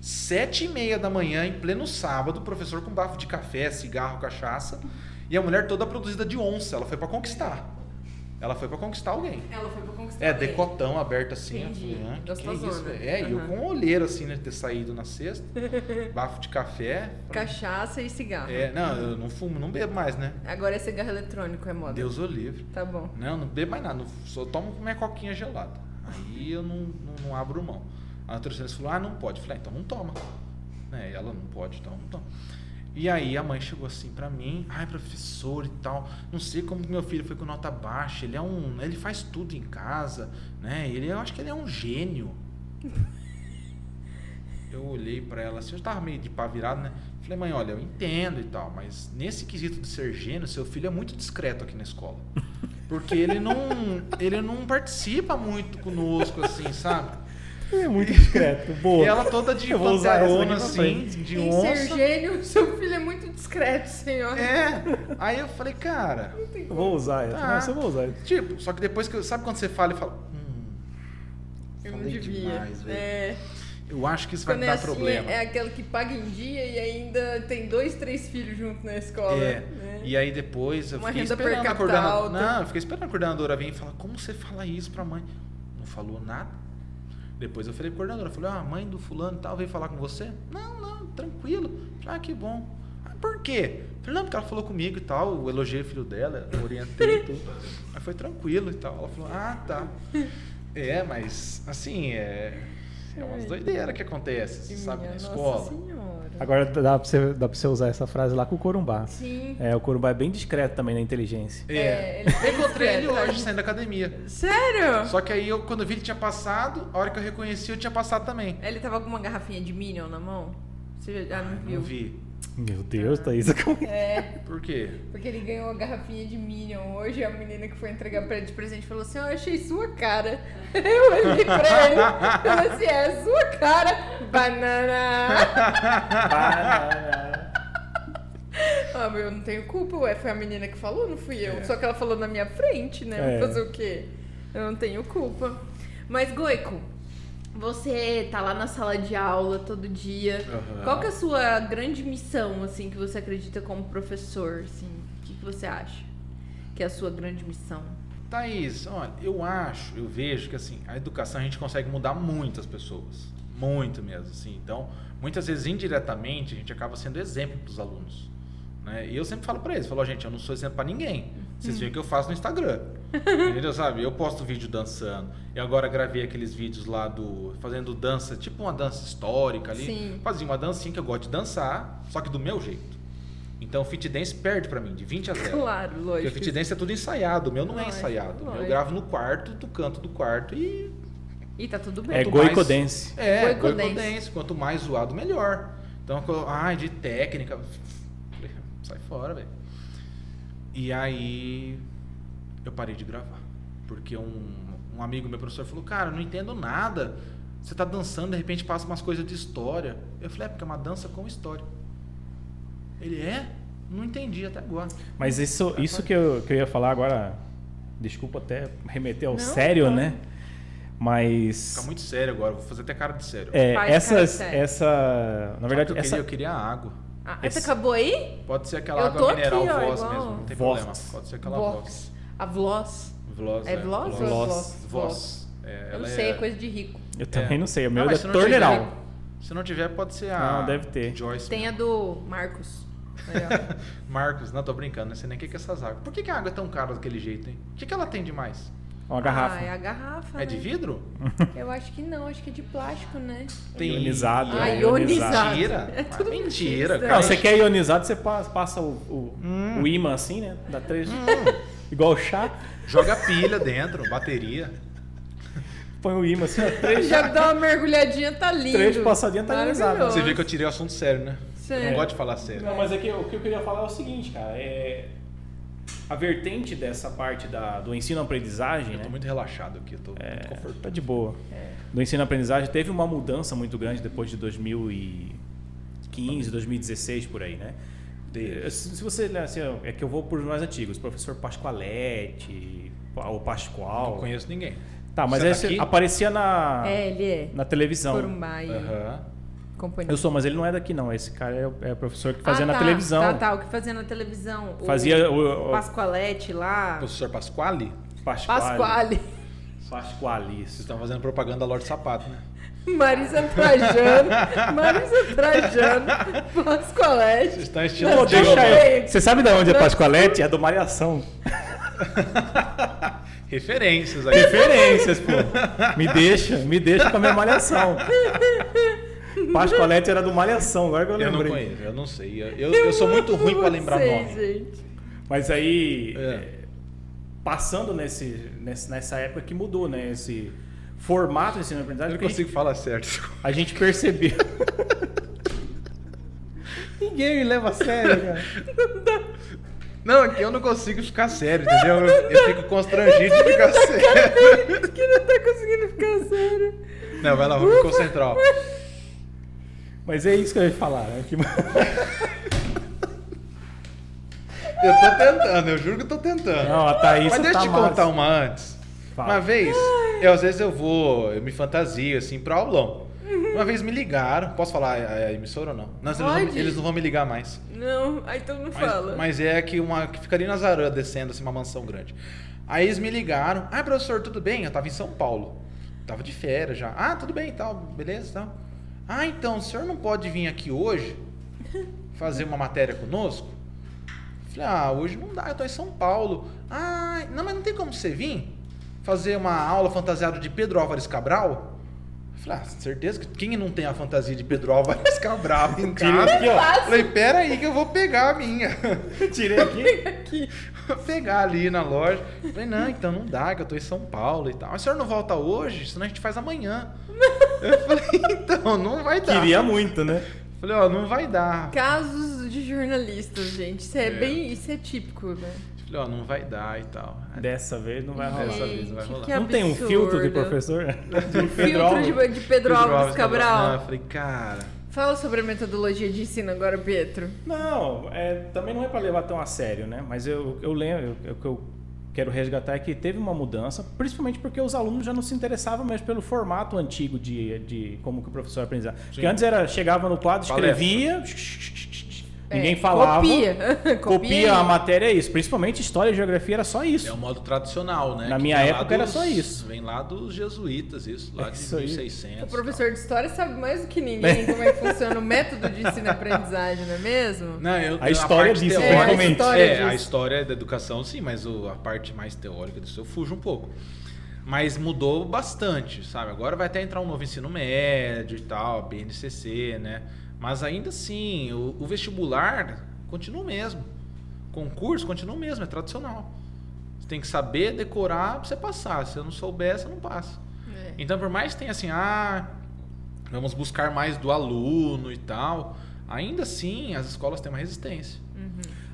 Speaker 3: Sete e meia da manhã, em pleno sábado, o professor com bafo de café, cigarro, cachaça, e a mulher toda produzida de onça. Ela foi para conquistar. Ela foi para conquistar alguém.
Speaker 1: Ela foi pra conquistar.
Speaker 3: É,
Speaker 1: alguém.
Speaker 3: decotão aberto assim.
Speaker 1: Entendi.
Speaker 3: Eu falei, ah, que que é isso, velho? É, e eu com um olheiro assim, né? de Ter saído na sexta, *laughs* bafo de café.
Speaker 1: Cachaça e cigarro.
Speaker 3: É, não, eu não fumo, não bebo mais, né?
Speaker 1: Agora é cigarro eletrônico, é moda.
Speaker 3: Deus o livre.
Speaker 1: Tá bom.
Speaker 3: Não, não bebo mais nada, só tomo minha coquinha gelada. Aí eu não, não, não abro mão. A nutricionista falou, ah, não pode. Eu falei, ah, então não toma. Né? Ela não pode, então não toma. E aí a mãe chegou assim pra mim, ai professor e tal, não sei como meu filho foi com nota baixa, ele é um, ele faz tudo em casa, né? Ele, eu acho que ele é um gênio. Eu olhei pra ela assim, eu tava meio de pá virado, né? Falei, mãe, olha, eu entendo e tal, mas nesse quesito de ser gênio, seu filho é muito discreto aqui na escola. Porque ele não, ele não participa muito conosco, assim, sabe?
Speaker 2: É muito discreto. Boa.
Speaker 3: E ela toda de panterona, assim, de
Speaker 1: Em
Speaker 3: onça.
Speaker 1: ser gênio, *laughs* seu filho é muito discreto, senhor.
Speaker 3: É. Aí eu falei, cara,
Speaker 2: Eu vou usar essa.
Speaker 3: Tá.
Speaker 2: Nossa, eu vou usar essa.
Speaker 3: tipo, só que depois que eu, sabe quando você fala e fala, hum,
Speaker 1: Eu não devia.
Speaker 3: demais,
Speaker 1: é.
Speaker 3: Eu acho que isso vai me
Speaker 1: é
Speaker 3: dar
Speaker 1: assim,
Speaker 3: problema.
Speaker 1: é aquela que paga em dia e ainda tem dois, três filhos junto na escola.
Speaker 3: É.
Speaker 1: né?
Speaker 3: E aí depois eu
Speaker 1: Uma
Speaker 3: fiquei esperando a coordenadora. Não, eu fiquei esperando a coordenadora vir e falar, como você fala isso pra mãe? Não falou nada. Depois eu falei pra coordenadora, falei, ah, a mãe do fulano e tal veio falar com você? Não, não, tranquilo. Falei, ah, que bom. Ah, por quê? Falei, não, porque ela falou comigo e tal, eu elogiei o filho dela, eu orientei tudo. Aí foi tranquilo e tal. Ela falou, ah, tá. *laughs* É, mas assim, é. É umas doideiras que acontece, sabe, na escola.
Speaker 1: Nossa senhora.
Speaker 2: Agora dá pra, você, dá pra você usar essa frase lá com o Corumbá.
Speaker 1: Sim.
Speaker 2: É, o Corumbá é bem discreto também na inteligência.
Speaker 1: É,
Speaker 3: É.
Speaker 1: ele
Speaker 3: Eu encontrei ele hoje, saindo da academia.
Speaker 1: Sério?
Speaker 3: Só que aí eu, quando eu vi ele tinha passado, a hora que eu reconheci, eu tinha passado também.
Speaker 1: Ele tava com uma garrafinha de Minion na mão? Você já ah, não viu?
Speaker 3: Não vi.
Speaker 2: Meu Deus, Thaís. *laughs* como-
Speaker 1: É,
Speaker 3: Por quê?
Speaker 1: porque ele ganhou uma garrafinha de Minion hoje. A menina que foi entregar pra ele de presente falou assim: Eu achei sua cara. *laughs* Eu olhei pra ele e falei assim: É sua cara, banana. Ah, mas eu não tenho culpa, ué. Foi a menina que falou, não fui eu.
Speaker 3: É.
Speaker 1: Só que ela falou na minha frente, né?
Speaker 2: É.
Speaker 1: Vou fazer o quê? Eu não tenho culpa. Mas, Goico, você tá lá na sala de aula todo dia.
Speaker 3: Aham.
Speaker 1: Qual que é a sua grande missão, assim, que você acredita como professor, assim? O que, que você acha que é a sua grande missão?
Speaker 3: Thaís, olha, eu acho, eu vejo que assim, a educação a gente consegue mudar muitas pessoas. Muito mesmo, assim. Então, muitas vezes, indiretamente, a gente acaba sendo exemplo para os alunos. Né? E eu sempre falo para eles, falo, "Ó, gente, eu não sou exemplo para ninguém. Vocês veem o que eu faço no Instagram. Entendeu? Sabe? Eu posto vídeo dançando. Eu agora gravei aqueles vídeos lá do. fazendo dança, tipo uma dança histórica ali.
Speaker 1: Sim.
Speaker 3: Fazia uma dancinha que eu gosto de dançar, só que do meu jeito. Então o fit dance perde para mim, de 20 a 0.
Speaker 1: Claro,
Speaker 3: Porque o
Speaker 1: lógico.
Speaker 3: fit dance é tudo ensaiado, o meu não é
Speaker 1: Lógico,
Speaker 3: ensaiado. Eu
Speaker 1: lógico.
Speaker 3: gravo no quarto, do canto do quarto e.
Speaker 1: E tá tudo bem.
Speaker 2: É
Speaker 3: Quanto
Speaker 2: Goico
Speaker 3: mais-
Speaker 2: Dance.
Speaker 3: É,
Speaker 1: Goico
Speaker 3: goico
Speaker 1: dance.
Speaker 3: dance. Quanto mais zoado, melhor. Então, ai, de técnica. Sai fora, velho. E aí eu parei de gravar. Porque um, um amigo meu professor falou, cara, eu não entendo nada. Você tá dançando, de repente passa umas coisas de história. Eu falei, é porque é uma dança com história. Ele é? Não entendi até agora.
Speaker 2: Mas isso, isso que, eu, que eu ia falar agora, desculpa até remeter ao
Speaker 1: Não,
Speaker 2: sério,
Speaker 1: claro.
Speaker 2: né? Mas
Speaker 3: Fica muito sério agora, vou fazer até cara de sério.
Speaker 2: é,
Speaker 1: Faz
Speaker 2: essas, essa, na verdade,
Speaker 3: eu
Speaker 2: essa
Speaker 3: queria, eu queria água.
Speaker 1: Ah,
Speaker 2: Esse-
Speaker 1: Você acabou aí?
Speaker 3: Pode ser aquela
Speaker 1: Eu
Speaker 3: água mineral
Speaker 1: aqui, ó,
Speaker 3: voz
Speaker 1: igual.
Speaker 3: mesmo, não tem
Speaker 2: Vox.
Speaker 3: problema. Pode ser aquela
Speaker 1: Vox.
Speaker 3: voz.
Speaker 1: A Vloss.
Speaker 3: Voz,
Speaker 1: É Vloss é
Speaker 2: Vloss?
Speaker 3: É,
Speaker 1: Eu não sei, é
Speaker 3: é
Speaker 1: coisa de rico.
Speaker 2: eu também não sei, o meu
Speaker 3: Não,
Speaker 2: é
Speaker 3: mas se não
Speaker 2: torneral.
Speaker 3: tiver- Se não tiver, pode ser a.
Speaker 2: Não, deve ter.
Speaker 3: Joyce.
Speaker 1: Tem a do Marcos. *laughs*
Speaker 3: Marcos, não tô brincando, não sei nem o que que é essas águas. Por que, que a água é tão cara daquele jeito, hein? O que, que ela tem demais?
Speaker 2: Uma garrafa.
Speaker 1: Ah, é a garrafa.
Speaker 3: É de
Speaker 1: né?
Speaker 3: vidro? *laughs*
Speaker 1: Eu acho que não, acho que é de plástico, né?
Speaker 3: Tem
Speaker 2: Ionizado,
Speaker 1: Ah,
Speaker 2: é,
Speaker 1: ionizado.
Speaker 3: Mentira. *laughs*
Speaker 1: É tudo
Speaker 3: mentira,
Speaker 1: mentira.
Speaker 3: cara.
Speaker 2: Não, você quer ionizado, você pa- passa o, o,
Speaker 3: Hum.
Speaker 2: o imã assim, né? Dá três. Igual o chá,
Speaker 3: Joga pilha dentro, bateria.
Speaker 2: põe o imã assim,
Speaker 1: Já dá uma mergulhadinha, tá lindo.
Speaker 2: três passadinhas tá ionizado.
Speaker 1: Maravilhoso.
Speaker 3: Você vê que eu tirei o assunto sério, né? Eu
Speaker 1: Sim.
Speaker 3: não gosto de falar sério.
Speaker 2: Não, mas é que o que eu queria falar é o seguinte, cara. É... A vertente dessa parte da, do ensino-aprendizagem,
Speaker 3: Eu
Speaker 2: né?
Speaker 3: tô muito relaxado aqui, eu tô muito confortável.
Speaker 2: Tá de boa. Do ensino-aprendizagem teve uma mudança muito grande depois de 2015, 2016 por aí, né?
Speaker 3: Teve.
Speaker 2: Se se você assim, é que eu vou por mais antigos, professor Pascoaletti, o Pascoal.
Speaker 3: Não conheço ninguém.
Speaker 2: Tá, mas
Speaker 3: Você
Speaker 2: esse
Speaker 3: daqui?
Speaker 2: aparecia na
Speaker 1: É, ele é.
Speaker 2: na televisão.
Speaker 1: E
Speaker 3: Aham.
Speaker 1: companhia.
Speaker 2: Eu sou, mas ele não é daqui não. Esse cara é, o- é o professor que fazia
Speaker 1: Ah,
Speaker 2: na
Speaker 1: tá,
Speaker 2: televisão.
Speaker 1: Tá, tá, o que fazia na televisão.
Speaker 2: Fazia
Speaker 1: o,
Speaker 2: o, o
Speaker 1: Pascoalete lá.
Speaker 3: Professor Pasquale?
Speaker 2: Pasquale.
Speaker 1: Pasquale.
Speaker 2: Pasquale,
Speaker 3: Vocês estão fazendo propaganda da Lorde Sapato, né?
Speaker 1: Marisa Trajano. Marisa Trajano. Pascoalete.
Speaker 3: Vocês estão estilo
Speaker 1: não.
Speaker 2: Você sabe de onde é Pascoalete? É do Malhação. *laughs*
Speaker 3: referências aí.
Speaker 2: Referências, pô. Me deixa, me deixa com a minha Malhação. Pascoalete era do Malhação, agora que eu
Speaker 3: Eu não
Speaker 2: lembrei.
Speaker 3: conheço, eu não sei. Eu, eu, eu sou muito ruim pra lembrar
Speaker 1: sei,
Speaker 3: nome.
Speaker 1: gente.
Speaker 2: Mas aí,
Speaker 3: É.
Speaker 2: é, passando nesse, nesse- nessa época que mudou, né? Esse formato de ensino-aprendizagem,
Speaker 3: Eu não
Speaker 2: a gente-
Speaker 3: consigo falar certo.
Speaker 2: a gente percebeu. *laughs* Ninguém me leva a sério, cara.
Speaker 3: Não, aqui eu não consigo ficar sério, entendeu? Eu, eu fico constrangido de ficar sério.
Speaker 1: Que não tá conseguindo ficar sério.
Speaker 3: Não, vai lá, vamos me concentrar.
Speaker 2: Mas é isso que eu ia falar. Né? Que-
Speaker 3: Eu tô tentando, eu juro que eu tô tentando.
Speaker 2: Não, a Thaís
Speaker 3: Mas deixa
Speaker 2: tá
Speaker 3: eu te
Speaker 2: massa.
Speaker 3: contar uma antes.
Speaker 2: Fala.
Speaker 3: Uma vez, eu às vezes eu vou, eu me fantasio assim pro aulão. Uma vez me ligaram, posso falar a, a emissora ou não? Não, eles, não eles não vão me ligar mais.
Speaker 1: Não, aí então não
Speaker 3: Mas,
Speaker 1: fala.
Speaker 3: mas é que uma que fica ali na Zarã descendo assim, uma mansão grande. Aí eles me ligaram. Ah, professor, tudo bem? Eu tava em São Paulo. Tava de férias já. Ah, tudo bem e tal, beleza e tal. Ah, então, o senhor não pode vir aqui hoje *laughs* fazer uma matéria conosco? Falei, ah, hoje não dá, eu tô em São Paulo. Ah, não, mas não tem como você vir fazer uma aula fantasiada de Pedro Álvares Cabral? Falei, ah, certeza que quem não tem a fantasia de Pedro Álvares *laughs* Cabral em casa?
Speaker 2: aqui, ó.
Speaker 3: Falei, pera aí que eu vou pegar a minha. *laughs*
Speaker 2: Tirei aqui.
Speaker 1: Aqui.
Speaker 3: Vou pegar ali na loja. Falei, não, então não dá, que eu tô em São Paulo e tal. Mas o senhor não volta hoje? Senão a gente faz amanhã. *laughs* Eu falei, então, não vai dar.
Speaker 2: Queria muito, né?
Speaker 3: Falei, ó, não vai dar.
Speaker 1: Casos de jornalistas, gente. Isso é,
Speaker 3: É.
Speaker 1: bem. Isso é típico, né?
Speaker 3: Falei, ó, não vai dar e tal.
Speaker 2: Dessa vez não vai rolar.
Speaker 3: Dessa vez não vai rolar.
Speaker 1: que
Speaker 2: Não tem um filtro de professor? *laughs* De
Speaker 1: Filtro
Speaker 2: Alves?
Speaker 1: de, de Pedro, Alves Cabral.
Speaker 3: Não, eu falei, cara.
Speaker 1: Fala sobre a metodologia de ensino agora, Pietro.
Speaker 2: Não, é, também não é para levar tão a sério, né? Mas eu, eu lembro, o que eu quero resgatar é que teve uma mudança, principalmente porque os alunos já não se interessavam mais pelo formato antigo de, de como que o professor aprendizava. Porque antes era, chegava no quadro,
Speaker 3: Palestra.
Speaker 2: Ninguém
Speaker 1: É,
Speaker 2: falava.
Speaker 1: Copia. *laughs*
Speaker 2: Copia a matéria, é isso. Principalmente história e geografia era só isso.
Speaker 3: É o modo tradicional, né?
Speaker 2: Na
Speaker 3: que
Speaker 2: minha época era só isso.
Speaker 3: Vem lá dos jesuítas, isso, lá
Speaker 2: É
Speaker 3: de
Speaker 2: isso aí.
Speaker 3: 1600.
Speaker 1: O professor de história sabe mais do que ninguém *laughs* como é que funciona o método de ensino e aprendizagem, não é mesmo?
Speaker 3: Não, eu,
Speaker 2: A história
Speaker 3: parte
Speaker 2: disso,
Speaker 3: teórica-
Speaker 1: principalmente. história
Speaker 3: É, a
Speaker 1: disso.
Speaker 3: história da educação, sim, mas o- a parte mais teórica disso eu fujo um pouco. Mas mudou bastante, sabe? Agora vai até entrar um novo ensino médio e tal, BNCC, né? Mas ainda assim, o, o vestibular continua o mesmo. Concurso continua o mesmo, é tradicional. Você tem que saber decorar pra você passar. Se eu não souber, você não passa.
Speaker 1: É.
Speaker 3: Então, por mais que tenha assim, ah, vamos buscar mais do aluno e tal, ainda assim as escolas têm uma resistência.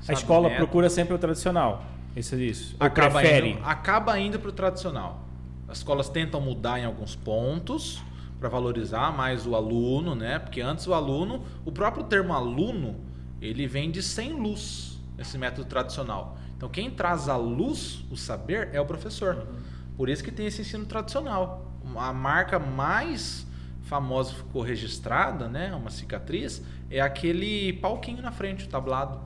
Speaker 2: A
Speaker 3: Sabe,
Speaker 2: escola
Speaker 3: método.
Speaker 2: procura sempre o tradicional. Isso é isso.
Speaker 3: Acaba
Speaker 2: prefere.
Speaker 3: indo, acaba indo para o tradicional. As escolas tentam mudar em alguns pontos para valorizar mais o aluno, né? Porque antes o aluno, o próprio termo aluno, ele vem de sem luz, esse método tradicional. Então quem traz a luz, o saber, é o professor. Por isso que tem esse ensino tradicional. A marca mais famosa que ficou registrada, né? Uma cicatriz, é aquele palquinho na frente, o tablado.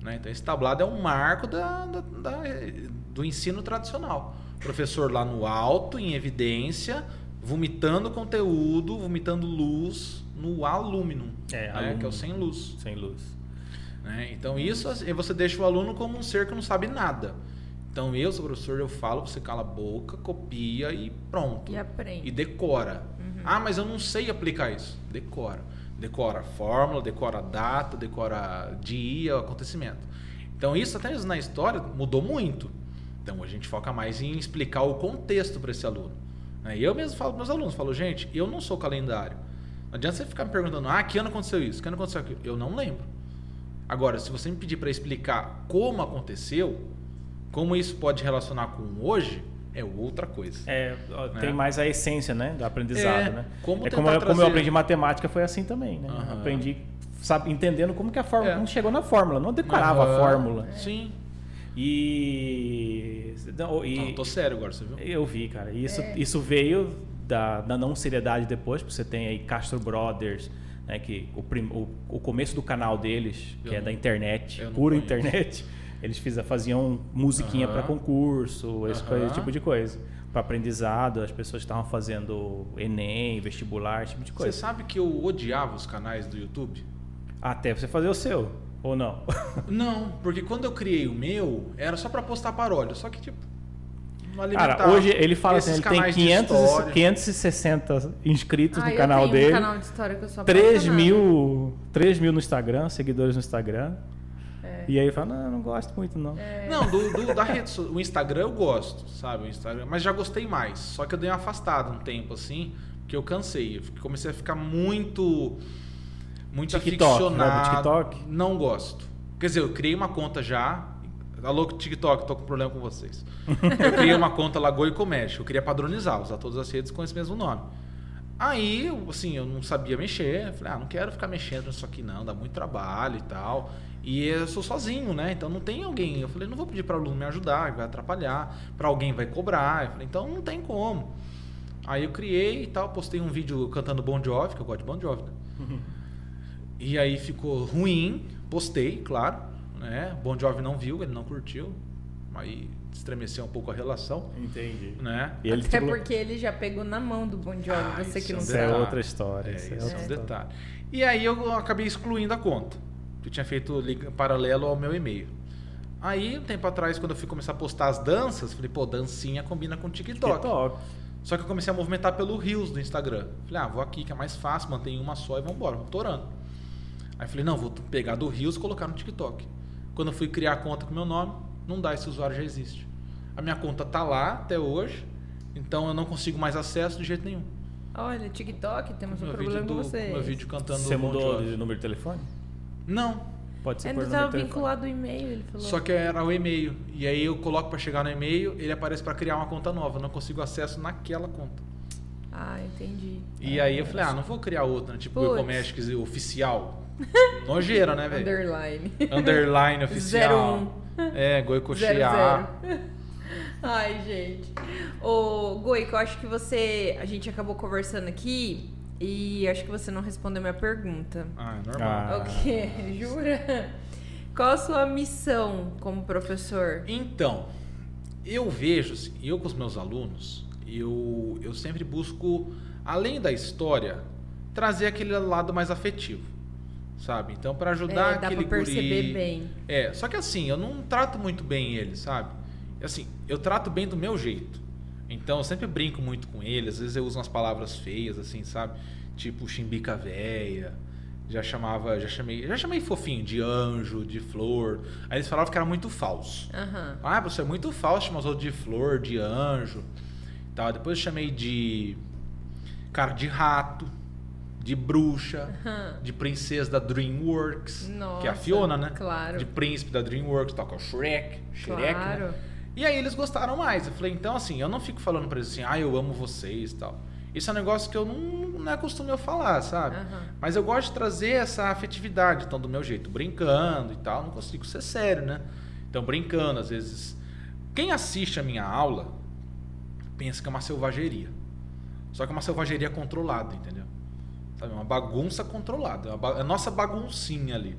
Speaker 3: né? Então esse tablado é um marco da- da- da- do ensino tradicional. Professor lá no alto, em evidência, vomitando conteúdo, vomitando luz no alúmino,
Speaker 2: É,
Speaker 3: né? que é o sem luz.
Speaker 2: Sem luz.
Speaker 3: né? Então isso assim, você deixa o aluno como um ser que não sabe nada. Então eu, sou professor, eu falo, você cala a boca, copia e pronto.
Speaker 1: E aprende.
Speaker 3: E decora. Ah, mas eu não sei aplicar isso. Decora. Decora a fórmula, decora a data, decora dia, o acontecimento. Então isso até mesmo na história mudou muito. Então a gente foca mais em explicar o contexto para esse aluno. Né? E eu mesmo falo para meus alunos, falo, gente, eu não sou calendário. Não adianta você ficar me perguntando, ah, que ano aconteceu isso? Que ano aconteceu aquilo? Eu não lembro. Agora, se você me pedir para explicar como aconteceu, como isso pode relacionar com hoje, é outra coisa.
Speaker 2: É,
Speaker 3: Né?
Speaker 2: tem mais a essência, né, do aprendizado,
Speaker 3: É,
Speaker 2: né?
Speaker 3: como
Speaker 2: é como, eu, como eu
Speaker 3: trazer-
Speaker 2: aprendi matemática foi assim também, né?
Speaker 3: Aham.
Speaker 2: Aprendi sabe, entendendo como que a fórmula
Speaker 3: É.
Speaker 2: não chegou na fórmula, não decorava
Speaker 3: Aham.
Speaker 2: a fórmula.
Speaker 3: Sim.
Speaker 2: E, não, e
Speaker 3: Não, tô sério agora, você viu?
Speaker 2: eu vi, cara. E Isso,
Speaker 1: É.
Speaker 2: isso veio da, da não seriedade depois, porque você tem aí Castro Brothers, né, que o, prim- o, o começo do canal deles, que
Speaker 3: Eu
Speaker 2: é
Speaker 3: não-
Speaker 2: da internet, pura
Speaker 3: conheço.
Speaker 2: internet, *laughs* eles fiz, faziam musiquinha
Speaker 3: Aham.
Speaker 2: para concurso, esse, tipo de coisa. Para aprendizado, as pessoas estavam fazendo Enem, vestibular, esse tipo de
Speaker 3: Você
Speaker 2: coisa.
Speaker 3: sabe que eu odiava os canais do YouTube?
Speaker 2: Até você fazer o seu, ou não? *laughs*
Speaker 3: Não, porque quando eu criei o meu, era só pra postar paródia. Só que, tipo.
Speaker 2: Cara, hoje ele fala assim, ele tem
Speaker 3: canais de
Speaker 2: 500, e-
Speaker 3: história.
Speaker 2: 560 inscritos
Speaker 1: Ah,
Speaker 2: no canal dele.
Speaker 1: um canal de história que eu sou
Speaker 2: 3
Speaker 1: apaixonada.
Speaker 2: mil, 3 mil no Instagram, seguidores no Instagram.
Speaker 1: É.
Speaker 2: E aí fala, não, eu não gosto muito não.
Speaker 3: Não, do, do- da rede, o Instagram eu gosto, sabe? O Instagram, mas já gostei mais. Só que eu dei uma afastada um tempo assim, porque eu cansei. Eu comecei a ficar muito muito
Speaker 2: TikTok,
Speaker 3: aficionado.
Speaker 2: né? TikTok?
Speaker 3: Não gosto. Quer dizer, eu criei uma conta já. Alô, TikTok, tô com problema com vocês. Eu criei uma conta Lagoa e Comércio. Eu queria padronizar, usar todas as redes com esse mesmo nome. Aí, assim, eu não sabia mexer. Falei, ah, não quero ficar mexendo nisso aqui não, dá muito trabalho e tal. E eu sou sozinho, né? Então não tem alguém. Eu falei, não vou pedir para o aluno me ajudar, vai atrapalhar. Para alguém vai cobrar. Eu falei, então não tem como. Aí eu criei e tal, postei um vídeo cantando Bon Jovi, que eu gosto de Bon Jovi, né? *laughs* E aí ficou ruim, postei, claro, né? Bon Jovi não viu, ele não curtiu. Aí estremeceu um pouco a relação,
Speaker 2: Entendi.
Speaker 3: né?
Speaker 2: E ele
Speaker 1: Até
Speaker 2: tipo,
Speaker 1: porque ele já pegou na mão do Bon Jovi,
Speaker 3: Ah,
Speaker 1: você que
Speaker 3: é
Speaker 1: não
Speaker 2: isso é
Speaker 1: sabe.
Speaker 3: detalhe.
Speaker 2: outra história.
Speaker 3: É,
Speaker 2: isso é
Speaker 3: é um detalhe. E aí eu acabei excluindo a conta. Eu tinha feito paralelo ao meu e-mail. Aí, um tempo atrás, quando eu fui começar a postar as danças, falei, pô, dancinha combina com TikTok.
Speaker 2: TikTok.
Speaker 3: Só que eu comecei a movimentar pelo Reels do Instagram. Falei, ah, vou aqui que é mais fácil, mantém uma só e vambora, vamos torando. Aí falei, não, vou pegar do Reels e colocar no TikTok. Quando eu fui criar a conta com meu nome, não dá, esse usuário já existe. A minha conta tá lá até hoje, então eu não consigo mais acesso de jeito nenhum.
Speaker 1: Olha, TikTok, temos um
Speaker 3: meu
Speaker 1: problema
Speaker 3: vídeo
Speaker 1: com
Speaker 3: do,
Speaker 1: vocês.
Speaker 3: meu vídeo cantando
Speaker 2: Você mudou de número de telefone?
Speaker 3: Não,
Speaker 2: Pode ser
Speaker 1: Ele
Speaker 2: por
Speaker 1: estava vinculado ao e-mail, ele falou.
Speaker 3: só que era o e-mail. E aí eu coloco para chegar no e-mail, ele aparece para criar uma conta nova. Eu não consigo acesso naquela conta.
Speaker 1: Ah, entendi.
Speaker 3: E aí eu falei, ah, não vou criar outra, né? tipo o
Speaker 1: Putz.
Speaker 3: Comércio oficial. *laughs* Nojeira, né, velho?
Speaker 1: Underline.
Speaker 3: Underline *laughs* oficial.
Speaker 1: 01.
Speaker 3: É, Goicochear.
Speaker 1: zero. *laughs* Ai, gente. Ô, Goico, eu acho que você. A gente acabou conversando aqui e acho que você não respondeu minha pergunta.
Speaker 3: Ah, é normal.
Speaker 2: Ah.
Speaker 1: O quê? Jura? Qual a sua missão como professor?
Speaker 3: Então, eu vejo, assim, eu com os meus alunos, eu, eu sempre busco, além da história, trazer aquele lado mais afetivo, sabe? Então, para ajudar
Speaker 1: É, dá
Speaker 3: aquele
Speaker 1: pra perceber
Speaker 3: guri-
Speaker 1: bem.
Speaker 3: É, só que assim, eu não trato muito bem eles, sabe? Assim, eu trato bem do meu jeito. Então, eu sempre brinco muito com eles, às vezes eu uso umas palavras feias, assim, sabe? Tipo chimbica véia. Já chamava, já chamei, já chamei fofinho de anjo, de flor. Aí eles falavam que era muito falso.
Speaker 1: Aham.
Speaker 3: Ah, você é muito falso, chamou os outros de flor, de anjo. Tal. Depois eu chamei de cara de rato, de bruxa,
Speaker 1: Aham.
Speaker 3: de princesa da DreamWorks,
Speaker 1: Nossa,
Speaker 3: que é a Fiona, né?
Speaker 1: claro.
Speaker 3: De príncipe da DreamWorks, tal, que é o Shrek, Shrek, né?
Speaker 1: Claro.
Speaker 3: E aí eles gostaram mais. Eu falei, então assim, eu não fico falando pra eles assim, ah, eu amo vocês e tal. Isso é um negócio que eu não, não é costume eu falar, sabe?
Speaker 1: Aham.
Speaker 3: Mas eu gosto de trazer essa afetividade, então, do meu jeito, brincando e tal. Não consigo ser sério, né? Então, brincando, às vezes. Quem assiste a minha aula pensa que é uma selvageria. Só que é uma selvageria controlada, entendeu? Sabe? Uma bagunça controlada. É é a nossa baguncinha ali.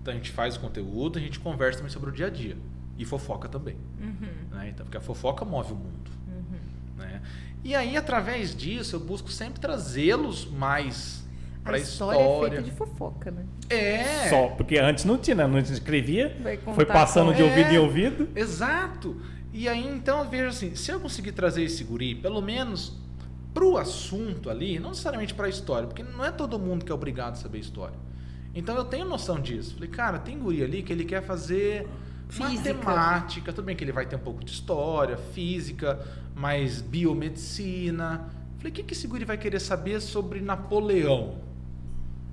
Speaker 3: Então a gente faz o conteúdo, a gente conversa também sobre o dia a dia. E fofoca também.
Speaker 1: Uhum.
Speaker 3: Né? Então, porque a fofoca move o mundo.
Speaker 1: Uhum.
Speaker 3: Né? E aí, através disso, eu busco sempre trazê-los mais para a
Speaker 1: história,
Speaker 3: história.
Speaker 1: é feita de fofoca, né?
Speaker 3: É,
Speaker 2: Só, porque antes não tinha, né? Não escrevia, foi passando de
Speaker 3: É.
Speaker 2: ouvido em ouvido.
Speaker 3: exato. E aí, então, eu vejo assim, se eu conseguir trazer esse guri, pelo menos pro assunto ali, não necessariamente para a história, porque não é todo mundo que é obrigado a saber história. Então, eu tenho noção disso. Falei, cara, tem guri ali que ele quer fazer
Speaker 1: Física.
Speaker 3: matemática, tudo bem que ele vai ter um pouco de história, física, mas biomedicina. Falei, o que, que esse guri vai querer saber sobre Napoleão?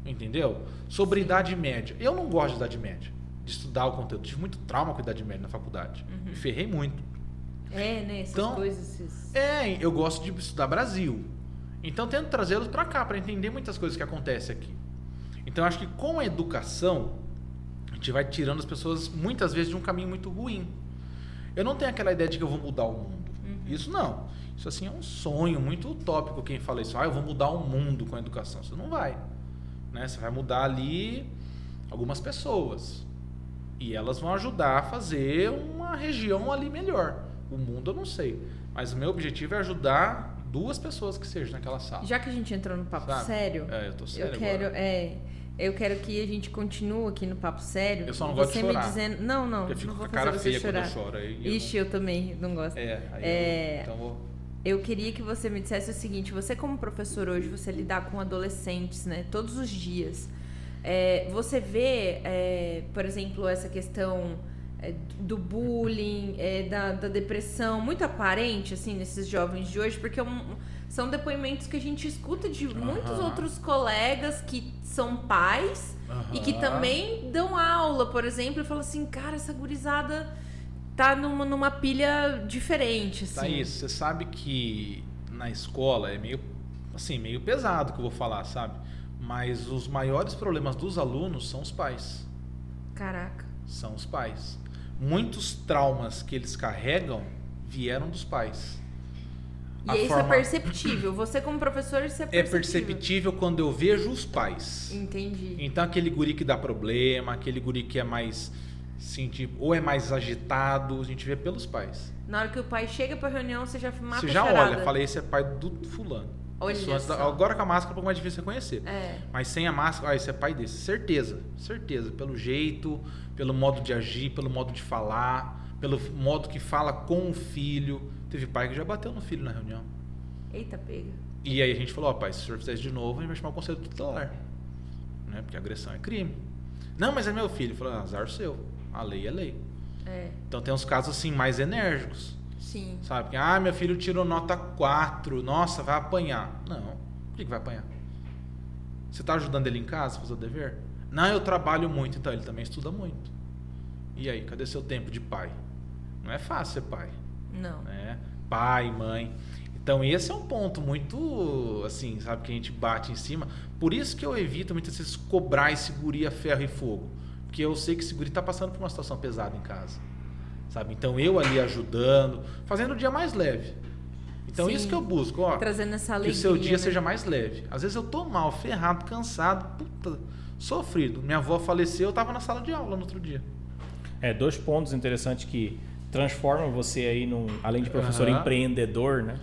Speaker 3: Entendeu? Sobre idade média. Eu não gosto de idade média, de estudar o conteúdo. Tive muito trauma com idade média na faculdade. Me ferrei muito.
Speaker 1: É, né? Essas
Speaker 3: Então-
Speaker 1: coisas. esses-
Speaker 3: É, eu gosto de estudar Brasil. Então tento trazê-los para cá para entender muitas coisas que acontecem aqui. Então acho que com a educação a gente vai tirando as pessoas muitas vezes de um caminho muito ruim. Eu não tenho aquela ideia de que eu vou mudar o mundo. Isso não. Isso assim é um sonho muito utópico quem fala isso. Ah, eu vou mudar o mundo com a educação. Você não vai. Né? Você vai mudar ali algumas pessoas. E elas vão ajudar a fazer uma região ali melhor. O mundo eu não sei. Mas o meu objetivo é ajudar duas pessoas que sejam naquela sala.
Speaker 1: Já que a gente entrou no papo
Speaker 3: Sabe?
Speaker 1: sério,
Speaker 3: É, eu tô sério
Speaker 1: eu quero,
Speaker 3: agora.
Speaker 1: é, eu quero que a gente continue aqui no papo sério.
Speaker 3: Eu só não
Speaker 1: você
Speaker 3: gosto de chorar.
Speaker 1: me dizendo, não, não,
Speaker 3: eu fico
Speaker 1: não
Speaker 3: com a cara feia quando
Speaker 1: chorar.
Speaker 3: eu choro. Aí eu
Speaker 1: Ixi, eu também não gosto.
Speaker 3: não- É, aí
Speaker 1: É,
Speaker 3: eu, então eu vou...
Speaker 1: Eu queria que você me dissesse o seguinte: você, como professor hoje, você lidar com adolescentes, né? Todos os dias. É, você vê, é, por exemplo, essa questão é, do bullying, é, da, da depressão, muito aparente, assim, nesses jovens de hoje, porque é um- são depoimentos que a gente escuta de muitos outros colegas que são pais e que também dão aula, por exemplo, e falam assim, cara, essa gurizada tá numa, numa pilha diferente, assim.
Speaker 3: Tá isso. Você sabe que na escola é meio assim, meio pesado que eu vou falar, sabe? Mas os maiores problemas dos alunos são os pais.
Speaker 1: Caraca.
Speaker 3: São os pais. Muitos traumas que eles carregam vieram dos pais.
Speaker 1: E
Speaker 3: A
Speaker 1: isso
Speaker 3: forma-
Speaker 1: é perceptível. Você, como professor, isso é
Speaker 3: É
Speaker 1: perceptível.
Speaker 3: perceptível quando eu vejo os pais.
Speaker 1: Entendi.
Speaker 3: Então aquele guri que dá problema, aquele guri que é mais assim, tipo, ou é mais agitado, a gente vê pelos pais.
Speaker 1: Na hora que o pai chega pra reunião, você já mata
Speaker 3: Você já olha, fala, esse é pai do fulano.
Speaker 1: Olha
Speaker 3: Isso da- agora com a máscara é um pouco mais difícil reconhecer.
Speaker 1: É.
Speaker 3: Mas sem a máscara, ah, esse é pai desse. Certeza, certeza. Pelo jeito, pelo modo de agir, pelo modo de falar, pelo modo que fala com o filho. Teve pai que já bateu no filho na reunião.
Speaker 1: Eita, pega.
Speaker 3: E aí a gente falou, ó, pai, se o senhor fizer isso de novo, a gente vai chamar o conselho tutelar. Né? Porque agressão é crime. Não, mas é meu filho. Falou, azar seu. A lei é lei.
Speaker 1: É,
Speaker 3: Então tem uns casos assim mais enérgicos.
Speaker 1: sim.
Speaker 3: Sabe? Que, Ah, meu filho tirou nota 4. Nossa, vai apanhar. Não. Por que, que vai apanhar? Você está ajudando ele em casa fazer o dever? Não, eu trabalho muito, então ele também estuda muito. E aí, cadê seu tempo de pai? Não é fácil ser pai,
Speaker 1: Não.
Speaker 3: né? Pai, mãe. Então esse é um ponto muito, assim, sabe, que a gente bate em cima. Por isso que eu evito muitas vezes cobrar esse guri a ferro e fogo. Porque eu sei que esse guri está passando por uma situação pesada em casa. Sabe? Então eu ali ajudando, fazendo o dia mais leve. Então
Speaker 1: Sim.
Speaker 3: isso que eu busco, ó.
Speaker 1: Trazendo essa
Speaker 3: Que
Speaker 1: alegria.
Speaker 3: o seu dia
Speaker 1: né?
Speaker 3: seja mais leve. Às vezes eu tô mal, ferrado, cansado, puta, sofrido. Minha avó faleceu, eu tava na sala de aula no outro dia.
Speaker 2: É, dois pontos interessantes que transformam você aí, num, além de professor
Speaker 3: Aham.
Speaker 2: empreendedor, né?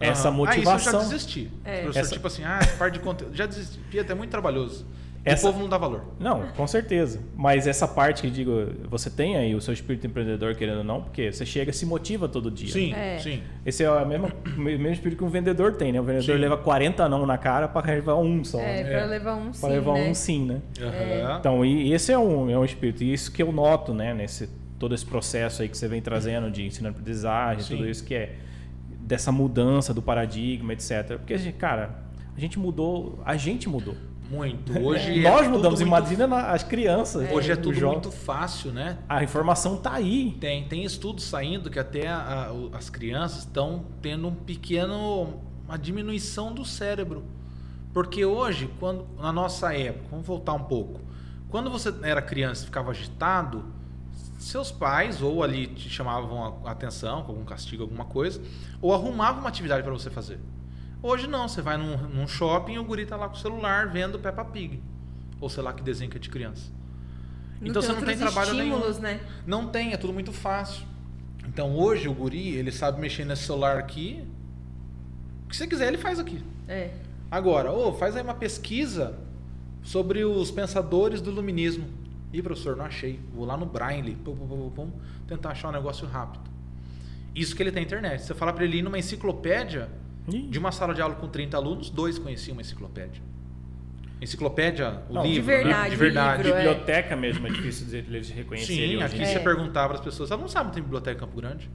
Speaker 2: Essa
Speaker 3: Aham.
Speaker 2: motivação.
Speaker 3: Ah, isso eu já desisti.
Speaker 1: É.
Speaker 3: Professor,
Speaker 2: Essa-
Speaker 3: tipo assim, ah, parte de conteúdo. Já desisti, porque é muito trabalhoso.
Speaker 2: Essa-
Speaker 3: O povo não dá valor.
Speaker 2: Não, com certeza. Mas essa parte que eu digo, você tem aí o seu espírito empreendedor, querendo ou não, porque você chega e se motiva todo dia.
Speaker 3: Sim,
Speaker 1: É.
Speaker 3: sim.
Speaker 2: Esse é o mesmo, o mesmo espírito que um vendedor tem, né? O vendedor
Speaker 3: Sim.
Speaker 2: leva 40 não na cara para levar um só.
Speaker 1: É,
Speaker 2: né?
Speaker 1: pra
Speaker 3: É.
Speaker 1: levar um sim,
Speaker 2: Para levar
Speaker 1: né?
Speaker 2: um sim, né?
Speaker 3: Aham.
Speaker 2: Então, e esse é um, é um espírito. E isso que eu noto, né? Nesse, todo esse processo aí que você vem trazendo de ensino-aprendizagem,
Speaker 3: Sim.
Speaker 2: tudo isso que é dessa mudança do paradigma, etc. Porque, cara, a gente mudou, a gente mudou.
Speaker 3: Muito. Hoje é
Speaker 2: Nós mudamos,
Speaker 3: muito-
Speaker 2: imagina na- as crianças.
Speaker 3: Hoje é tudo muito fácil, né?
Speaker 2: A informação tá aí.
Speaker 3: Tem, tem estudos saindo que até a- o- as crianças estão tendo um pequeno uma diminuição do cérebro. Porque hoje, quando na nossa época, vamos voltar um pouco. Quando você era criança e ficava agitado, seus pais ou ali te chamavam a atenção com algum castigo, alguma coisa, ou arrumavam uma atividade para você fazer. Hoje não, você vai num, num shopping e o guri tá lá com o celular vendo Peppa Pig. Ou sei lá que desenho que é de criança. Então você não tem trabalho nenhum.
Speaker 1: né?
Speaker 3: Não tem, é tudo muito fácil. Então hoje o guri, ele sabe mexer nesse celular aqui. O que você quiser, ele faz aqui.
Speaker 1: É.
Speaker 3: Agora, ô, faz aí uma pesquisa sobre os pensadores do iluminismo. Ih, professor, não achei. Vou lá no Braille, pum, pum, pum, pum, tentar achar um negócio rápido. Isso que ele tem internet. Você fala para ele ir numa enciclopédia,
Speaker 2: Ih,
Speaker 3: de uma sala de aula com 30 alunos, dois conheciam uma enciclopédia. Enciclopédia, o
Speaker 2: Não,
Speaker 3: livro,
Speaker 1: de verdade,
Speaker 3: né? de verdade.
Speaker 1: livro, é.
Speaker 2: Biblioteca mesmo é difícil de eles reconhecerem
Speaker 3: Sim, aqui
Speaker 2: em
Speaker 3: você
Speaker 1: É.
Speaker 3: perguntava para as pessoas, elas não sabem que tem biblioteca em Campo Grande.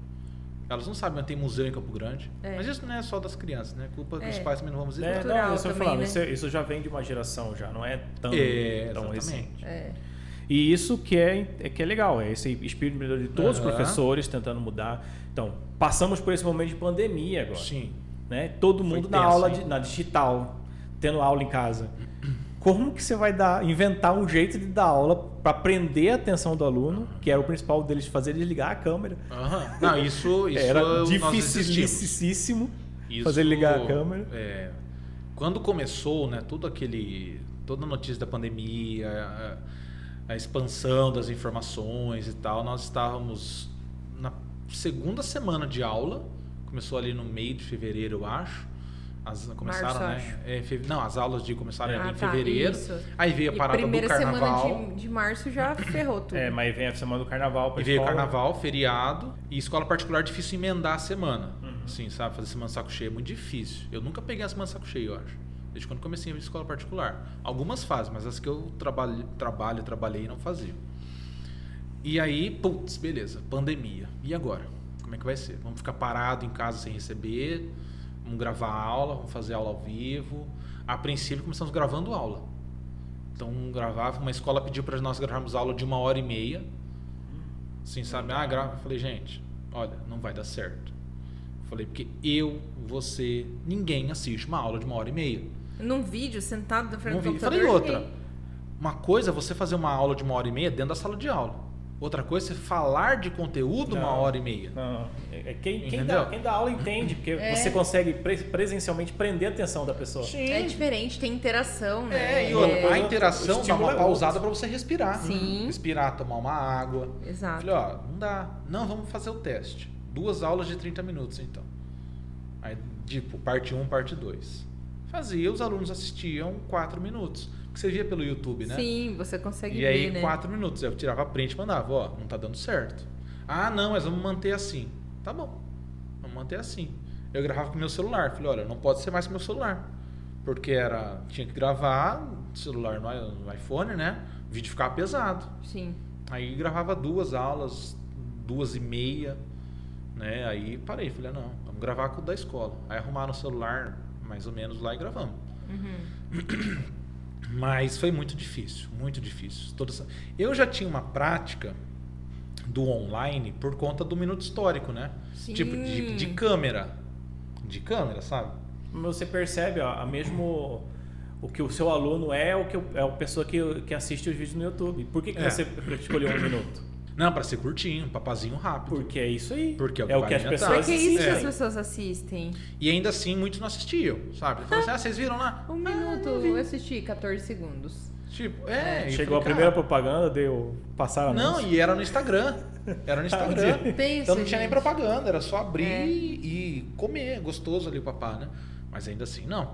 Speaker 3: Elas não sabem, tem museu em Campo Grande.
Speaker 1: É.
Speaker 3: Mas isso não é só das crianças, né? Culpa dos
Speaker 1: É.
Speaker 3: pais também não vamos dizer.
Speaker 2: É,
Speaker 1: cultural
Speaker 2: não, isso,
Speaker 1: também,
Speaker 2: falando,
Speaker 1: né?
Speaker 2: isso, isso já vem de uma geração, já não é tão,
Speaker 3: É,
Speaker 2: tão
Speaker 3: exatamente.
Speaker 2: recente.
Speaker 1: É.
Speaker 2: E isso que é, é que é legal, é esse espírito empreendedor de todos os
Speaker 3: Aham.
Speaker 2: professores tentando mudar. Então, passamos por esse momento de pandemia agora.
Speaker 3: Sim.
Speaker 2: Né? Todo mundo na
Speaker 3: tenso,
Speaker 2: aula
Speaker 3: hein?
Speaker 2: de- na digital, tendo aula em casa. Como que você vai dar, inventar um jeito de dar aula para prender a atenção do aluno, que era o principal deles fazer desligar a câmera.
Speaker 3: Aham. Não, isso, *laughs* isso
Speaker 2: era
Speaker 3: desistimos.
Speaker 2: dificilíssimo fazer ligar a câmera.
Speaker 3: é, quando começou, né, tudo aquele, toda a notícia da pandemia, a, a expansão das informações e tal, nós estávamos na segunda semana de aula, começou ali no meio de fevereiro, eu acho. As, começaram,
Speaker 1: Março,
Speaker 3: né? é, fe- não, as aulas de começaram ali
Speaker 1: Ah,
Speaker 3: em
Speaker 1: tá,
Speaker 3: fevereiro.
Speaker 1: isso.
Speaker 3: Aí veio a
Speaker 1: E
Speaker 3: parada
Speaker 1: primeira
Speaker 3: do carnaval.
Speaker 1: semana de, de março já ferrou tudo.
Speaker 2: É, mas vem a semana do carnaval pra
Speaker 3: E veio carnaval, feriado, e escola particular difícil emendar a semana.
Speaker 2: Uhum.
Speaker 3: Assim, sabe? Fazer semana saco cheio é muito difícil. Eu nunca peguei a semana saco cheio, eu acho. Desde quando comecei a escola particular. Algumas fazem, mas as que eu trabalho, trabalho trabalhei não faziam. E aí, putz, beleza, pandemia. E agora? Como é que vai ser? Vamos ficar parado em casa sem receber? Vamos gravar aula, vamos fazer aula ao vivo. A princípio começamos gravando aula. Então gravava, uma escola pediu para nós gravarmos aula de uma hora e meia. Assim, sabe? Ah, grava. Falei, gente, olha, não vai dar certo. Falei, porque eu, você, ninguém assiste uma aula de uma hora e meia.
Speaker 1: Num vídeo, sentado na frente
Speaker 3: Não
Speaker 1: do computador.
Speaker 3: Falei outra.
Speaker 1: ninguém-
Speaker 3: Uma coisa é você fazer uma aula de uma hora e meia dentro da sala de aula. Outra coisa é você falar de conteúdo uma
Speaker 2: Não.
Speaker 3: hora e meia.
Speaker 2: Não, é- é quem, quem, dá, quem dá aula entende, porque
Speaker 1: É.
Speaker 2: você consegue pre- presencialmente prender a atenção da pessoa.
Speaker 1: É diferente, tem interação, né?
Speaker 3: É, e outra,
Speaker 2: É.
Speaker 3: a interação dá uma
Speaker 2: é
Speaker 3: pausada para você respirar.
Speaker 1: Sim.
Speaker 3: Respirar, tomar uma água.
Speaker 1: Exato.
Speaker 3: Falei, ó, não dá. Não, vamos fazer o teste. Duas aulas de 30 minutos, então. Aí, tipo, parte 1, parte 2. Fazia, os alunos assistiam 4 minutos. Que você via pelo YouTube, né?
Speaker 1: Sim, você consegue
Speaker 3: E
Speaker 1: ver,
Speaker 3: aí,
Speaker 1: né?
Speaker 3: 4 minutos. Eu tirava print e mandava, ó, não tá dando certo. Ah, não, mas vamos manter assim. Tá bom. Vamos manter assim. Eu gravava com meu celular. Falei, olha, não pode ser mais com meu celular. Porque era. Tinha que gravar, celular no, iPhone, né? O vídeo ficava pesado.
Speaker 1: Sim.
Speaker 3: Aí gravava duas aulas, duas e meia, né? Aí parei, falei, não, vamos gravar com o da escola. Aí arrumaram o celular, mais ou menos, lá e gravamos. *clears throat* Mas foi muito difícil, muito difícil. Eu já tinha uma prática do online por conta do minuto histórico, né?
Speaker 1: Sim.
Speaker 3: Tipo, de, de câmera. De câmera, sabe?
Speaker 2: Você percebe, ó, a mesmo o que o seu aluno é, o que é a pessoa que, que assiste os vídeos no YouTube. Por que, que
Speaker 3: É.
Speaker 2: você escolheu um minuto?
Speaker 3: Não, para ser curtinho, papazinho rápido.
Speaker 2: Porque é isso aí.
Speaker 3: Porque é o que
Speaker 2: é o que as pessoas
Speaker 1: Porque é isso que
Speaker 3: É.
Speaker 1: as pessoas assistem.
Speaker 3: E ainda assim, muitos não assistiam, sabe? Falaram assim, ah, vocês viram lá?
Speaker 1: Um minuto, eu assisti 14 segundos.
Speaker 3: Tipo, é. e
Speaker 2: Chegou a primeira
Speaker 3: cara,
Speaker 2: propaganda, deu passaram
Speaker 3: Não, e era no Instagram. Era no Instagram.
Speaker 1: Pensa,
Speaker 3: então não tinha nem propaganda, era só abrir
Speaker 1: É.
Speaker 3: e comer, gostoso ali o papá, né? Mas ainda assim, não.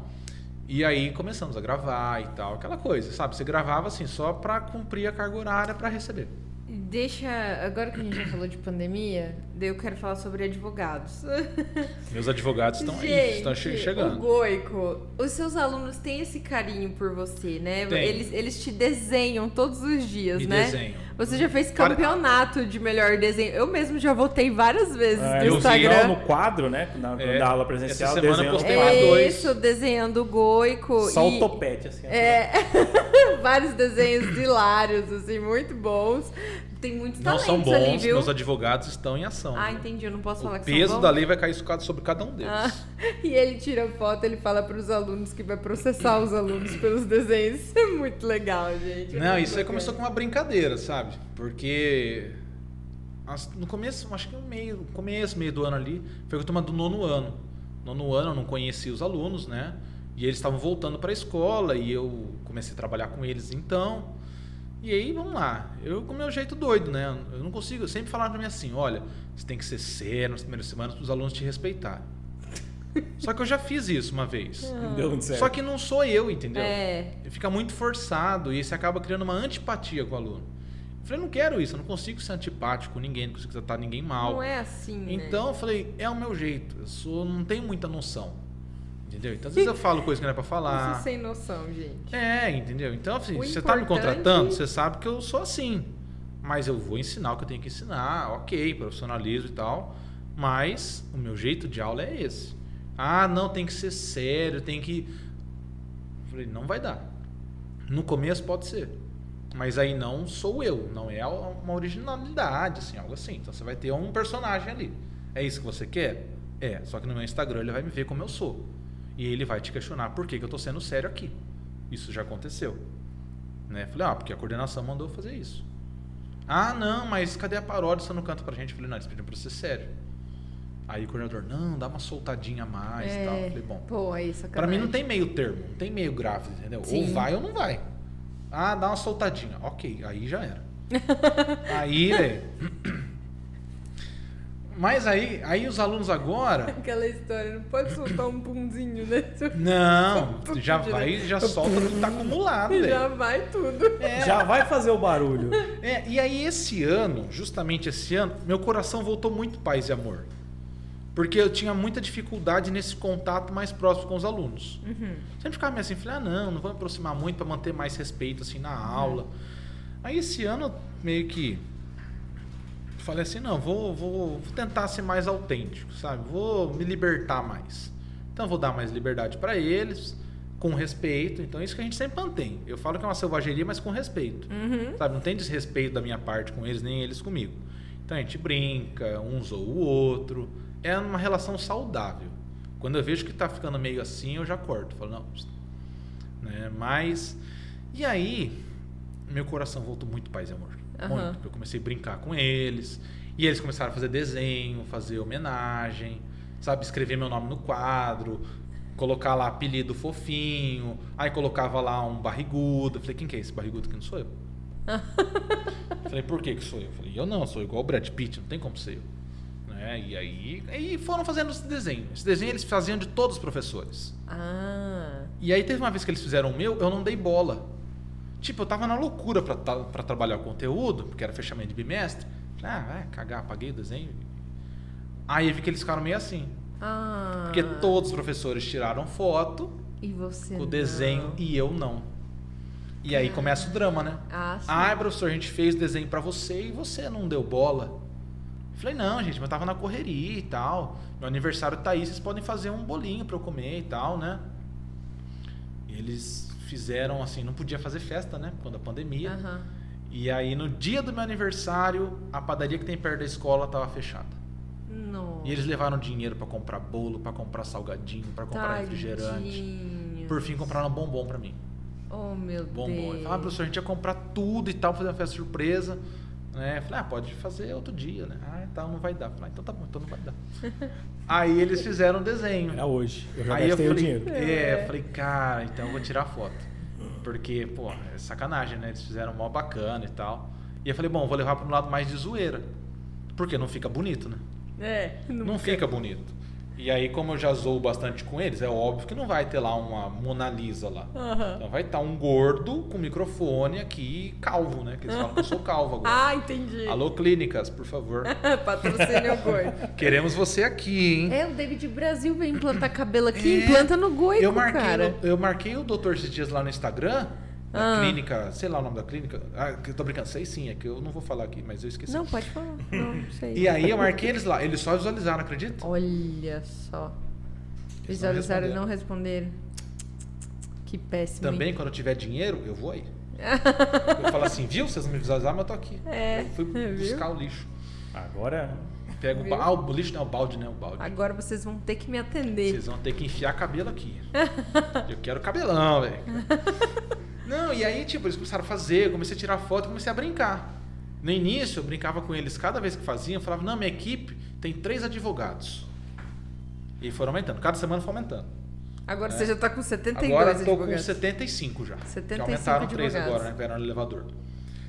Speaker 3: E aí começamos a gravar e tal, aquela coisa, sabe? Você gravava assim só pra cumprir a carga horária pra receber.
Speaker 1: Deixa. Agora que a gente já falou de pandemia, daí eu quero falar sobre advogados. *laughs*
Speaker 3: Meus advogados estão aí, estão che-
Speaker 1: O
Speaker 3: chegando.
Speaker 1: Goico, os seus alunos têm esse carinho por você, né?
Speaker 3: Tem.
Speaker 1: Eles, eles te desenham todos os dias,
Speaker 3: Me
Speaker 1: né?
Speaker 3: desenham.
Speaker 1: Você já fez campeonato de melhor desenho. Eu mesmo já votei várias vezes
Speaker 2: Ah,
Speaker 1: no
Speaker 3: eu
Speaker 1: Instagram.
Speaker 2: Igual no quadro, né? Na,
Speaker 3: É,
Speaker 2: da aula presencial,
Speaker 3: essa semana eu
Speaker 2: desenhando
Speaker 3: postei.
Speaker 1: É
Speaker 3: dois.
Speaker 1: isso, desenhando o Goico.
Speaker 2: Só
Speaker 1: e-
Speaker 2: o topete, assim.
Speaker 1: É, *laughs* vários desenhos hilários, assim, muito bons. Tem muitos
Speaker 3: Não
Speaker 1: talentos
Speaker 3: são bons,
Speaker 1: ali, viu?
Speaker 3: meus advogados estão em ação.
Speaker 1: Ah,
Speaker 3: viu?
Speaker 1: entendi, eu não posso falar
Speaker 3: o
Speaker 1: que
Speaker 3: peso
Speaker 1: são bons.
Speaker 3: da lei vai cair sobre cada um deles.
Speaker 1: Ah, *laughs* e ele tira foto, ele fala para os alunos que vai processar os alunos *coughs* pelos desenhos. Isso é muito legal, gente.
Speaker 3: Não, isso aí começou com uma brincadeira, sabe? Porque no começo, acho que no meio, começo, meio do ano ali, foi a turma do nono ano. Nono ano eu não conhecia os alunos, né? E eles estavam voltando para a escola e eu comecei a trabalhar com eles então. E aí, vamos lá. Eu com o meu jeito doido, né? Eu não consigo, sempre falaram pra mim assim, olha, você tem que ser sério nas primeiras semanas para os alunos te respeitarem. *laughs* Só que eu já fiz isso uma vez.
Speaker 2: Não deu muito certo.
Speaker 3: Só que não sou eu, entendeu?
Speaker 1: É,
Speaker 3: Fica muito forçado e você acaba criando uma antipatia com o aluno. Eu falei, não quero isso, eu não consigo ser antipático com ninguém, não consigo tratar ninguém mal.
Speaker 1: não é assim, né?
Speaker 3: Então eu falei, é o meu jeito, eu sou, não tenho muita noção. Entendeu? Então às vezes eu falo coisa que não é pra falar.
Speaker 1: sem noção, gente.
Speaker 3: É, entendeu? Então, assim,
Speaker 1: O
Speaker 3: você tá me contratando, você sabe que eu sou assim. Mas eu vou ensinar o que eu tenho que ensinar, ok, profissionalismo e tal. Mas o meu jeito de aula é esse. Ah, não, tem que ser sério, tem que. Eu falei, não vai dar. No começo pode ser. Mas aí não sou eu, não é uma originalidade, assim, algo assim. Então você vai ter um personagem ali. É isso que você quer? É, só que no meu Instagram ele vai me ver como eu sou. E ele vai te questionar por que, que eu tô sendo sério aqui. Isso já aconteceu. Né? Falei, ah, porque a coordenação mandou fazer isso. Ah, não, mas cadê a paródia? Você não canta pra gente? Falei, não, eles pediram pra ser sério. Aí o coordenador, não, dá uma soltadinha a mais e tal.
Speaker 1: É.
Speaker 3: Falei, bom,
Speaker 1: Pô, aí,
Speaker 3: Pra
Speaker 1: sacanagem.
Speaker 3: mim não tem meio termo, não tem meio gráfico, entendeu?
Speaker 1: Sim.
Speaker 3: Ou vai ou não vai. Ah, dá uma soltadinha. Ok, aí já era. *laughs* aí, velho. Mas aí, aí os alunos agora. *laughs*
Speaker 1: Aquela história, não pode soltar um punzinho, né? *laughs*
Speaker 3: Não, já vai, já solta tudo que tá acumulado,
Speaker 1: Já
Speaker 3: velho.
Speaker 1: vai tudo.
Speaker 2: Já vai fazer o barulho.
Speaker 3: É, e aí esse ano, justamente esse ano, meu coração voltou muito paz e amor. Porque eu tinha muita dificuldade nesse contato mais próximo com os alunos. Sempre ficava meio assim, falei, ah, não, não vou me aproximar muito para manter mais respeito assim na aula. Aí esse ano meio que falei assim, não, vou, vou, vou tentar ser mais autêntico, sabe? Vou me libertar mais. Então vou dar mais liberdade para eles, com respeito. Então isso que a gente sempre mantém. Eu falo que é uma selvageria, mas com respeito. Sabe? Não tem desrespeito da minha parte com eles, nem eles comigo. Então a gente brinca, um zoa o outro. É uma relação saudável. Quando eu vejo que tá ficando meio assim, eu já corto. Falo, não. Né? Mas. E aí, meu coração voltou muito paz e amor.
Speaker 1: Aham.
Speaker 3: Muito. Eu comecei a brincar com eles. E eles começaram a fazer desenho, fazer homenagem, sabe? Escrever meu nome no quadro, colocar lá apelido fofinho. Aí colocava lá um barrigudo. Eu falei, quem que é esse barrigudo que não sou eu? *laughs* Falei, por que que sou eu? Falei, eu não, sou igual o Brad Pitt, não tem como ser eu. Né? E aí, aí foram fazendo esse desenho. Esse desenho eles faziam de todos os professores.
Speaker 1: Ah.
Speaker 3: E aí teve uma vez que eles fizeram o meu, eu não dei bola. Tipo, eu tava na loucura pra, ta- pra trabalhar o conteúdo, porque era fechamento de bimestre. Falei, ah, vai cagar, apaguei o desenho. Aí eu vi que eles ficaram meio assim.
Speaker 1: Ah.
Speaker 3: Porque todos os professores tiraram foto
Speaker 1: E você
Speaker 3: com o desenho e eu não. E aí começa o drama, né?
Speaker 1: Ah, sim.
Speaker 3: Ah, professor, a gente fez o desenho pra você e você não deu bola. Falei, não, gente, mas eu tava na correria e tal. Meu aniversário tá aí, vocês podem fazer um bolinho pra eu comer e tal, né? E eles fizeram assim, não podia fazer festa, né? Quando a pandemia.
Speaker 1: Aham.
Speaker 3: E aí, no dia do meu aniversário, a padaria que tem perto da escola tava fechada.
Speaker 1: Nossa.
Speaker 3: E eles levaram dinheiro pra comprar bolo, pra comprar salgadinho, pra comprar refrigerante.
Speaker 1: Tadinhos.
Speaker 3: Por fim, compraram um bombom pra mim.
Speaker 1: Oh, meu
Speaker 3: Bombom.
Speaker 1: Deus.
Speaker 3: Ele falou, ah, professor, a gente ia comprar tudo e tal, fazer uma festa surpresa. Né? Eu falei, ah, pode fazer outro dia, né? Ah, então não vai dar. Falei, ah, então tá bom, então não vai dar. *laughs* Aí eles fizeram um desenho.
Speaker 2: É hoje. Eu já
Speaker 3: Aí eu falei,
Speaker 2: dinheiro.
Speaker 3: é, eu falei, cara, então eu vou tirar foto. Porque, pô, é sacanagem, né? Eles fizeram mó bacana e tal. E eu falei, bom, vou levar para um lado mais de zoeira. Porque não fica bonito, né?
Speaker 1: É,
Speaker 3: Não fica bonito. E aí, como eu já zoo bastante com eles, é óbvio que não vai ter lá uma Mona Lisa lá.
Speaker 1: Aham.
Speaker 3: Então vai estar um gordo com microfone aqui, calvo, né? Que eles falam que eu sou calvo agora.
Speaker 1: Ah, entendi.
Speaker 3: Alô, clínicas, por favor. *laughs*
Speaker 1: Patrocínio gordo.
Speaker 3: Queremos você aqui, hein?
Speaker 1: É, o David Brasil vem implantar cabelo aqui,
Speaker 3: É,
Speaker 1: implanta no goico,
Speaker 3: eu marquei,
Speaker 1: cara.
Speaker 3: no- eu marquei o doutor esses dias lá no Instagram, na
Speaker 1: Ah.
Speaker 3: clínica, sei lá o nome da clínica. Ah, eu tô brincando, sei sim, é que eu não vou falar aqui, mas eu esqueci.
Speaker 1: Não, pode falar. Não, *laughs* sei.
Speaker 3: E aí eu marquei eles lá, eles só visualizaram, acredita?
Speaker 1: Olha só.
Speaker 3: Eles
Speaker 1: Visualizaram e não responderam. Que péssimo. hein?
Speaker 3: Também, quando eu tiver dinheiro, eu vou aí. *laughs* eu falo assim, viu? Vocês não me visualizaram, mas eu tô aqui.
Speaker 1: É,
Speaker 3: eu fui *laughs*
Speaker 1: viu?
Speaker 3: buscar o lixo.
Speaker 2: Agora,
Speaker 3: Pego o,
Speaker 1: Viu?
Speaker 3: ba- ah, o lixo não é o balde, né? O balde.
Speaker 1: Agora vocês vão ter que me atender.
Speaker 3: Vocês vão ter que enfiar cabelo aqui. eu quero cabelão, velho. Não, e aí, tipo, eles começaram a fazer, comecei a tirar foto, comecei a brincar. No início, eu brincava com eles, cada vez que faziam, eu falava, não, minha equipe tem três advogados. E foram aumentando, cada semana foi aumentando.
Speaker 1: Agora você já tá com 72
Speaker 3: Agora eu tô com
Speaker 1: advogados.
Speaker 3: 75 já.
Speaker 1: 75
Speaker 3: que aumentaram três
Speaker 1: advogados.
Speaker 3: agora, né? Vieram no elevador.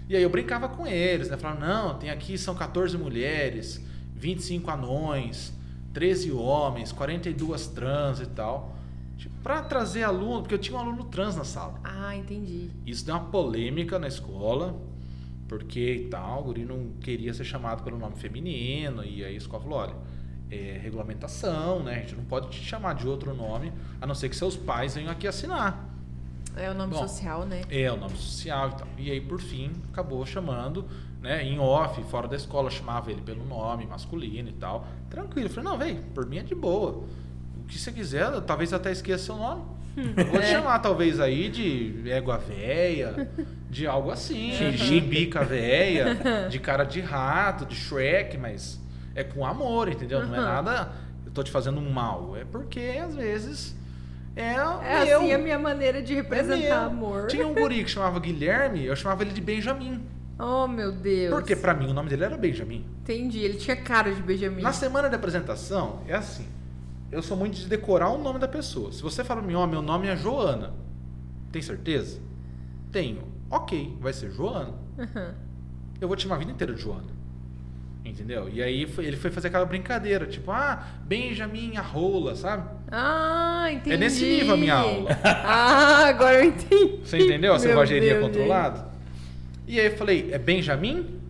Speaker 3: E aí eu brincava com eles, né? Falava, não, tem aqui, são 14 mulheres, 25 anões, 13 homens, 42 trans e tal. Tipo, pra trazer aluno, porque eu tinha um aluno trans na sala.
Speaker 1: Ah, entendi.
Speaker 3: Isso deu uma polêmica na escola, porque e tal, o guri não queria ser chamado pelo nome feminino, e aí a escola falou, olha, é regulamentação, né? A gente não pode te chamar de outro nome, a não ser que seus pais venham aqui assinar.
Speaker 1: É o nome
Speaker 3: Bom,
Speaker 1: social, né?
Speaker 3: É, o nome social e tal. E aí, por fim, acabou chamando, né, em off, fora da escola, chamava ele pelo nome, masculino e tal. Tranquilo. Eu falei, não, velho, por mim é de boa. O que você quiser, talvez eu até esqueça seu nome. Eu vou te chamar, talvez, aí de égua véia, de algo assim. De chimbica véia, de cara de rato, de Shrek, mas é com amor, entendeu? Não é nada, eu tô te fazendo um mal. É porque, às vezes, é,
Speaker 1: É assim a minha maneira de
Speaker 3: É
Speaker 1: representar
Speaker 3: meu.
Speaker 1: amor.
Speaker 3: Tinha um guri que chamava Guilherme, eu chamava ele de Benjamin.
Speaker 1: Oh, meu Deus.
Speaker 3: Porque pra mim o nome dele era Benjamin.
Speaker 1: Entendi, ele tinha cara de Benjamin.
Speaker 3: Na semana de apresentação, é assim. Eu sou muito de decorar o nome da pessoa. Se você fala pra mim, ó, meu nome é Joana. Tem certeza? Tenho. Ok, vai ser Joana.
Speaker 1: Uhum.
Speaker 3: Eu vou te chamar a vida inteira de Joana. Entendeu? E aí foi- ele foi fazer aquela brincadeira, tipo, ah, Benjamin a rola, sabe?
Speaker 1: Ah, entendi.
Speaker 3: É nesse nível a minha aula. *laughs*
Speaker 1: Ah, agora eu entendi.
Speaker 3: Você entendeu a selvageria controlada? E aí eu falei, é Benjamin?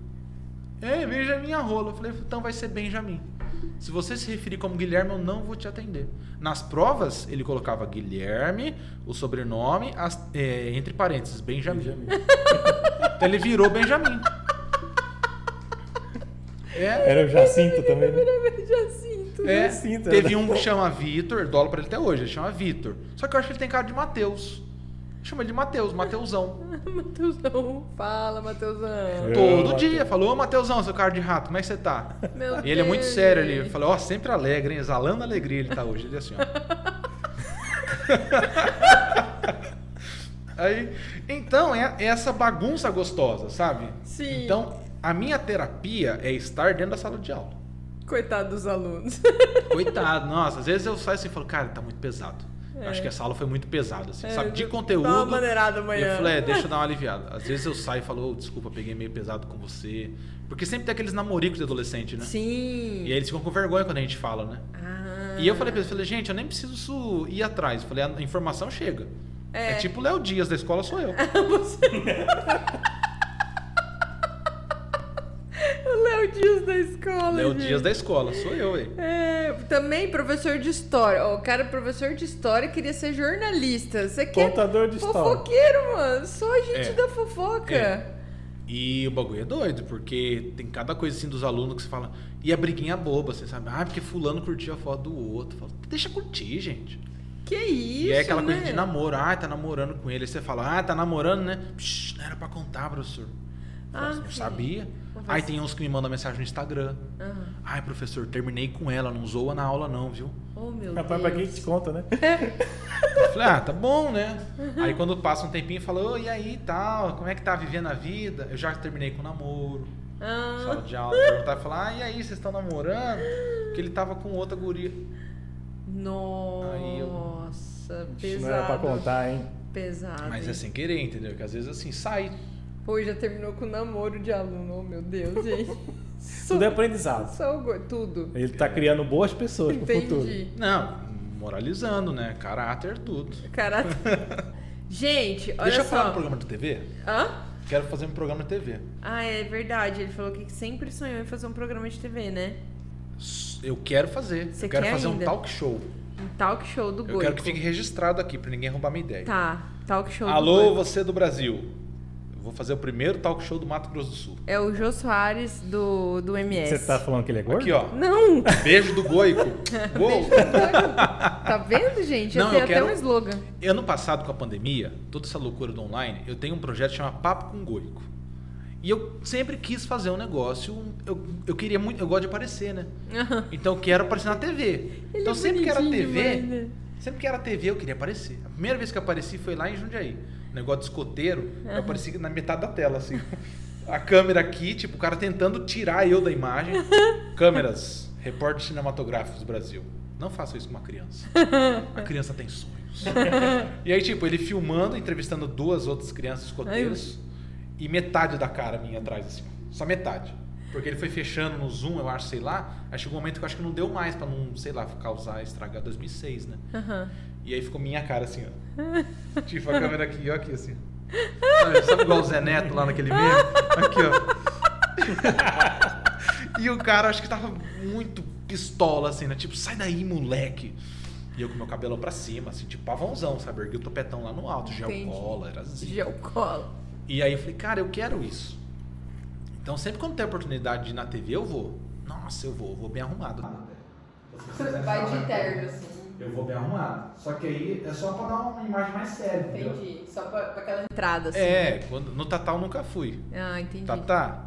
Speaker 3: É, Benjamin a rola. Eu falei, então vai ser Benjamin. Se você se referir como Guilherme, eu não vou te atender. Nas provas, ele colocava Guilherme, o sobrenome, as- é, entre parênteses, Benjamin. *laughs* Então ele virou Benjamin. É,
Speaker 2: Era o Jacinto também, né?
Speaker 1: Jacinto.
Speaker 3: é.
Speaker 2: Jacinto,
Speaker 3: Teve um que chama Vitor, dólar pra ele até hoje, ele chama Vitor. Só que eu acho que ele tem cara de Mateus. Chama ele de Mateus, Mateusão. *laughs*
Speaker 1: Mateusão. Fala, Mateusão.
Speaker 2: É.
Speaker 3: Todo
Speaker 2: Mateus.
Speaker 3: dia. Falou, ô Mateusão, seu cara de rato, como é que você tá?
Speaker 1: Meu
Speaker 3: E ele é muito
Speaker 1: Deus,
Speaker 3: sério ali. Eu falei, ó, sempre alegre, hein? exalando alegria ele tá hoje. Ele é assim, ó. *laughs* Aí, então, é, é essa bagunça gostosa, sabe?
Speaker 1: Sim.
Speaker 3: Então, a minha terapia é estar dentro da sala de aula.
Speaker 1: Coitado dos alunos.
Speaker 3: Coitado, nossa, às vezes eu saio assim e falo, cara, tá muito pesado. Eu Acho que essa aula foi muito pesada, assim, sabe? De conteúdo.
Speaker 1: Dá uma maneirada
Speaker 3: E
Speaker 1: amanhã.
Speaker 3: eu falei, é, deixa eu dar uma aliviada. Às vezes eu saio e falo, ô, desculpa, peguei meio pesado com você. Porque sempre tem aqueles namoricos de adolescente, né?
Speaker 1: Sim.
Speaker 3: E aí eles ficam com vergonha quando a gente fala, né?
Speaker 1: Ah.
Speaker 3: E eu falei pra eles, falei, gente, eu nem preciso ir atrás. Eu falei, a informação chega.
Speaker 1: É.
Speaker 3: É, tipo o Léo Dias da escola, sou eu. *laughs*
Speaker 1: O *laughs* Léo Dias da escola.
Speaker 3: Léo
Speaker 1: gente.
Speaker 3: Dias da escola, sou eu, aí.
Speaker 1: É, também professor de história. O cara, professor de história, queria ser jornalista. Você quer.
Speaker 2: Contador de história.
Speaker 1: Fofoqueiro, mano. Só gente
Speaker 3: É.
Speaker 1: da fofoca.
Speaker 3: É. E o bagulho é doido, porque tem cada coisa assim dos alunos que você fala. E a briguinha boba, você sabe? Ah, porque fulano curtiu a foto do outro. Fala, Deixa curtir, gente.
Speaker 1: Que isso,
Speaker 3: e é aquela
Speaker 1: né?
Speaker 3: coisa de namoro. Ah, tá namorando com ele. Aí você fala, ah, tá namorando, né? Psh, não era pra contar, professor.
Speaker 1: Ah,
Speaker 3: "Você não
Speaker 1: filho.
Speaker 3: sabia.
Speaker 1: Vou
Speaker 3: Aí tem uns que me mandam mensagem no Instagram.
Speaker 1: Ah.
Speaker 3: Ai, professor, terminei com ela, não zoa na aula não, viu?
Speaker 1: Oh, meu
Speaker 2: Rapaz,
Speaker 1: Deus.
Speaker 2: pra quem te conta, né? *laughs*
Speaker 3: Eu falei, ah, tá bom, né? Aí quando passa um tempinho, fala, ô, e aí, tal, como é que tá vivendo a vida? Eu já terminei com o namoro,
Speaker 1: Ah,
Speaker 3: sala de aula, perguntar e falar, ah, e aí, vocês estão namorando? Porque ele tava com outra guria. Aí eu-
Speaker 1: nossa,
Speaker 2: Isso
Speaker 1: pesado.
Speaker 2: não era pra contar, hein?
Speaker 1: Pesado.
Speaker 3: Mas é sem querer, entendeu? Que às vezes assim, sai.
Speaker 1: Pô, já terminou com namoro de aluno. Oh, meu Deus, gente. *laughs*
Speaker 2: Tudo é aprendizado.
Speaker 1: Só o tudo.
Speaker 2: Ele tá criando boas pessoas pro futuro.
Speaker 1: Entendi.
Speaker 3: Não, moralizando, né? Caráter, tudo.
Speaker 1: Cara... *laughs* Gente, olha
Speaker 3: Deixa eu falar
Speaker 1: só.
Speaker 3: no programa de TV.
Speaker 1: Hã?
Speaker 3: Quero fazer um programa de TV.
Speaker 1: Ah, é verdade. Ele falou que sempre sonhou em fazer um programa de TV, né?
Speaker 3: Eu quero fazer.
Speaker 1: Você
Speaker 3: eu quero
Speaker 1: quer
Speaker 3: fazer
Speaker 1: ainda?
Speaker 3: um talk show.
Speaker 1: Um talk show do
Speaker 3: Eu
Speaker 1: Goico.
Speaker 3: quero que fique registrado aqui, pra ninguém roubar minha ideia.
Speaker 1: Tá, talk show do
Speaker 3: Alô, você do Brasil. Vou fazer o primeiro talk show do Mato Grosso do Sul.
Speaker 1: É o Jô Soares do, do MS.
Speaker 2: Você tá falando que ele é gordo?
Speaker 3: Aqui, ó.
Speaker 1: Não!
Speaker 3: Beijo do Goico. *laughs* Uou.
Speaker 1: Tá vendo, gente?
Speaker 3: Não,
Speaker 1: eu tenho
Speaker 3: eu
Speaker 1: até
Speaker 3: quero-
Speaker 1: um slogan.
Speaker 3: Ano passado, com a pandemia, toda essa loucura do online, eu tenho um projeto que chama Papo com Goico. E eu sempre quis fazer um negócio. Eu, eu queria muito. Eu gosto de aparecer, né? Então eu quero aparecer na TV.
Speaker 1: Ele
Speaker 3: então
Speaker 1: é
Speaker 3: sempre que era TV.
Speaker 1: demais, né?
Speaker 3: Sempre que era TV, eu queria aparecer. A primeira vez que eu apareci foi lá em Jundiaí. Negócio de escoteiro, eu apareci na metade da tela, assim. A câmera aqui, tipo, o cara tentando tirar eu da imagem. *laughs* Câmeras, repórter cinematográficos do Brasil. Não faça isso com uma criança. A criança tem sonhos. E aí, tipo, ele filmando, entrevistando duas outras crianças escoteiros. E metade da cara minha atrás, assim. Só metade. Porque ele foi fechando no zoom, eu acho, sei lá. Aí chegou um momento que eu acho que não deu mais pra não, sei lá, causar, estragar 2006, né?
Speaker 1: Aham.
Speaker 3: E aí ficou minha cara assim, ó. *laughs* tipo, a câmera aqui, ó, aqui assim. Sabe, sabe igual o Zé Neto lá naquele meme? Aqui, ó. *laughs* e o cara, acho que tava muito pistola, assim, né? Tipo, sai daí, moleque. E eu com meu cabelo pra cima, assim, tipo pavãozão, sabe? Ergui o topetão lá no alto, gel cola, era assim.
Speaker 1: Gel cola.
Speaker 3: E aí eu falei, cara, eu quero isso. Então sempre quando tem oportunidade de ir na TV, eu vou. Nossa, eu vou, eu vou bem arrumado.
Speaker 1: assim.
Speaker 5: Eu vou bem arrumado. Só que aí é só pra dar uma imagem mais séria, entendeu?
Speaker 1: Só pra, pra aquela entrada, assim.
Speaker 3: É, quando, no Tatal eu nunca fui.
Speaker 1: Ah, entendi.
Speaker 3: Tatá,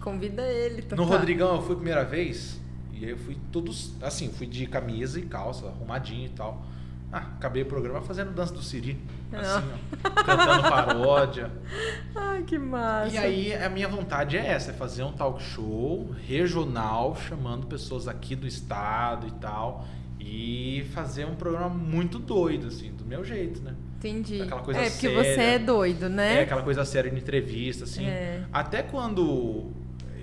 Speaker 1: Convida ele, Tatá.
Speaker 3: no Rodrigão eu fui a primeira vez. E aí eu fui todos, assim, fui de camisa e calça, arrumadinho e tal. Ah, acabei o programa fazendo dança do Siri. Assim, ó, cantando paródia. *laughs*
Speaker 1: Ai, que massa.
Speaker 3: E aí a minha vontade é essa, é fazer um talk show regional, chamando pessoas aqui do estado e tal. E fazer um programa muito doido, assim, do meu jeito, né?
Speaker 1: Entendi.
Speaker 3: Aquela coisa
Speaker 1: é, porque
Speaker 3: séria.
Speaker 1: você é doido, né?
Speaker 3: É aquela coisa séria de entrevista, assim.
Speaker 1: É.
Speaker 3: Até quando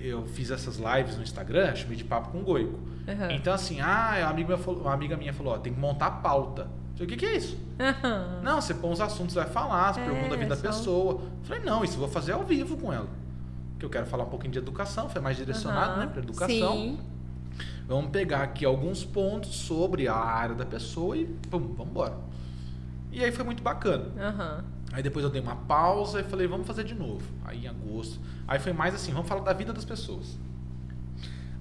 Speaker 3: eu fiz essas lives no Instagram, chamei de papo com o Goico.
Speaker 1: Aham.
Speaker 3: Então, assim, ah, uma amiga, minha falou- uma amiga minha falou, ó, tem que montar a pauta. Eu falei, o que, que é isso?
Speaker 1: Aham.
Speaker 3: Não, você põe os assuntos, vai falar, você
Speaker 1: É,
Speaker 3: pergunta a vida da
Speaker 1: só-
Speaker 3: pessoa. Eu falei, não, isso eu vou fazer ao vivo com ela. Porque eu quero falar um pouquinho de educação, foi mais direcionado,
Speaker 1: Aham.
Speaker 3: né, para educação.
Speaker 1: Sim.
Speaker 3: Vamos pegar aqui alguns pontos sobre a área da pessoa e pum, vamos embora. E aí foi muito bacana.
Speaker 1: Aham.
Speaker 3: Aí depois eu dei uma pausa e falei, vamos fazer de novo. Aí em agosto. Aí foi mais assim, vamos falar da vida das pessoas.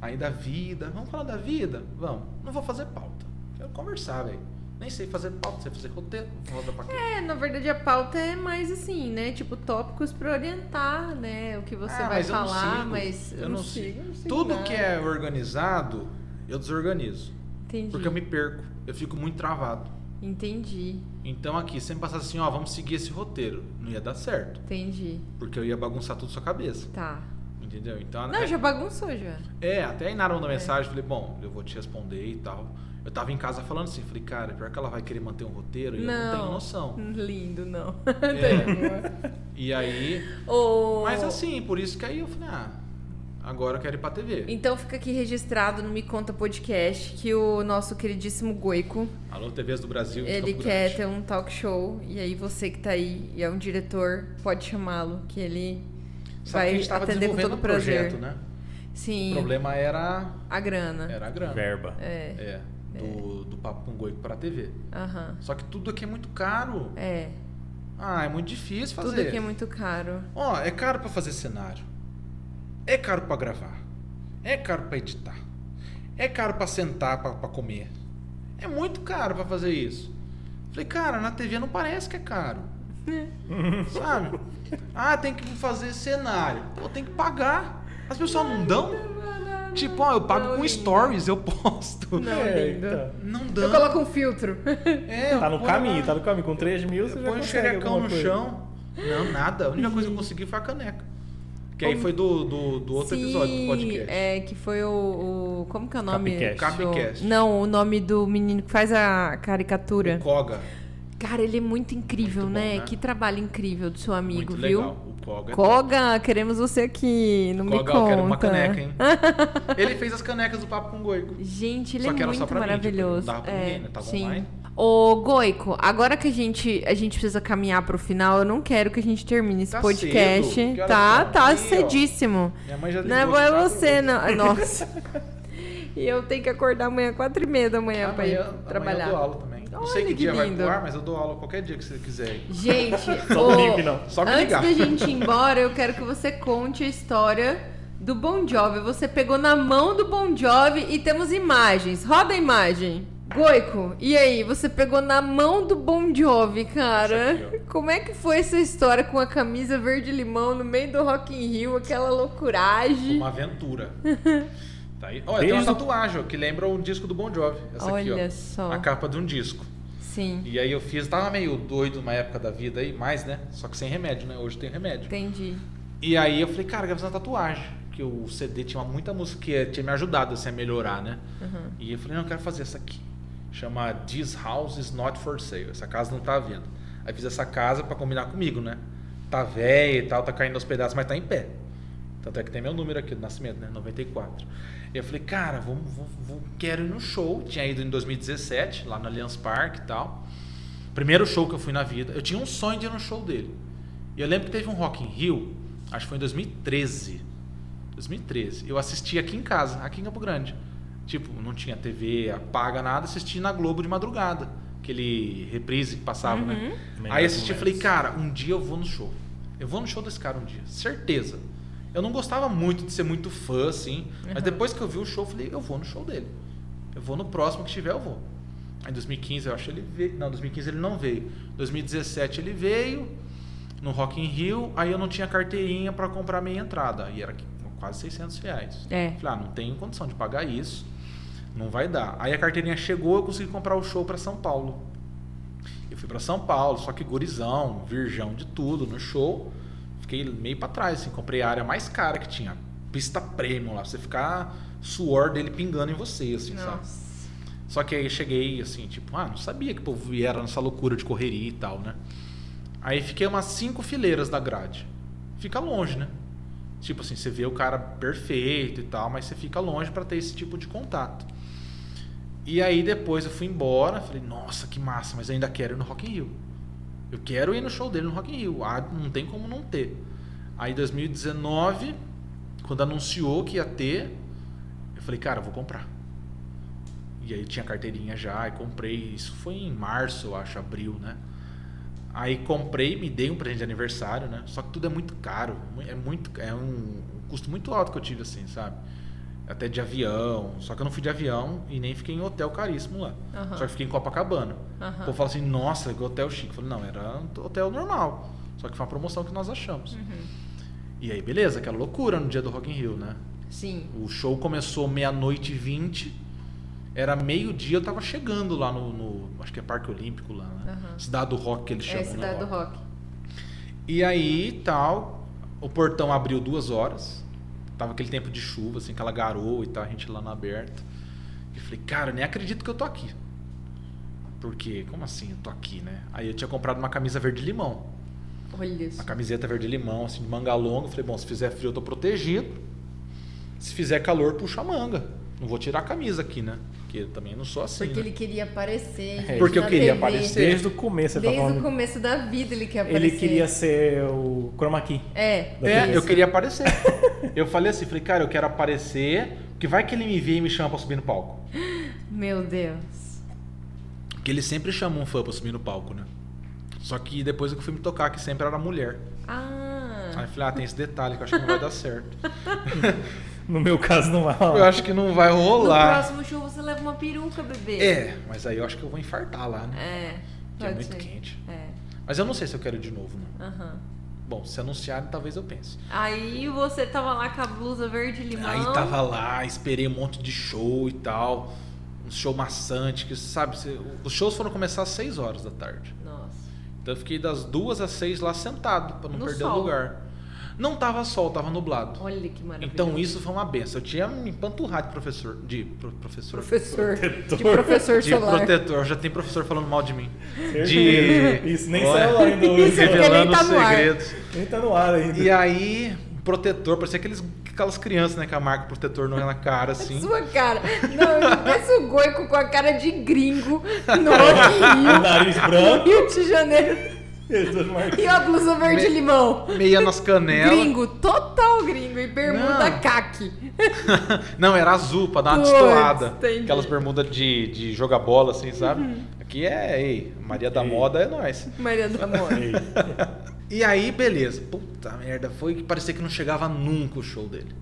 Speaker 3: Aí da vida, vamos falar da vida? Vamos. Não vou fazer pauta. Quero conversar, velho. Nem sei fazer pauta, sei fazer roteiro. Fazer pra quê?
Speaker 1: É, na verdade a pauta é mais assim, né? Tipo, tópicos pra orientar, né? O que você
Speaker 3: Ah,
Speaker 1: vai
Speaker 3: mas eu não
Speaker 1: falar,
Speaker 3: sigo.
Speaker 1: mas
Speaker 3: Eu não sigo.
Speaker 1: não sigo
Speaker 3: Tudo
Speaker 1: nada.
Speaker 3: que é organizado, eu desorganizo.
Speaker 1: Entendi.
Speaker 3: Porque eu me perco. Eu fico muito travado.
Speaker 1: Entendi,
Speaker 3: Então aqui, sempre passasse assim, ó, vamos seguir esse roteiro. Não ia dar certo.
Speaker 1: entendi.
Speaker 3: Porque eu ia bagunçar tudo sua cabeça.
Speaker 1: Tá.
Speaker 3: Entendeu? Então,
Speaker 1: Não,
Speaker 3: é-
Speaker 1: já bagunçou já.
Speaker 3: É, até a Inara mandou mensagem, falei, bom, eu vou te responder e tal. Eu tava em casa falando assim, falei, cara, pior que ela vai querer manter um roteiro e eu não tenho noção. *laughs*
Speaker 1: Lindo, não.
Speaker 3: É. *laughs* e aí.
Speaker 1: Ô,
Speaker 3: Mas assim, por isso que aí eu falei, ah, agora eu quero ir pra TV.
Speaker 1: Então fica aqui registrado no Me Conta Podcast que o nosso queridíssimo Goico,
Speaker 3: Alô, TVs do Brasil.
Speaker 1: ele quer
Speaker 3: Grande.
Speaker 1: ter um talk show e aí você que tá aí e é um diretor, pode chamá-lo, que ele
Speaker 3: Sabe
Speaker 1: vai
Speaker 3: que a gente tava
Speaker 1: atender com todo prazer.
Speaker 3: projeto, né?
Speaker 1: Sim,
Speaker 3: O problema era,
Speaker 1: a grana.
Speaker 3: era a grana.
Speaker 2: Verba.
Speaker 1: É,
Speaker 3: É, do, do Papo com Goico pra TV.
Speaker 1: aham.
Speaker 3: Só que tudo aqui é muito caro.
Speaker 1: É,
Speaker 3: Ah, é muito difícil fazer.
Speaker 1: tudo aqui é muito caro.
Speaker 3: Ó, é caro pra fazer cenário. É caro pra gravar. É caro pra editar. É caro pra sentar pra pra comer. É muito caro pra fazer isso. Falei, cara, na TV não parece que é caro. *laughs* Sabe? Ah, tem que fazer cenário. Pô, tem que pagar. As pessoas não dão. Tipo, ó, eu pago
Speaker 1: Não,
Speaker 3: com
Speaker 1: lindo.
Speaker 3: stories, eu posto.
Speaker 1: Não,
Speaker 2: É, então.
Speaker 3: Não
Speaker 1: Eu
Speaker 3: dão.
Speaker 1: coloco um filtro.
Speaker 3: É,
Speaker 2: Tá no
Speaker 3: põe
Speaker 2: caminho,
Speaker 3: lá.
Speaker 2: tá no caminho. Com 3 mil você já
Speaker 3: Põe o
Speaker 2: consegue
Speaker 3: xerecão no
Speaker 2: coisa.
Speaker 3: chão. Não, nada. A única coisa que eu consegui foi a caneca. Que aí foi do, do, do outro
Speaker 1: Sim,
Speaker 3: episódio do podcast.
Speaker 1: É, que foi o, o- Como que é o nome?
Speaker 2: Capcast.
Speaker 3: Capcast.
Speaker 1: Não, o nome do menino que faz a caricatura.
Speaker 3: O Koga.
Speaker 1: Cara, ele é muito incrível,
Speaker 3: Muito bom,
Speaker 1: né?
Speaker 3: né?
Speaker 1: Que trabalho incrível do seu amigo,
Speaker 3: Muito
Speaker 1: viu?
Speaker 3: legal. O Koga. é
Speaker 1: Koga, queremos você aqui. Não me
Speaker 3: Koga,
Speaker 1: conta.
Speaker 3: eu quero uma caneca, hein? *laughs* Ele fez as canecas do Papo com o Goico.
Speaker 1: Gente, ele
Speaker 3: Só
Speaker 1: é
Speaker 3: que era só
Speaker 1: muito
Speaker 3: pra mim, tipo,
Speaker 1: maravilhoso.
Speaker 3: não dava pra
Speaker 1: é,
Speaker 3: ninguém, né? Tava
Speaker 1: sim.
Speaker 3: online.
Speaker 1: Ô, Goico, agora que a gente, a gente precisa caminhar pro final, eu não quero que a gente termine esse
Speaker 3: Tá
Speaker 1: podcast.
Speaker 3: cedo. Que
Speaker 1: Tá,
Speaker 3: são?
Speaker 1: tá
Speaker 3: Aí, ó.
Speaker 1: cedíssimo.
Speaker 3: Minha mãe já
Speaker 1: Não é bom é você, não. *laughs* Nossa. e eu tenho que acordar amanhã, quatro e meia da manhã pra ir
Speaker 3: Amanhã,
Speaker 1: trabalhar.
Speaker 3: amanhã eu dou aula também. não sei
Speaker 1: Olha
Speaker 3: que
Speaker 1: que
Speaker 3: dia vai
Speaker 1: lindo.
Speaker 3: pro ar, mas eu dou aula qualquer dia que você quiser.
Speaker 1: Gente, *laughs*
Speaker 2: Só não.
Speaker 3: Só me
Speaker 1: antes
Speaker 3: ligar.
Speaker 1: da gente ir embora, eu quero que você conte a história do Bon Jovi. Você pegou na mão do Bon Jovi e temos imagens. Roda a imagem. Goico, e aí? Você pegou na mão do Bon Jovi, cara.
Speaker 3: Aqui,
Speaker 1: Como é que foi essa história com a camisa verde-limão no meio do Rock in Rio, aquela loucuragem?
Speaker 3: Uma aventura. *laughs* Tá aí. Olha, tem uma
Speaker 2: Desde
Speaker 3: tatuagem ó, que lembra o disco do Bon Jovi. Essa aqui,
Speaker 1: Olha
Speaker 3: ó.
Speaker 1: só.
Speaker 3: A capa de um disco.
Speaker 1: Sim,
Speaker 3: E aí eu fiz, tava meio doido numa época da vida aí, mais, né? Só que sem remédio, né? Hoje tem remédio.
Speaker 1: entendi.
Speaker 3: E aí eu falei, cara, eu quero fazer uma tatuagem. Que o CD tinha muita música que tinha me ajudado assim, a melhorar, né?
Speaker 1: Uhum.
Speaker 3: E eu falei, não, eu quero fazer essa aqui. Chama This House is Not for Sale. Essa casa não tá à venda. Aí fiz essa casa pra combinar comigo, né? Tá velha e tal, tá caindo aos pedaços, mas tá em pé. Tanto é que tem meu número aqui do nascimento, né? 94. E eu falei, cara, vamos, vou, vou- quero ir no show. Tinha ido em 2017, lá no Allianz Parque e tal. Primeiro show que eu fui na vida. Eu tinha um sonho de ir no show dele. E eu lembro que teve um Rock in Rio, acho que foi em 2013. 2013. Eu assisti aqui em casa, aqui em Campo Grande. Tipo, não tinha TV apaga nada, assisti na Globo de madrugada. Aquele reprise que passava, né?
Speaker 2: Melhores
Speaker 3: Aí assisti e falei, cara, um dia eu vou no show. Eu vou no show desse cara um dia, certeza. Eu não gostava muito de ser muito fã, assim. Mas depois que eu vi o show, eu falei, eu vou no show dele. Eu vou no próximo que tiver, eu vou. Aí em 2015 eu acho que ele veio. Não, 2015 ele não veio. 2017 ele veio no Rock in Rio. Aí eu não tinha carteirinha para comprar minha entrada. E era quase 600 reais.
Speaker 1: É.
Speaker 3: Falei, ah, não tenho condição de pagar isso. Não vai dar. Aí a carteirinha chegou, eu consegui comprar o show para São Paulo. Eu fui para São Paulo, só que gurizão, virgão de tudo no show. Fiquei meio para trás, assim, comprei a área mais cara que tinha. Pista premium lá, pra você ficar suor dele pingando em você, assim, sabe?
Speaker 1: Nossa.
Speaker 3: Só que aí eu cheguei assim, tipo, ah, não sabia que o povo era nessa loucura de correria e tal, né? Aí fiquei umas cinco fileiras da grade. Fica longe, né? Tipo assim, você vê o cara perfeito e tal, mas você fica longe pra ter esse tipo de contato. E aí depois eu fui embora, falei, nossa, que massa, mas eu ainda quero ir no Rock in Rio. Eu quero ir no show dele no Rock in Rio. Ah, não tem como não ter. Aí em 2019, quando anunciou que ia ter, eu falei, cara, eu vou comprar. E aí tinha carteirinha já, e comprei. Isso foi em março, eu acho, abril, né? Aí comprei, me dei um presente de aniversário, né? Só que tudo é muito caro. É muito. É um custo muito alto que eu tive, assim, sabe? Até de avião. Só que eu não fui de avião e nem fiquei em hotel caríssimo lá.
Speaker 1: Aham.
Speaker 3: Só que fiquei em Copacabana.
Speaker 1: Aham.
Speaker 3: O povo fala assim, nossa, que hotel chique. Eu falei, não, era um hotel normal. Só que foi uma promoção que nós achamos.
Speaker 1: Uhum.
Speaker 3: E aí, beleza, aquela loucura no dia do Rock in Rio, né?
Speaker 1: Sim.
Speaker 3: O show começou meia-noite e vinte. Era meio-dia, eu tava chegando lá no, no- Acho que é Parque Olímpico lá, né?
Speaker 1: Aham.
Speaker 3: Cidade do Rock que eles
Speaker 1: É
Speaker 3: chamam.
Speaker 1: a cidade
Speaker 3: né?
Speaker 1: do rock.
Speaker 3: E aí, tal, o portão abriu duas horas. Tava aquele tempo de chuva, assim, aquela garoa e tal, a gente lá na aberta. E falei, cara, eu nem acredito que eu tô aqui. Porque, como assim eu tô aqui, né? Aí eu tinha comprado uma camisa verde-limão.
Speaker 1: Olha isso.
Speaker 3: Uma camiseta verde-limão, assim, de manga longa. Eu falei, bom, se fizer frio eu tô protegido. Se fizer calor, puxa a manga. Não vou tirar a camisa aqui, né? Porque eu também não sou assim,
Speaker 1: Porque
Speaker 3: né?
Speaker 1: ele queria aparecer.
Speaker 2: É,
Speaker 1: gente,
Speaker 3: porque eu queria
Speaker 1: TV.
Speaker 3: aparecer.
Speaker 2: Desde o começo tá
Speaker 1: Desde o começo da vida ele quer aparecer.
Speaker 2: Ele queria ser o Chroma Key.
Speaker 1: É.
Speaker 3: É, eu queria aparecer. *laughs* eu falei assim, falei, cara, eu quero aparecer, porque vai que ele me vê e me chama pra subir no palco. *laughs*
Speaker 1: Meu Deus.
Speaker 3: Porque ele sempre chama um fã pra subir no palco, né? Só que depois eu fui me tocar, que sempre era mulher.
Speaker 1: Ah.
Speaker 3: Aí eu falei, ah, tem esse detalhe que eu acho que não vai dar certo. *laughs*
Speaker 2: No meu caso não vai
Speaker 3: Eu
Speaker 2: rolar.
Speaker 3: acho que não vai
Speaker 1: No
Speaker 3: rolar.
Speaker 1: próximo show você leva uma peruca, bebê.
Speaker 3: É, mas aí eu acho que eu vou infartar lá, né?
Speaker 1: É.
Speaker 3: Que é
Speaker 1: pode
Speaker 3: muito
Speaker 1: ser.
Speaker 3: quente.
Speaker 1: É.
Speaker 3: Mas eu não sei se eu quero ir de novo, né?
Speaker 1: Aham.
Speaker 3: Bom, se anunciarem, talvez eu pense.
Speaker 1: Aí você tava lá com a blusa verde limão.
Speaker 3: Aí tava lá, esperei um monte de show e tal. Um show maçante, que sabe, você- os shows foram começar às 6 horas da tarde.
Speaker 1: Nossa.
Speaker 3: Então eu fiquei das duas às seis lá sentado, pra não
Speaker 1: No
Speaker 3: perder
Speaker 1: sol.
Speaker 3: o lugar. Não tava sol, tava nublado.
Speaker 1: Olha que maravilha.
Speaker 3: Então isso foi uma benção. Eu tinha me empanturrado de professor. De pro- professor.
Speaker 1: Professor.
Speaker 2: Protetor.
Speaker 1: De professor
Speaker 3: De
Speaker 1: solar.
Speaker 3: protetor. Já tem professor falando mal de mim. De.
Speaker 2: Isso, nem
Speaker 3: Olha,
Speaker 2: saiu ainda hoje.
Speaker 3: Revelando
Speaker 1: nem tá no ar.
Speaker 3: segredos.
Speaker 2: Nem tá no ar ainda.
Speaker 3: E aí, protetor, parecia aqueles, aquelas crianças, né? Que a marca protetor não é na cara, assim. *laughs*
Speaker 1: Sua cara. Não, pensa o Goico com a cara de gringo no Rio. *laughs*
Speaker 2: Nariz branco.
Speaker 1: Rio de Janeiro. E a blusa verde
Speaker 3: Me-
Speaker 1: limão.
Speaker 3: Meia nas canelas.
Speaker 1: Gringo, total gringo. E bermuda
Speaker 3: Não.
Speaker 1: caque. *laughs*
Speaker 3: Não, era azul, pra dar uma
Speaker 1: Puts,
Speaker 3: destoada.
Speaker 1: entendi. Uhum.
Speaker 3: Aquelas bermudas de, de jogar bola, assim, sabe? Aqui é, ei, Maria da
Speaker 2: Ei.
Speaker 3: Moda é nós.
Speaker 1: Maria do Amor.
Speaker 2: Ei, *laughs*
Speaker 3: E aí, beleza. Puta merda, foi que parecia que não chegava nunca o show dele.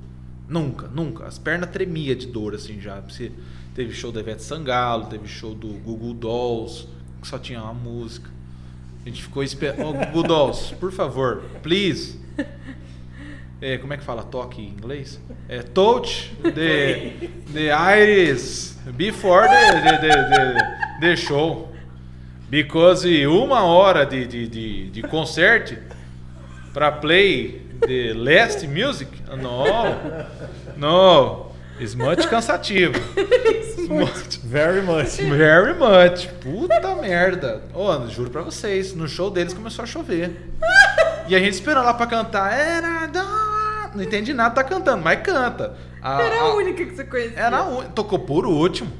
Speaker 3: Nunca, nunca. As pernas tremia de dor, assim, já. Você- Teve show da Ivete Sangalo, teve show do Google Dolls, que só tinha uma música. Gente ficou esperando. Dolls, por favor, please. É, como é que fala toque em inglês? É touch the, the iris before the, the, the, the, the show. Because uma hora de, de, de, de concert para play the last music? No, no, it's much cansativo. *laughs* Much-
Speaker 2: very much.
Speaker 3: Very much. Puta merda. Ô, juro pra vocês, no show deles começou a chover. E a gente esperando lá pra cantar. Era da... Não entendi nada, tá cantando, mas canta. A-
Speaker 1: Era a
Speaker 3: a-
Speaker 1: única que você conhecia.
Speaker 3: Era a única. Tocou por último.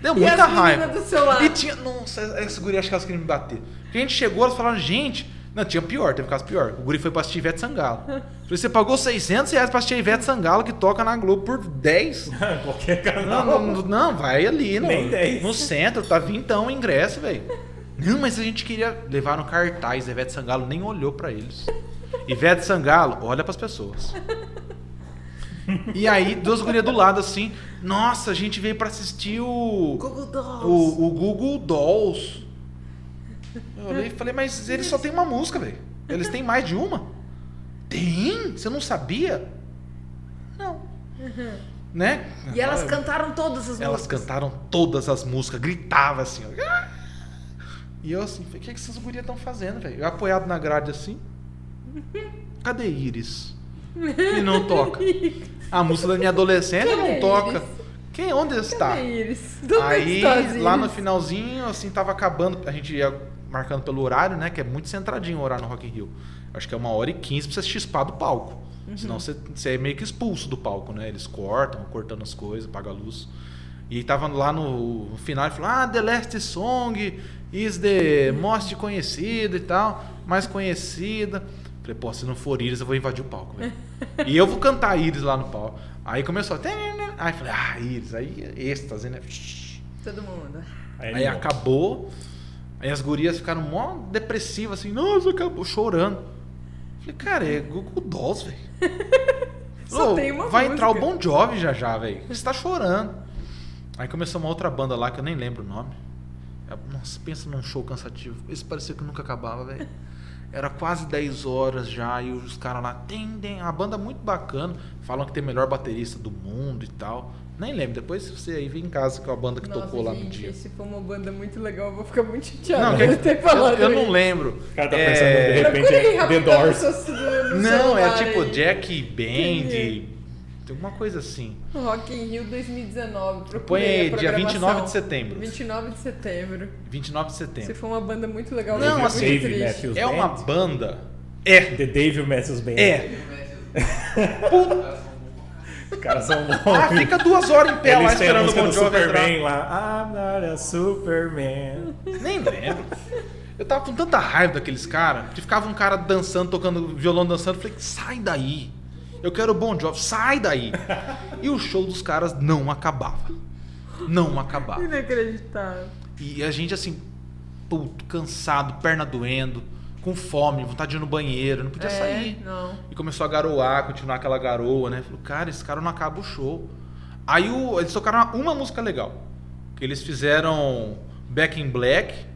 Speaker 3: Deu
Speaker 1: E
Speaker 3: muita raiva.
Speaker 1: do seu lado?
Speaker 3: E tinha. Nossa, essa guria acho que elas queriam me bater. Porque a gente chegou, elas falaram, gente. Não, tinha pior, teve um caso pior. O guri foi pra assistir Ivete Sangalo. Falei, você pagou 600 reais pra assistir Ivete Sangalo que toca na Globo por 10? *laughs*
Speaker 2: Qualquer
Speaker 3: Não,
Speaker 2: canal.
Speaker 3: não, não, vai ali, no,
Speaker 2: Nem 10.
Speaker 3: no centro, tá vintão o ingresso, velho. Não, mas a gente queria levar no cartaz, a Ivete Sangalo nem olhou pra eles. Ivete Sangalo, olha pras pessoas. E aí, duas gurias do lado assim, nossa, a gente veio pra assistir o.
Speaker 1: Google Dolls.
Speaker 3: O, o Google Dolls. Eu olhei e falei, mas eles só tem uma música, velho. Eles têm mais de uma? Tem? Você não sabia? Não. Né?
Speaker 1: E elas cantaram todas as
Speaker 3: elas
Speaker 1: músicas.
Speaker 3: cantaram todas as músicas, gritava assim, ó. Ah! E eu assim, o que, que essas gurias estão fazendo, velho? Eu apoiado na grade assim. *laughs* Cadê Iris? Que não toca. A música da minha adolescência
Speaker 1: Cadê
Speaker 3: não toca.
Speaker 1: Iris?
Speaker 3: Quem, onde está?
Speaker 1: Cadê Iris?
Speaker 3: Aí, lá no finalzinho, assim, tava acabando. A gente ia marcando pelo horário, né? Que é muito centradinho o horário no Rock in Rio. Acho que é uma hora e quinze pra você chispar do palco.
Speaker 1: Uhum.
Speaker 3: Senão você, você é meio que expulso do palco, né? Eles cortam, cortando as coisas, apaga a luz. E tava lá no final e falou: Ah, The Last Song is the most conhecida e tal, mais conhecida. Falei, pô, se não for Iris, eu vou invadir o palco, velho. e eu vou cantar Iris lá no palco. Aí começou. Aí falei, ah, Iris, aí êxtase, né?
Speaker 1: Todo mundo.
Speaker 2: Aí,
Speaker 3: Aí acabou. Aí as gurias ficaram mó depressivas, assim, nossa, acabou, chorando. Falei, cara, é Google Dolls, velho. *laughs*
Speaker 1: Só
Speaker 3: Ô,
Speaker 1: tem uma
Speaker 3: Vai entrar o
Speaker 1: música.
Speaker 3: Bon Jovi já já, velho. Você tá chorando. Aí começou uma outra banda lá que eu nem lembro o nome. Eu- Nossa, pensa num show cansativo. Esse parecia que nunca acabava, velho. Era quase 10 horas já e os caras lá, tem. A banda muito bacana. Falam que tem o melhor baterista do mundo e tal. Nem lembro. Depois se você aí vem em casa com a banda que
Speaker 1: Nossa,
Speaker 3: tocou lá no
Speaker 1: gente,
Speaker 3: dia.
Speaker 1: se for uma banda muito legal, eu vou ficar muito chateada.
Speaker 3: Não, que-
Speaker 1: ter falado
Speaker 3: eu, eu não lembro.
Speaker 2: O cara tá
Speaker 3: É,
Speaker 2: pensando de repente é The Doors.
Speaker 3: Não, é tipo
Speaker 1: aí.
Speaker 3: Jack Band.
Speaker 1: Entendi.
Speaker 3: Tem alguma coisa assim.
Speaker 1: Rock in Rio 2019.
Speaker 3: Põe aí, dia
Speaker 1: programação.
Speaker 3: 29 de setembro.
Speaker 1: 29 de setembro.
Speaker 3: 29 de
Speaker 1: Se
Speaker 3: setembro.
Speaker 1: for uma banda muito legal,
Speaker 3: Não, assim,
Speaker 1: muito
Speaker 2: Dave. Matthews
Speaker 3: É uma
Speaker 2: Band.
Speaker 3: banda. É.
Speaker 2: The Dave Matthews Band.
Speaker 3: É. *laughs*
Speaker 2: Os caras são *laughs* bons.
Speaker 3: Ah, fica duas horas em pé lá
Speaker 2: Eles a
Speaker 3: esperando o Bon Jovi entrar.
Speaker 2: Superman lá. I'm not a Superman.
Speaker 3: Nem lembro. Eu tava com tanta raiva daqueles caras, que ficava um cara dançando, tocando violão dançando. Eu falei, sai daí. Eu quero o Bon Jovi, sai daí. E o show dos caras não acabava. Não acabava.
Speaker 1: Inacreditável.
Speaker 3: E a gente assim, puto, cansado, perna doendo, com fome, vontade de ir no banheiro, não podia
Speaker 1: é,
Speaker 3: sair.
Speaker 1: Não.
Speaker 3: E começou a garoar, continuar aquela garoa, né? Falei, cara, esse cara não acaba o show. Aí o- eles tocaram uma música legal. Que eles fizeram Back in Black,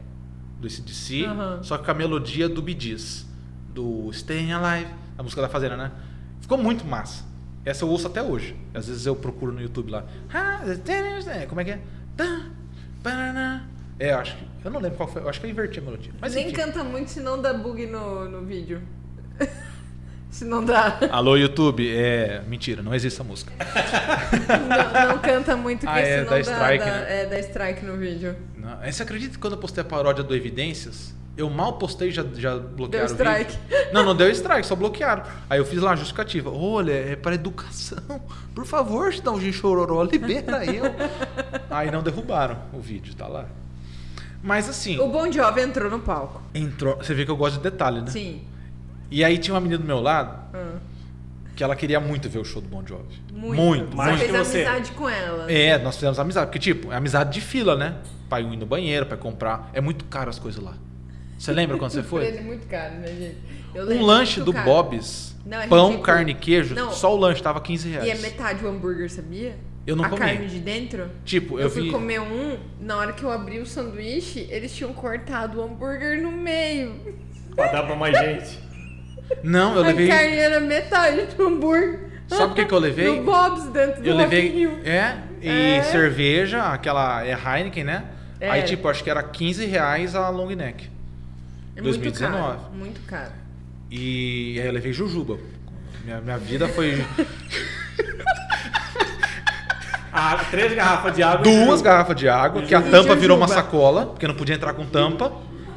Speaker 3: do CDC,
Speaker 1: Aham.
Speaker 3: só que com a melodia do Gees, do Staying Alive, a música da Fazenda, né? Ficou muito massa. Essa eu ouço até hoje. Às vezes eu procuro no YouTube lá. *laughs* Como é que é? É, acho que. Eu não lembro qual foi. Eu acho que eu inverti a melodia. Mas
Speaker 1: Nem
Speaker 3: enfim.
Speaker 1: canta muito se não dá bug no, no vídeo. *laughs* se não dá.
Speaker 3: Alô, YouTube? É. Mentira, não existe essa música.
Speaker 1: não, não canta muito que
Speaker 3: Ah, é,
Speaker 1: senão
Speaker 3: dá
Speaker 1: dá,
Speaker 3: strike,
Speaker 1: dá-
Speaker 3: né?
Speaker 1: É, dá strike no vídeo.
Speaker 3: Não, aí você acredita que quando eu postei a paródia do Evidências, eu mal postei já, já bloquearam
Speaker 1: Deu
Speaker 3: o vídeo?
Speaker 1: strike.
Speaker 3: Não, não deu strike, só bloquearam. Aí eu fiz lá a justificativa. Olha, é para educação. Por favor, Chitãozinho Chororó, *laughs* libera eu. Aí não derrubaram o vídeo, tá lá. Mas assim,
Speaker 1: O Bon Jovi entrou no palco.
Speaker 3: entrou. Você vê que eu gosto de detalhe, né?
Speaker 1: Sim.
Speaker 3: E aí tinha uma menina do meu lado
Speaker 1: Ah,
Speaker 3: que ela queria muito ver o show do Bon Jovi.
Speaker 1: muito.
Speaker 3: Muito,
Speaker 1: Você
Speaker 2: Mais
Speaker 1: fez
Speaker 2: que você.
Speaker 1: amizade com ela.
Speaker 3: É, nós fizemos amizade. Porque, tipo, é amizade de fila, né? Pra ir no banheiro, pra comprar. É muito caro as coisas lá. Você lembra quando você *laughs* foi?
Speaker 1: ele é muito caro, né, gente? Eu
Speaker 3: Um lanche
Speaker 1: muito
Speaker 3: do
Speaker 1: caro.
Speaker 3: Bob's,
Speaker 1: Não, é
Speaker 3: pão,
Speaker 1: ridículo.
Speaker 3: carne e queijo,
Speaker 1: Não.
Speaker 3: só o lanche tava 15 reais.
Speaker 1: E é metade o hambúrguer, sabia?
Speaker 3: Eu não
Speaker 1: a
Speaker 3: comi.
Speaker 1: carne de dentro.
Speaker 3: Tipo,
Speaker 1: Eu,
Speaker 3: eu,
Speaker 1: fui
Speaker 3: vi.
Speaker 1: comer um, na hora que eu abri o sanduíche, eles tinham cortado o hambúrguer no meio.
Speaker 2: Pra dar pra mais gente.
Speaker 3: Não, eu
Speaker 1: a
Speaker 3: levei.
Speaker 1: carne era metade do hambúrguer.
Speaker 3: Sabe o que, que eu levei?
Speaker 1: No Bob's dentro do
Speaker 3: Eu levei.
Speaker 1: Rio.
Speaker 3: É, e
Speaker 1: É.
Speaker 3: cerveja, aquela é Heineken, né?
Speaker 1: É.
Speaker 3: Aí, tipo, acho que era 15 reais a long neck.
Speaker 1: É muito
Speaker 3: 2019.
Speaker 1: caro, muito caro.
Speaker 3: E aí eu levei jujuba. Minha, minha vida foi *laughs*
Speaker 2: Ah, três garrafas de água.
Speaker 3: duas garrafas de água, que a tampa virou uma sacola, porque não podia entrar com tampa.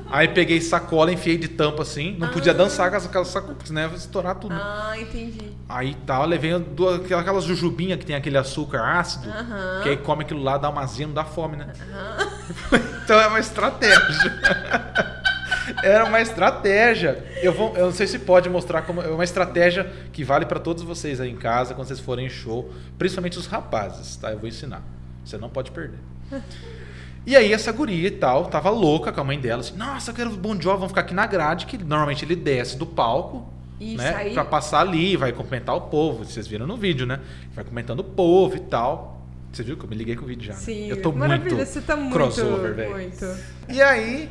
Speaker 3: Aí peguei sacola, enfiei de tampa assim, não podia dançar com aquelas sacolas, senão ia estourar tudo.
Speaker 1: Ah, entendi.
Speaker 3: Aí tá, eu levei duas, aquelas jujubinhas que tem aquele açúcar ácido,
Speaker 1: Aham.
Speaker 3: que aí come aquilo lá, dá uma azia, não dá fome, né? *laughs* então é uma estratégia. *laughs* Era uma estratégia. Eu, vou, eu não sei se pode mostrar como. É uma estratégia que vale pra todos vocês aí em casa, quando vocês forem em show, principalmente os rapazes, tá? Eu vou ensinar. Você não pode perder. E aí essa guria e tal, tava louca com a mãe dela, assim, nossa, eu quero o Bon Jovi, vamos ficar aqui na grade, que normalmente ele desce do palco,
Speaker 1: E
Speaker 3: né?
Speaker 1: sair-
Speaker 3: Pra passar ali, vai cumprimentar o povo. Vocês viram no vídeo, né? Vai cumprimentando o povo e tal. Você viu que eu me liguei com o vídeo já? né?
Speaker 1: Sim,
Speaker 3: eu tô
Speaker 1: maravilha,
Speaker 3: muito
Speaker 1: você tá muito,
Speaker 3: crossover, velho.
Speaker 1: muito.
Speaker 3: E aí,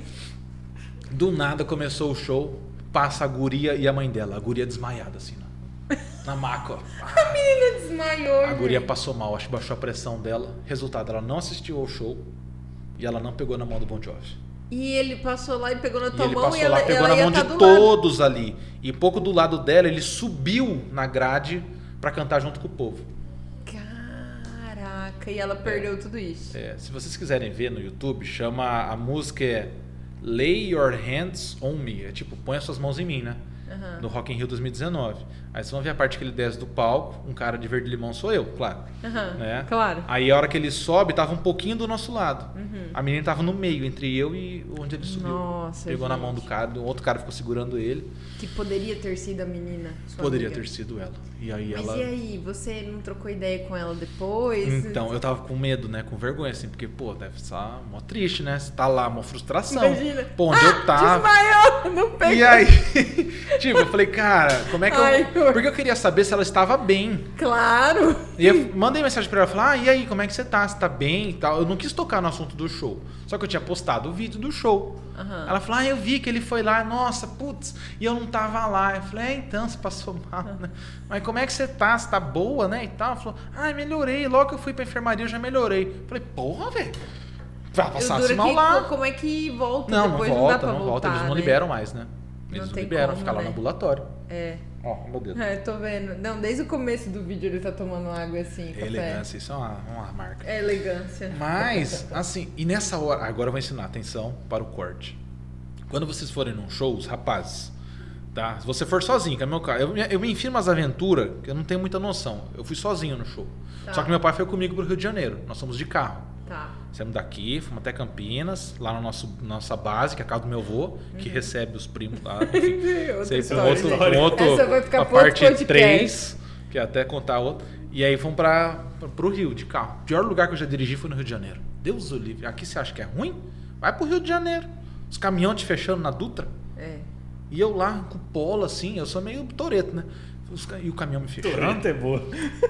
Speaker 3: do nada começou o show, passa a guria e a mãe dela. A guria desmaiada, assim, na, na maca, ó. *laughs*
Speaker 1: A menina desmaiou,
Speaker 3: A guria
Speaker 1: gente.
Speaker 3: passou mal, acho que baixou a pressão dela. Resultado, ela não assistiu ao show e ela não pegou na mão do Bon Jovi.
Speaker 1: E ele passou lá e pegou na
Speaker 3: E
Speaker 1: tua
Speaker 3: ele
Speaker 1: mão
Speaker 3: passou
Speaker 1: e ela,
Speaker 3: lá, pegou
Speaker 1: ela
Speaker 3: na mão
Speaker 1: tá
Speaker 3: de
Speaker 1: do lado.
Speaker 3: todos ali. E pouco do lado dela, ele subiu na grade pra cantar junto com o povo.
Speaker 1: Caraca, e ela perdeu tudo isso.
Speaker 3: É, se vocês quiserem ver no YouTube, chama a música é Lay Your Hands on Me. É tipo, põe as suas mãos em mim, né?
Speaker 1: Aham.
Speaker 3: No Rock in Rio 2019. Aí vocês vão ver a parte que ele desce do palco, um cara de verde limão sou eu, claro.
Speaker 1: Aham,
Speaker 3: né?
Speaker 1: Claro.
Speaker 3: Aí a hora que ele sobe, tava um pouquinho do nosso lado.
Speaker 1: Uhum.
Speaker 3: A menina tava no meio, entre eu e onde ele subiu.
Speaker 1: Nossa,
Speaker 3: Pegou na
Speaker 1: gente.
Speaker 3: mão do cara, o outro cara ficou segurando ele.
Speaker 1: Que poderia ter sido a menina.
Speaker 3: Poderia
Speaker 1: amiga.
Speaker 3: ter sido ela. E aí
Speaker 1: Mas
Speaker 3: ela.
Speaker 1: e aí, você não trocou ideia com ela depois?
Speaker 3: Então, eu tava com medo, né? Com vergonha, assim, porque, pô, deve estar mó triste, né? Você tá lá, uma frustração.
Speaker 1: Imagina.
Speaker 3: Pô, onde eu tava.
Speaker 1: Desmaiou no peito.
Speaker 3: E aí, *laughs* tipo, eu falei, cara, como é que
Speaker 1: Ai,
Speaker 3: eu. Porque eu queria saber se ela estava bem.
Speaker 1: Claro.
Speaker 3: E eu mandei mensagem pra ela, falar, ah, e aí, como é que você tá? Você tá bem e tal? Eu não quis tocar no assunto do show. Só que eu tinha postado o vídeo do show.
Speaker 1: Aham.
Speaker 3: Ela falou, ah, eu vi que ele foi lá, nossa, putz, e eu não tava lá. Eu falei, é, então, você passou *laughs* mal, né? Mas como é que você tá? Você tá boa, né? E tal. Ela falou, ah, melhorei. Logo que eu fui pra enfermaria, eu já melhorei. Eu falei, porra, velho. Vai passar esse mal
Speaker 1: que,
Speaker 3: lá.
Speaker 1: Como é que volta?
Speaker 3: Não, não
Speaker 1: depois
Speaker 3: volta,
Speaker 1: não
Speaker 3: não,
Speaker 1: dá pra
Speaker 3: volta.
Speaker 1: voltar,
Speaker 3: Eles não
Speaker 1: né?
Speaker 3: liberam mais, né? Eles
Speaker 1: Não
Speaker 3: não, liberam,
Speaker 1: como,
Speaker 3: fica lá
Speaker 1: né?
Speaker 3: no ambulatório.
Speaker 1: É.
Speaker 3: Ó, meu Deus.
Speaker 1: É, tô vendo. Não, desde o começo do vídeo ele tá tomando água assim, café.
Speaker 3: Elegância, isso é uma, uma marca.
Speaker 1: É elegância.
Speaker 3: Mas, assim, e nessa hora, agora eu vou ensinar, atenção para o corte. Quando vocês forem num show, os rapazes, tá? Se você for sozinho, que é meu caso, eu, me- eu me enfio umas aventuras que eu não tenho muita noção. Eu fui sozinho no show.
Speaker 1: Tá.
Speaker 3: Só que meu pai foi comigo pro Rio de Janeiro. Nós fomos de carro. Saímos daqui, fomos até Campinas, lá na nosso, nossa base, que é a casa do meu avô, que recebe os primos lá. *laughs* Enfim,
Speaker 1: Outra
Speaker 3: Sei um outro, um outro,
Speaker 1: Essa vai ficar
Speaker 3: a parte
Speaker 1: podcast.
Speaker 3: 3, que é até contar outro. E aí fomos para pro Rio de carro. O pior lugar que eu já dirigi foi no Rio de Janeiro. Deus o livre. Aqui você acha que é ruim? Vai pro Rio de Janeiro. Os caminhões te fechando na Dutra.
Speaker 1: É.
Speaker 3: E eu lá com polo assim, eu sou meio toreto, né? E o caminhão me fechando.
Speaker 2: Torrento é boa.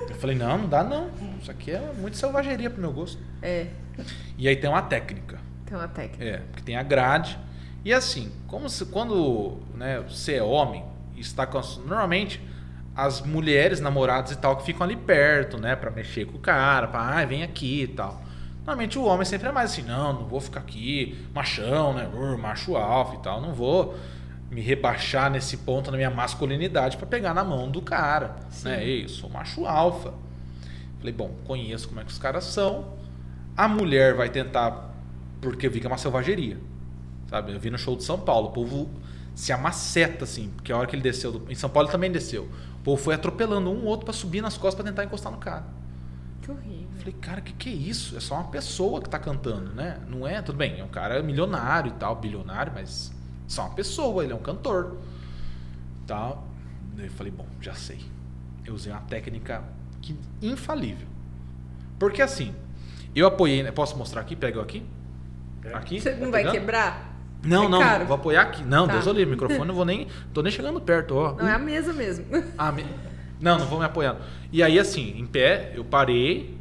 Speaker 3: Eu falei, não, não dá não. Isso aqui é muito selvageria pro meu gosto.
Speaker 1: É.
Speaker 3: E aí tem uma técnica.
Speaker 1: Tem uma técnica.
Speaker 3: É, porque tem a grade. E assim, como se, quando né, você é homem e está com. as- Normalmente, as mulheres, namoradas e tal, que ficam ali perto, né, Pra mexer com o cara, pra, ah, vem aqui e tal. Normalmente o homem sempre é mais assim, não, não vou ficar aqui, machão, né, uh, macho alfa e tal, não vou me rebaixar nesse ponto na minha masculinidade pra pegar na mão do cara, né? Ei, eu sou macho alfa. Falei, bom, conheço como é que os caras são. A mulher vai tentar, porque eu vi que é uma selvageria. Sabe? Eu vi no show de São Paulo, o povo se amaceta, assim, porque a hora que ele desceu, do- em São Paulo ele também desceu. O povo foi atropelando um outro pra subir nas costas pra tentar encostar no cara.
Speaker 1: Que horrível.
Speaker 3: Falei, cara, que que é isso? É só uma pessoa que tá cantando, né? Não é, tudo bem, é um cara milionário e tal, bilionário, mas só uma pessoa, ele é um cantor. Tal. Daí Eu falei, bom, já sei. Eu usei uma técnica que, infalível. Porque assim, eu apoiei, né? Posso mostrar aqui? Pega eu aqui? Aqui?
Speaker 1: Você
Speaker 3: Tá
Speaker 1: não vai
Speaker 3: pegando?
Speaker 1: quebrar?
Speaker 3: Não,
Speaker 1: É
Speaker 3: não,
Speaker 1: caro?
Speaker 3: vou apoiar aqui. Não,
Speaker 1: Tá.
Speaker 3: Deus o livre, microfone não vou nem. Tô nem chegando perto, ó.
Speaker 1: Não, é a mesa mesmo. *laughs*
Speaker 3: Ah, me- Não, não vou me apoiar. E aí, assim, em pé, eu parei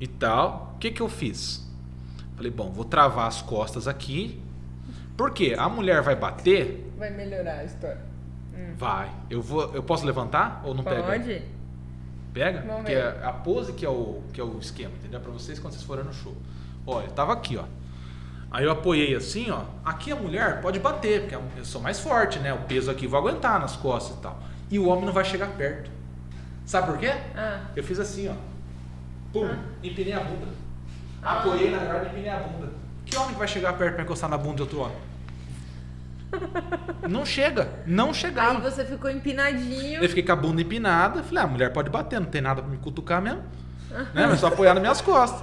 Speaker 3: e tal. O que que eu fiz? Falei, bom, vou travar as costas aqui. Por quê? A mulher vai bater?
Speaker 1: Vai melhorar a história.
Speaker 3: Vai. Eu vou, eu posso levantar ou não pega?
Speaker 1: Pode?
Speaker 3: Pega?
Speaker 1: Vamos
Speaker 3: Que é a pose que é o que é o esquema, entendeu? Pra vocês quando vocês forem no show. Olha, eu tava aqui, ó. Aí eu apoiei assim, ó. Aqui a mulher pode bater, porque eu sou mais forte, né? O peso aqui eu vou aguentar nas costas e tal. E o homem não vai chegar perto. Sabe por quê?
Speaker 1: Ah.
Speaker 3: Eu fiz assim, ó. Pum, empinei a bunda. Apoiei na grade e empinei a bunda. Que homem vai chegar perto pra encostar na bunda de outro homem? Não chega, não
Speaker 1: Aí
Speaker 3: chegava.
Speaker 1: você ficou empinadinho.
Speaker 3: Eu fiquei com a bunda empinada. Falei, ah, a mulher pode bater, não tem nada pra me cutucar mesmo. *laughs* né? Mas só apoiar nas minhas costas.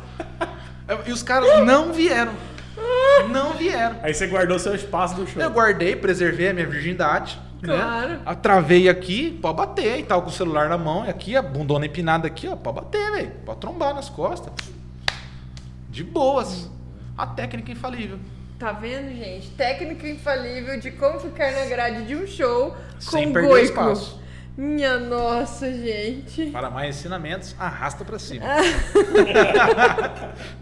Speaker 3: E os caras não vieram. Não vieram.
Speaker 2: Aí você guardou seu espaço do show.
Speaker 3: Eu guardei, preservei a minha virgindade.
Speaker 1: Claro.
Speaker 3: Né? Travei aqui, pode bater e tal, com o celular na mão. E aqui, a bundona empinada aqui, ó, pode bater, velho. Pode trombar nas costas. De boas. A técnica infalível.
Speaker 1: Tá vendo, gente? Técnica infalível de como ficar na grade de um show
Speaker 3: Sem
Speaker 1: com
Speaker 3: perder
Speaker 1: Goico.
Speaker 3: espaço.
Speaker 1: Minha nossa, gente.
Speaker 3: Para mais ensinamentos, arrasta pra cima. *laughs*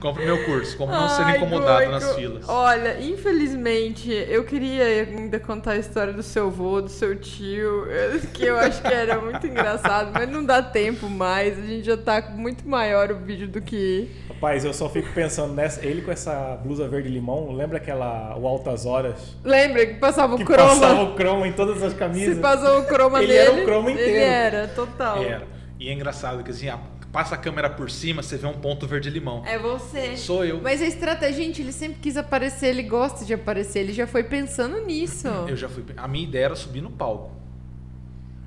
Speaker 3: Compre meu curso, como não ser
Speaker 1: Ai,
Speaker 3: incomodado
Speaker 1: Goico.
Speaker 3: nas filas.
Speaker 1: Olha, infelizmente, eu queria ainda contar a história do seu avô, do seu tio, *laughs* que eu acho que era muito engraçado, mas não dá tempo mais. A gente já tá muito maior o vídeo do que.
Speaker 2: Rapaz, eu só fico pensando nessa. Ele com essa blusa verde limão, lembra aquela o Altas Horas?
Speaker 1: Lembra que passava o
Speaker 2: Que
Speaker 1: croma?
Speaker 2: passava o croma em todas as
Speaker 1: Se
Speaker 2: camisas.
Speaker 1: passou o croma
Speaker 2: Ele
Speaker 1: nele.
Speaker 2: era o croma inteiro.
Speaker 1: Ele era, total.
Speaker 3: Era. E é engraçado que assim, a- passa a câmera por cima, você vê um ponto verde-limão.
Speaker 1: É você.
Speaker 3: Sou eu.
Speaker 1: Mas a estratégia, gente, ele sempre quis aparecer, ele gosta de aparecer, ele já foi pensando nisso. *clears throat*
Speaker 3: Eu já fui. A minha ideia era subir no palco.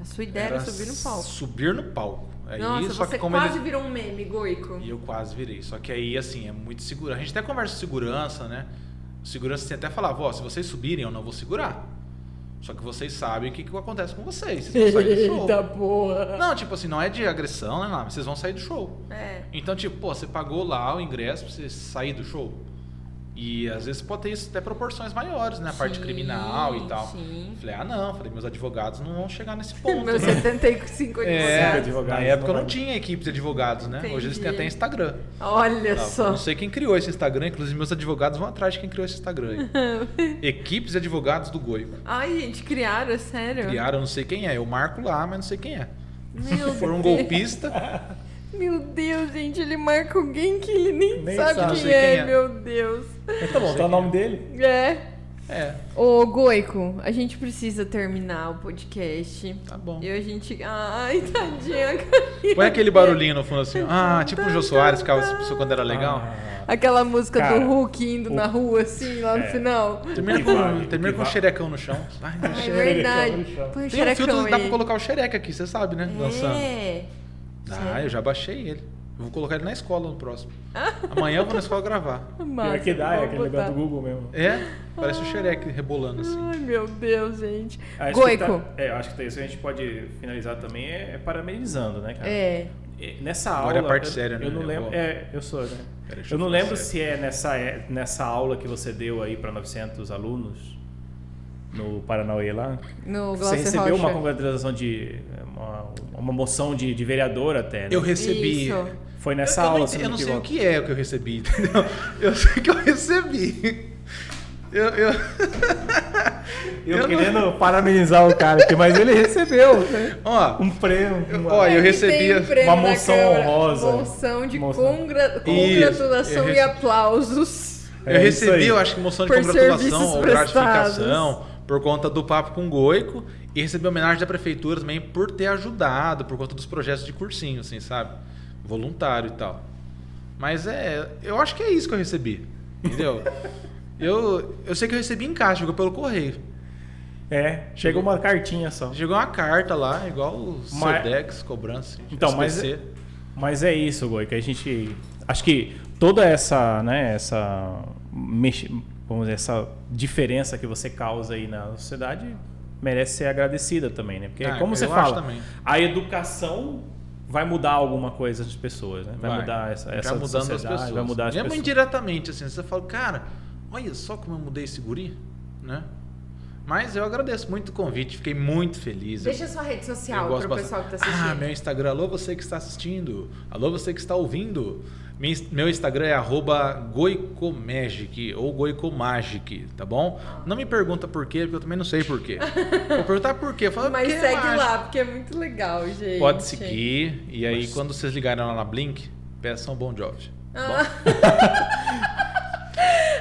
Speaker 1: A sua ideia era subir no palco.
Speaker 3: Subir no palco. Aí,
Speaker 1: Nossa,
Speaker 3: só
Speaker 1: você
Speaker 3: que
Speaker 1: quase
Speaker 3: eles-
Speaker 1: virou um meme, Goico.
Speaker 3: E eu quase virei. Só que aí, assim, é muito seguro. A gente até conversa com segurança, né? Segurança assim, até falava, ó, se vocês subirem, eu não vou segurar. Só que vocês sabem o que, que acontece com vocês. Vocês vão sair do *laughs* show.
Speaker 1: Eita porra.
Speaker 3: Não, tipo assim, não é de agressão, né? Não, mas vocês vão sair do show.
Speaker 1: É.
Speaker 3: Então, tipo, pô, você pagou lá o ingresso pra você sair do show. E às vezes pode ter isso até proporções maiores, né? A parte
Speaker 1: Sim,
Speaker 3: criminal e tal.
Speaker 1: sim.
Speaker 3: Falei, ah não, falei, meus advogados não vão chegar nesse *laughs* ponto.
Speaker 1: Meus
Speaker 3: né?
Speaker 1: 75
Speaker 3: É,
Speaker 1: advogados.
Speaker 3: na época
Speaker 2: não
Speaker 3: não
Speaker 2: vai-
Speaker 3: tinha equipes de advogados, né? Hoje eles têm
Speaker 1: Entendi.
Speaker 3: até Instagram.
Speaker 1: Olha
Speaker 3: Tá,
Speaker 1: só.
Speaker 3: Não sei quem criou esse Instagram, inclusive meus advogados vão atrás de quem criou esse Instagram aí. *laughs* Equipes de advogados do Goico.
Speaker 1: Ai, gente, criaram, é sério?
Speaker 3: Criaram, eu não sei quem é. Eu marco lá, mas não sei quem é.
Speaker 1: Meu
Speaker 3: Se for um
Speaker 1: Deus.
Speaker 3: golpista,
Speaker 1: Meu Deus, gente, ele marca alguém que ele nem,
Speaker 2: Nem
Speaker 1: sabe,
Speaker 2: sabe.
Speaker 1: quem, é,
Speaker 3: quem é.
Speaker 1: meu Deus.
Speaker 2: Mas tá bom, tá o nome dele?
Speaker 1: É.
Speaker 3: é,
Speaker 1: Ô, Goico, a gente precisa terminar o podcast.
Speaker 3: tá bom.
Speaker 1: E a gente. Ai, tadinha.
Speaker 3: Põe aquele barulhinho no fundo assim. Ah, tipo o Jô Soares, ficava essa pessoa quando era legal.
Speaker 2: Ah,
Speaker 1: Aquela música
Speaker 2: Cara,
Speaker 1: do Hulk indo
Speaker 2: o-
Speaker 1: na rua, assim, lá no
Speaker 2: É.
Speaker 1: final.
Speaker 3: Termina com, termina com um
Speaker 2: vale.
Speaker 3: xerecão no chão. Ai,
Speaker 1: É
Speaker 3: Deus.
Speaker 1: verdade.
Speaker 2: no chão.
Speaker 1: Põe o
Speaker 3: Tem um filtro,
Speaker 1: xerecão
Speaker 3: dá pra
Speaker 1: aí.
Speaker 3: colocar o xereca aqui, você sabe, né? Dançando.
Speaker 1: É.
Speaker 3: Ah, eu já baixei ele. Eu vou colocar ele na escola no próximo. Amanhã eu vou na escola gravar. *laughs*
Speaker 1: Massa,
Speaker 2: Pior que dá, é aquele negócio do Google mesmo.
Speaker 3: É, parece o xereque rebolando assim.
Speaker 1: Ai, meu Deus, gente.
Speaker 2: Acho
Speaker 1: Goico.
Speaker 2: que tá- é, eu acho que tá- isso a gente pode finalizar também é, é parabenizando, né, cara?
Speaker 1: É.
Speaker 2: E Nessa
Speaker 3: Agora é
Speaker 2: aula.
Speaker 3: a parte
Speaker 2: eu,
Speaker 3: séria, né?
Speaker 2: Eu não
Speaker 3: Eu
Speaker 2: lembro. É, eu sou, né?
Speaker 3: Pera, deixa
Speaker 2: eu
Speaker 3: eu
Speaker 2: não lembro
Speaker 3: sério.
Speaker 2: se é nessa, é nessa aula que você deu aí para 900 alunos no Paranauê lá.
Speaker 1: No
Speaker 2: Você recebeu
Speaker 1: Rocha.
Speaker 2: uma congratulação de. Uma, uma moção de, de vereador até. Né?
Speaker 3: Eu recebi.
Speaker 1: Isso.
Speaker 2: Foi nessa
Speaker 3: eu, eu
Speaker 2: aula,
Speaker 3: não,
Speaker 2: se
Speaker 3: ent- eu não sei o que é o que eu recebi, *laughs* entendeu? Eu sei que eu recebi. Eu, eu,
Speaker 2: Eu, *laughs*
Speaker 3: eu não-
Speaker 2: querendo parabenizar o cara aqui, mas ele recebeu né?
Speaker 3: ó,
Speaker 2: um prêmio.
Speaker 3: Eu-
Speaker 2: uma-
Speaker 3: ó, eu recebi
Speaker 1: um prêmio
Speaker 2: uma moção honrosa.
Speaker 1: Moção de
Speaker 2: Moção.
Speaker 1: congra- congratulação
Speaker 3: eu
Speaker 1: e
Speaker 3: rece-
Speaker 1: aplausos.
Speaker 3: eu
Speaker 2: É
Speaker 3: recebi, eu acho que moção de
Speaker 1: Por
Speaker 3: congratulação ou
Speaker 1: prestados.
Speaker 3: gratificação por conta do papo com o Goico e recebi homenagem da prefeitura também por ter ajudado por conta dos projetos de cursinho, assim, sabe? Voluntário e tal. Mas é, eu acho que é isso que eu recebi, entendeu? *laughs* eu, eu sei que eu recebi em caixa, chegou pelo correio.
Speaker 2: É, chegou uma cartinha só.
Speaker 3: Chegou uma carta lá, igual o
Speaker 2: Mas-
Speaker 3: Sedex cobrando.
Speaker 2: Então, mas-
Speaker 3: SPC.
Speaker 2: Mas é isso, Goi, que a gente. Acho que toda essa, né, essa. mex- Vamos dizer, essa diferença que você causa aí na sociedade merece ser agradecida também, né? Porque,
Speaker 3: Ah,
Speaker 2: como você fala,
Speaker 3: também.
Speaker 2: a educação vai mudar alguma coisa das pessoas, né? Vai,
Speaker 3: Vai.
Speaker 2: mudar essa,
Speaker 3: Vai
Speaker 2: essa
Speaker 3: mudando as
Speaker 2: sociedade,
Speaker 3: pessoas.
Speaker 2: vai mudar as
Speaker 3: Mesmo
Speaker 2: pessoas.
Speaker 3: indiretamente, assim, você fala, cara, olha só como eu mudei esse guri, né? Mas eu agradeço muito o convite, fiquei muito feliz.
Speaker 1: Deixa a sua rede social para o pessoal que está assistindo.
Speaker 3: Ah, meu Instagram, alô você que está assistindo, alô você que está ouvindo. Meu Instagram é arroba goicomagic ou goicomagic, tá bom? Não me pergunta por quê, porque eu também não sei por quê. Vou perguntar por quê. Fala,
Speaker 1: Mas
Speaker 3: "Porque é
Speaker 1: segue
Speaker 3: mágico."
Speaker 1: lá, porque é muito legal, gente.
Speaker 3: Pode seguir. E aí, quando vocês ligarem lá na Blink, peçam Bon Jovi.
Speaker 1: Ah. *laughs*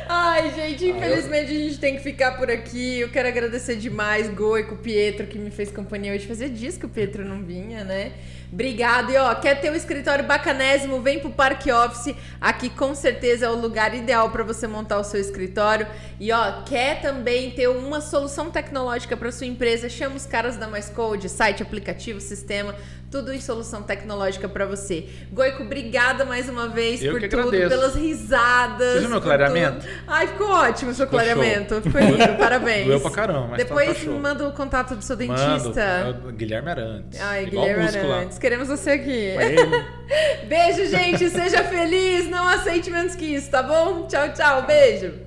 Speaker 1: Ai, gente, infelizmente a gente tem que ficar por aqui. Eu quero agradecer demais Goico, Pietro, que me fez companhia hoje. Fazia dias que o Pietro não vinha, né? Obrigado. E ó, quer ter um escritório bacanésimo? Vem pro Parque Office. Aqui com certeza é o lugar ideal para você montar o seu escritório. E ó, quer também ter uma solução tecnológica para sua empresa? Chama os caras da Mais Code, site, aplicativo, sistema, tudo em solução tecnológica para você. Goico, obrigada mais uma vez
Speaker 3: Eu
Speaker 1: por tudo,
Speaker 3: agradeço.
Speaker 1: pelas risadas.
Speaker 3: Você viu meu clareamento?
Speaker 1: tudo. Ai, ficou ótimo o seu
Speaker 3: Ficou
Speaker 1: clareamento.
Speaker 3: show.
Speaker 1: Ficou lindo, *laughs* parabéns.
Speaker 3: Doeu pra caramba, mas tá-
Speaker 1: Depois
Speaker 3: tá show.
Speaker 1: manda o contato do seu
Speaker 3: Mando,
Speaker 1: dentista.
Speaker 3: é o Guilherme Arantes.
Speaker 1: Ai,
Speaker 3: Igual
Speaker 1: Guilherme. Arantes. Queremos você aqui.
Speaker 2: É. *laughs*
Speaker 1: Beijo, gente. Seja feliz. Não aceite menos que isso, tá bom? Tchau, tchau. Beijo.